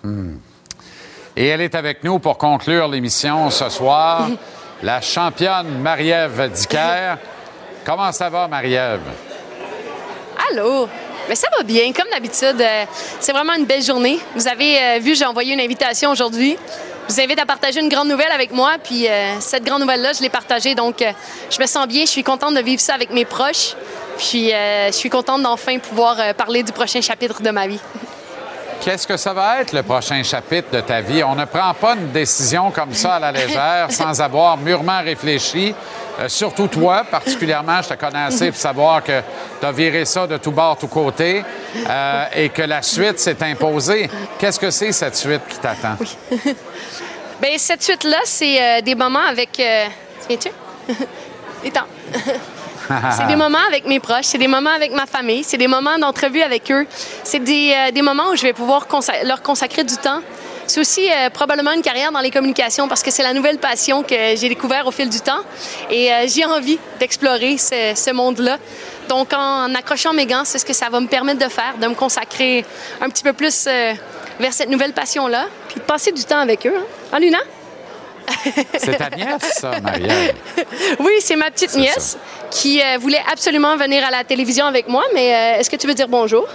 Hmm. Et elle est avec nous pour conclure l'émission ce soir, la championne Marie-Ève Dicker. Comment ça va, Marie-Ève? Allô? Mais ça va bien, comme d'habitude. euh, c'est vraiment une belle journée. Vous avez euh, vu, j'ai envoyé une invitation aujourd'hui. Je vous invite à partager une grande nouvelle avec moi. Puis euh, cette grande nouvelle-là, je l'ai partagée. Donc, je me sens bien. Je suis contente de vivre ça avec mes proches. Puis, je suis contente d'enfin pouvoir parler du prochain chapitre de ma vie. Qu'est-ce que ça va être le prochain chapitre de ta vie? On ne prend pas une décision comme ça à la légère sans avoir mûrement réfléchi. Euh, surtout toi, particulièrement, je te connais assez pour savoir que tu as viré ça de tout bord, tout côté euh, et que la suite s'est imposée. Qu'est-ce que c'est cette suite qui t'attend? Bien, cette suite-là, c'est euh, des moments avec. Viens-tu? Étant. C'est des moments avec mes proches, c'est des moments avec ma famille, c'est des moments d'entrevue avec eux. C'est des, euh, des moments où je vais pouvoir leur consacrer du temps. C'est aussi euh, probablement une carrière dans les communications parce que c'est la nouvelle passion que j'ai découvert au fil du temps et euh, j'ai envie d'explorer ce, ce monde-là. Donc, en, accrochant mes gants, c'est ce que ça va me permettre de faire, de me consacrer un petit peu plus vers cette nouvelle passion-là, puis de passer du temps avec eux. Hein, Hein, Luna? C'est ta nièce, ça. Oui, c'est ma petite nièce qui euh, voulait absolument venir à la télévision avec moi, mais euh, est-ce que tu veux dire bonjour?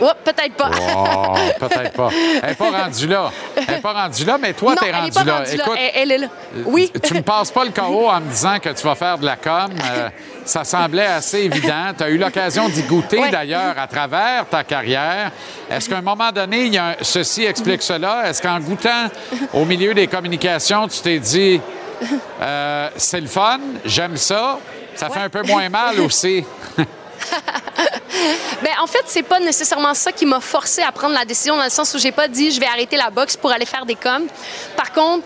Oh, peut-être pas. Oh, peut-être pas. Elle n'est pas rendue là. Elle n'est pas rendue là, mais toi, non, t'es elle rendu n'est pas là. rendue là. Écoute, Elle, elle est là. Oui. Tu me passes pas le KO en me disant que tu vas faire de la com. Euh, ça semblait assez évident. Tu as eu l'occasion d'y goûter, d'ailleurs, à travers ta carrière. Est-ce qu'à un moment donné, il y a un- ceci explique cela? Est-ce qu'en goûtant au milieu des communications, tu t'es dit, euh, c'est le fun, j'aime ça, ça fait un peu moins mal aussi? Ben, en fait, c'est pas nécessairement ça qui m'a forcé à prendre la décision dans le sens où j'ai pas dit je vais arrêter la boxe pour aller faire des coms. Par contre,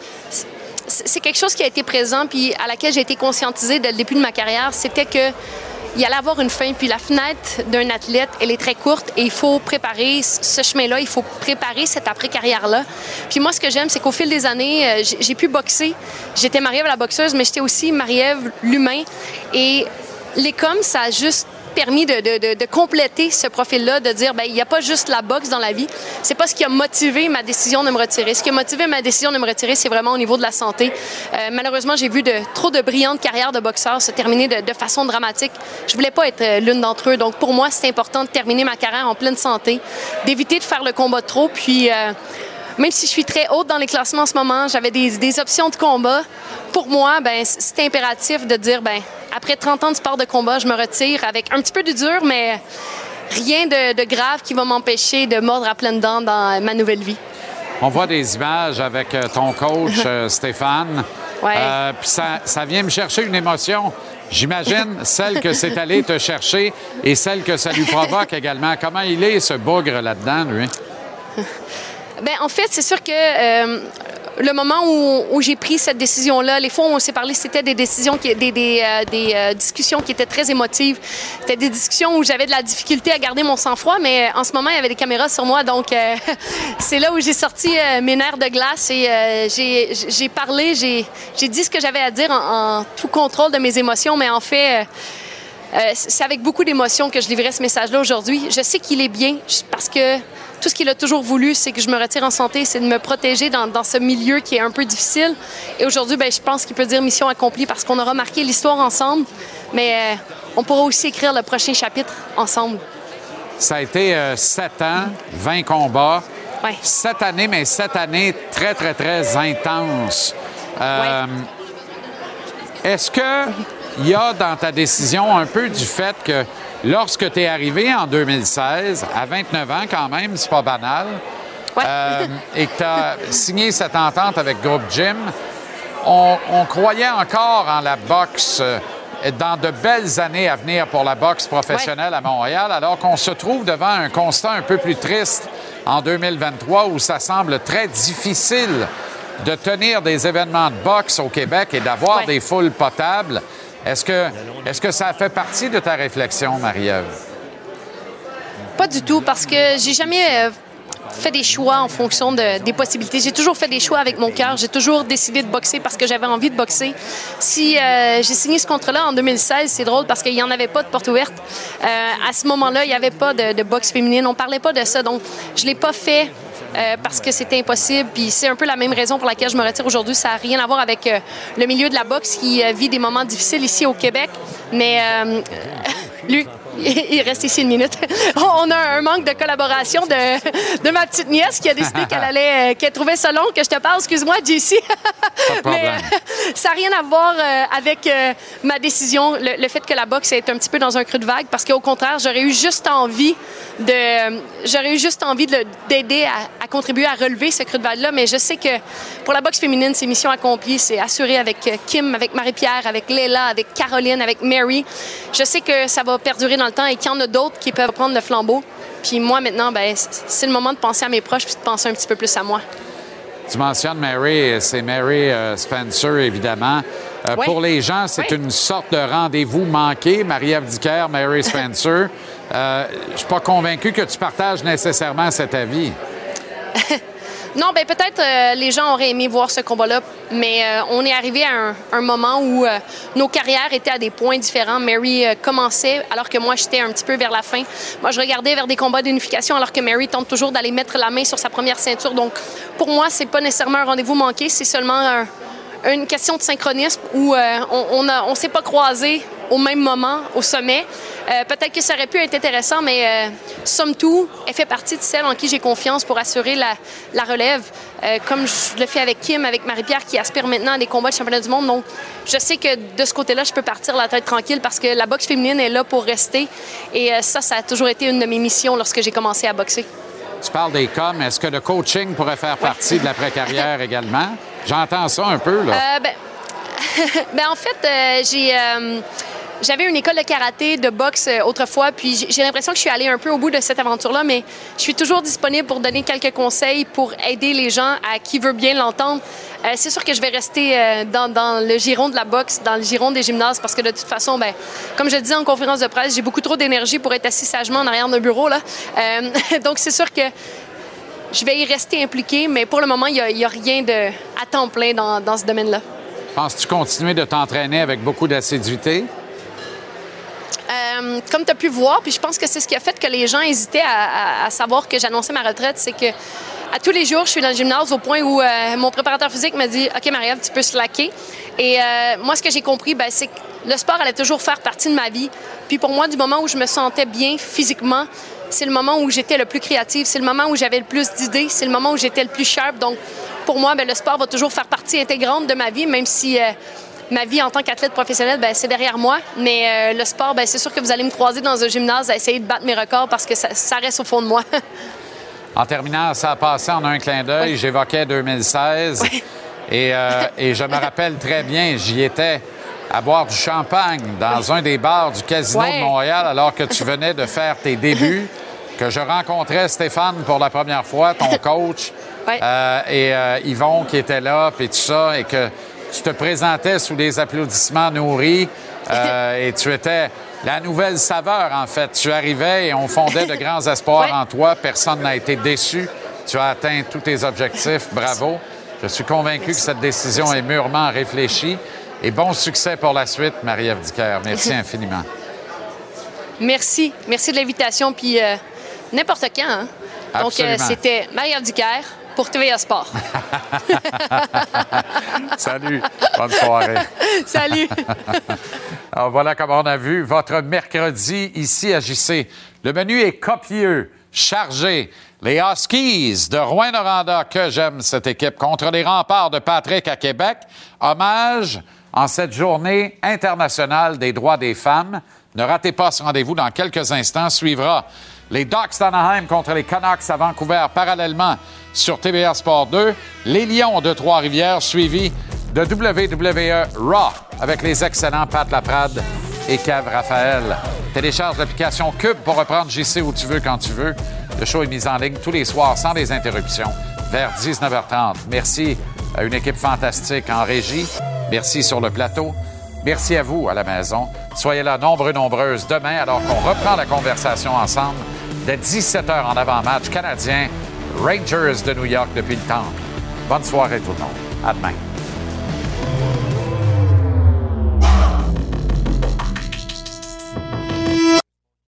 c'est quelque chose qui a été présent puis à laquelle j'ai été conscientisée dès le début de ma carrière, c'était que il allait avoir une fin, puis la fenêtre d'un athlète, elle est très courte et il faut préparer ce chemin-là, il faut préparer cette après-carrière-là. Puis moi, ce que j'aime, c'est qu'au fil des années, euh, j'ai pu boxer. J'étais Marie-Ève la boxeuse, mais j'étais aussi Marie-Ève l'humain. Et les coms, ça a juste permis de, compléter ce profil-là, de dire, ben il n'y a pas juste la boxe dans la vie. C'est pas ce qui a motivé ma décision de me retirer. Ce qui a motivé ma décision de me retirer, c'est vraiment au niveau de la santé. Euh, malheureusement, j'ai vu de, trop de brillantes carrières de boxeurs se terminer de, façon dramatique. Je voulais pas être euh, l'une d'entre eux. Donc, pour moi, c'est important de terminer ma carrière en pleine santé, d'éviter de faire le combat trop, puis... euh, même si je suis très haute dans les classements en ce moment, j'avais des, des options de combat. Pour moi, ben, c'est impératif de dire, ben, après 30 ans de sport de combat, je me retire avec un petit peu de dur, mais rien de, de grave qui va m'empêcher de mordre à pleines dents dans ma nouvelle vie. On voit des images avec euh, ton coach, euh, Stéphane. Ouais. Euh, Puis ça, ça vient me chercher une émotion. J'imagine celle que c'est allé te chercher et celle que ça lui provoque également. Comment il est, ce bougre là-dedans, lui? Ben, en fait, c'est sûr que euh, le moment où, j'ai pris cette décision-là, les fois où on s'est parlé, c'était des décisions, qui, des, des, euh, euh, discussions qui étaient très émotives. C'était des discussions où j'avais de la difficulté à garder mon sang-froid, mais en ce moment, il y avait des caméras sur moi, donc c'est là où j'ai sorti mes nerfs de glace et j'ai parlé, j'ai dit ce que j'avais à dire en, tout contrôle de mes émotions, mais en fait. c'est avec beaucoup d'émotion que je livrais ce message-là aujourd'hui. Je sais qu'il est bien parce que tout ce qu'il a toujours voulu, c'est que je me retire en santé, c'est de me protéger dans, dans ce milieu qui est un peu difficile. Et aujourd'hui, ben, je pense qu'il peut dire mission accomplie parce qu'on aura marqué l'histoire ensemble, mais euh, on pourra aussi écrire le prochain chapitre ensemble. Ça a été euh, 7 ans, 20 combats. Cette année, mais cette année très, très, très intense. Euh, Est-ce qu'il y a dans ta décision un peu du fait que lorsque tu es arrivé en 2016, à 29 ans quand même, c'est pas banal, euh, et que tu as signé cette entente avec Groupe Gym, on, on croyait encore en la boxe euh, dans de belles années à venir pour la boxe professionnelle à Montréal, alors qu'on se trouve devant un constat un peu plus triste en 2023 où ça semble très difficile de tenir des événements de boxe au Québec et d'avoir des foules potables. Est-ce que, est que ça fait partie de ta réflexion, Marie-Ève? Pas du tout, parce que j'ai jamais euh, fait des choix en fonction de- des possibilités. J'ai toujours fait des choix avec mon cœur. J'ai toujours décidé de boxer parce que j'avais envie de boxer. Si euh, j'ai signé ce contrat-là en 2016, c'est drôle parce qu'il n'y en avait pas de porte ouverte. Euh, à ce moment-là, il n'y avait pas de, de boxe féminine. On parlait pas de ça. Donc, je l'ai pas fait. Euh, parce que c'était impossible. Puis c'est un peu la même raison pour laquelle je me retire aujourd'hui. Ça n'a rien à voir avec euh, le milieu de la boxe qui euh, vit des moments difficiles ici au Québec. Mais lui, il reste ici une minute. On a un manque de collaboration de, de ma petite nièce qui a décidé qu'elle allait, euh, qu'elle trouvait ça long que je te parle. Excuse-moi, JC. Mais euh, ça n'a rien à voir euh, avec euh, ma décision, le, le fait que la boxe est un petit peu dans un creux de vague, parce qu'au contraire, j'aurais eu juste envie de, j'aurais eu juste envie d'aider à, à contribuer à relever ce creux de vague-là. Mais je sais que pour la boxe féminine, c'est mission accomplie, c'est assuré avec Kim, avec Marie-Pierre, avec Léla, avec Caroline, avec Mary. Je sais que ça va perdurer dans le temps et qu'il y en a d'autres qui peuvent prendre le flambeau. Puis moi, maintenant, ben, c'est le moment de penser à mes proches puis de penser un petit peu plus à moi. Tu mentionnes Mary, c'est Mary euh, Spencer, évidemment. Euh, Oui. Pour les gens, c'est une sorte de rendez-vous manqué. Marie-Ève Dicker, Mary Spencer. Euh, Je suis pas convaincu que tu partages nécessairement cet avis. Non, ben peut-être euh, les gens auraient aimé voir ce combat-là, mais euh, on est arrivé à un, moment où euh, nos carrières étaient à des points différents. Mary commençait alors que moi j'étais un petit peu vers la fin. Moi je regardais vers des combats d'unification alors que Mary tente toujours d'aller mettre la main sur sa première ceinture. Donc pour moi c'est pas nécessairement un rendez-vous manqué, c'est seulement un- une question de synchronisme où on on on s'est pas croisés au même moment au sommet. Euh, Peut-être que ça aurait pu être intéressant, mais euh, somme tout, elle fait partie de celles en qui j'ai confiance pour assurer la, la relève, Euh, comme je le fais avec Kim, avec Marie-Pierre, qui aspire maintenant à des combats de championnat du monde. Donc, je sais que de ce côté-là, je peux partir la tête tranquille parce que la boxe féminine est là pour rester. Et ça, ça a toujours été une de mes missions lorsque j'ai commencé à boxer. Tu parles des coms. Est-ce que le coaching pourrait faire partie de l'après-carrière également? J'entends ça un peu, là. Euh, ben, ben, en fait, euh, j'ai. euh, j'avais une école de karaté, de boxe euh, autrefois, puis j'ai- l'impression que je suis allée un peu au bout de cette aventure-là, mais je suis toujours disponible pour donner quelques conseils, pour aider les gens à qui veut bien l'entendre. Euh, c'est sûr que je vais rester euh, dans, le giron de la boxe, dans le giron des gymnases, parce que de toute façon, ben, comme je le disais en conférence de presse, j'ai beaucoup trop d'énergie pour être assis sagement en arrière d'un bureau. Là. Donc, c'est sûr que je vais y rester impliquée, mais pour le moment, il n'y a, rien de, à temps plein dans ce domaine-là. Penses-tu continuer de t'entraîner avec beaucoup d'assiduité? Euh, comme tu as pu voir, puis je pense que c'est ce qui a fait que les gens hésitaient à, savoir que j'annonçais ma retraite, c'est que à tous les jours, je suis dans le gymnase au point où euh, mon préparateur physique m'a dit OK, Marie-Ève, tu peux slacker. Et euh, moi, ce que j'ai compris, ben, c'est que le sport allait toujours faire partie de ma vie. Puis pour moi, du moment où je me sentais bien physiquement, c'est le moment où j'étais le plus créative, c'est le moment où j'avais le plus d'idées, c'est le moment où j'étais le plus sharp. Donc, pour moi, ben, le sport va toujours faire partie intégrante de ma vie, même si ma vie en tant qu'athlète professionnel, ben, c'est derrière moi. Mais euh, le sport, ben, c'est sûr que vous allez me croiser dans un gymnase à essayer de battre mes records parce que ça, ça reste au fond de moi. En terminant, ça a passé en un clin d'œil. J'évoquais 2016. Et, euh, et je me rappelle très bien, j'y étais à boire du champagne dans un des bars du Casino de Montréal alors que tu venais de faire tes débuts, que je rencontrais Stéphane pour la première fois, ton coach, euh, et Yvon qui était là, puis tout ça, et que tu te présentais sous des applaudissements nourris euh, et tu étais la nouvelle saveur, en fait. Tu arrivais et on fondait de grands espoirs en toi. Personne n'a été déçu. Tu as atteint tous tes objectifs. Bravo. Je suis convaincu que cette décision est mûrement réfléchie. Et bon succès pour la suite, Marie-Ève Dicker. Merci infiniment. Merci. Merci de l'invitation. Puis euh, n'importe quand. hein. Donc, euh, c'était Marie-Ève Dicker pour TVA Sport. Salut. Bonne soirée. Salut. Alors voilà comment on a vu votre mercredi ici à JC. Le menu est copieux, chargé, Les Huskies de Rouen-Noranda, que j'aime cette équipe, contre les remparts de Patrick à Québec. Hommage en cette journée internationale des droits des femmes. Ne ratez pas ce rendez-vous dans quelques instants. Suivra les Ducks d'Anaheim contre les Canucks à Vancouver parallèlement sur TVA Sport 2. Les Lions de Trois-Rivières suivis de WWE Raw avec les excellents Pat Laprade et Kev Raphaël. Télécharge l'application Cube pour reprendre JC où tu veux, quand tu veux. Le show est mis en ligne tous les soirs sans des interruptions vers 19h30. Merci à une équipe fantastique en régie. Merci sur le plateau. Merci à vous à la maison. Soyez là nombreux, nombreuses demain alors qu'on reprend la conversation ensemble dès 17h en avant-match canadien Rangers de New York depuis le temps. Bonne soirée tout le monde. À demain.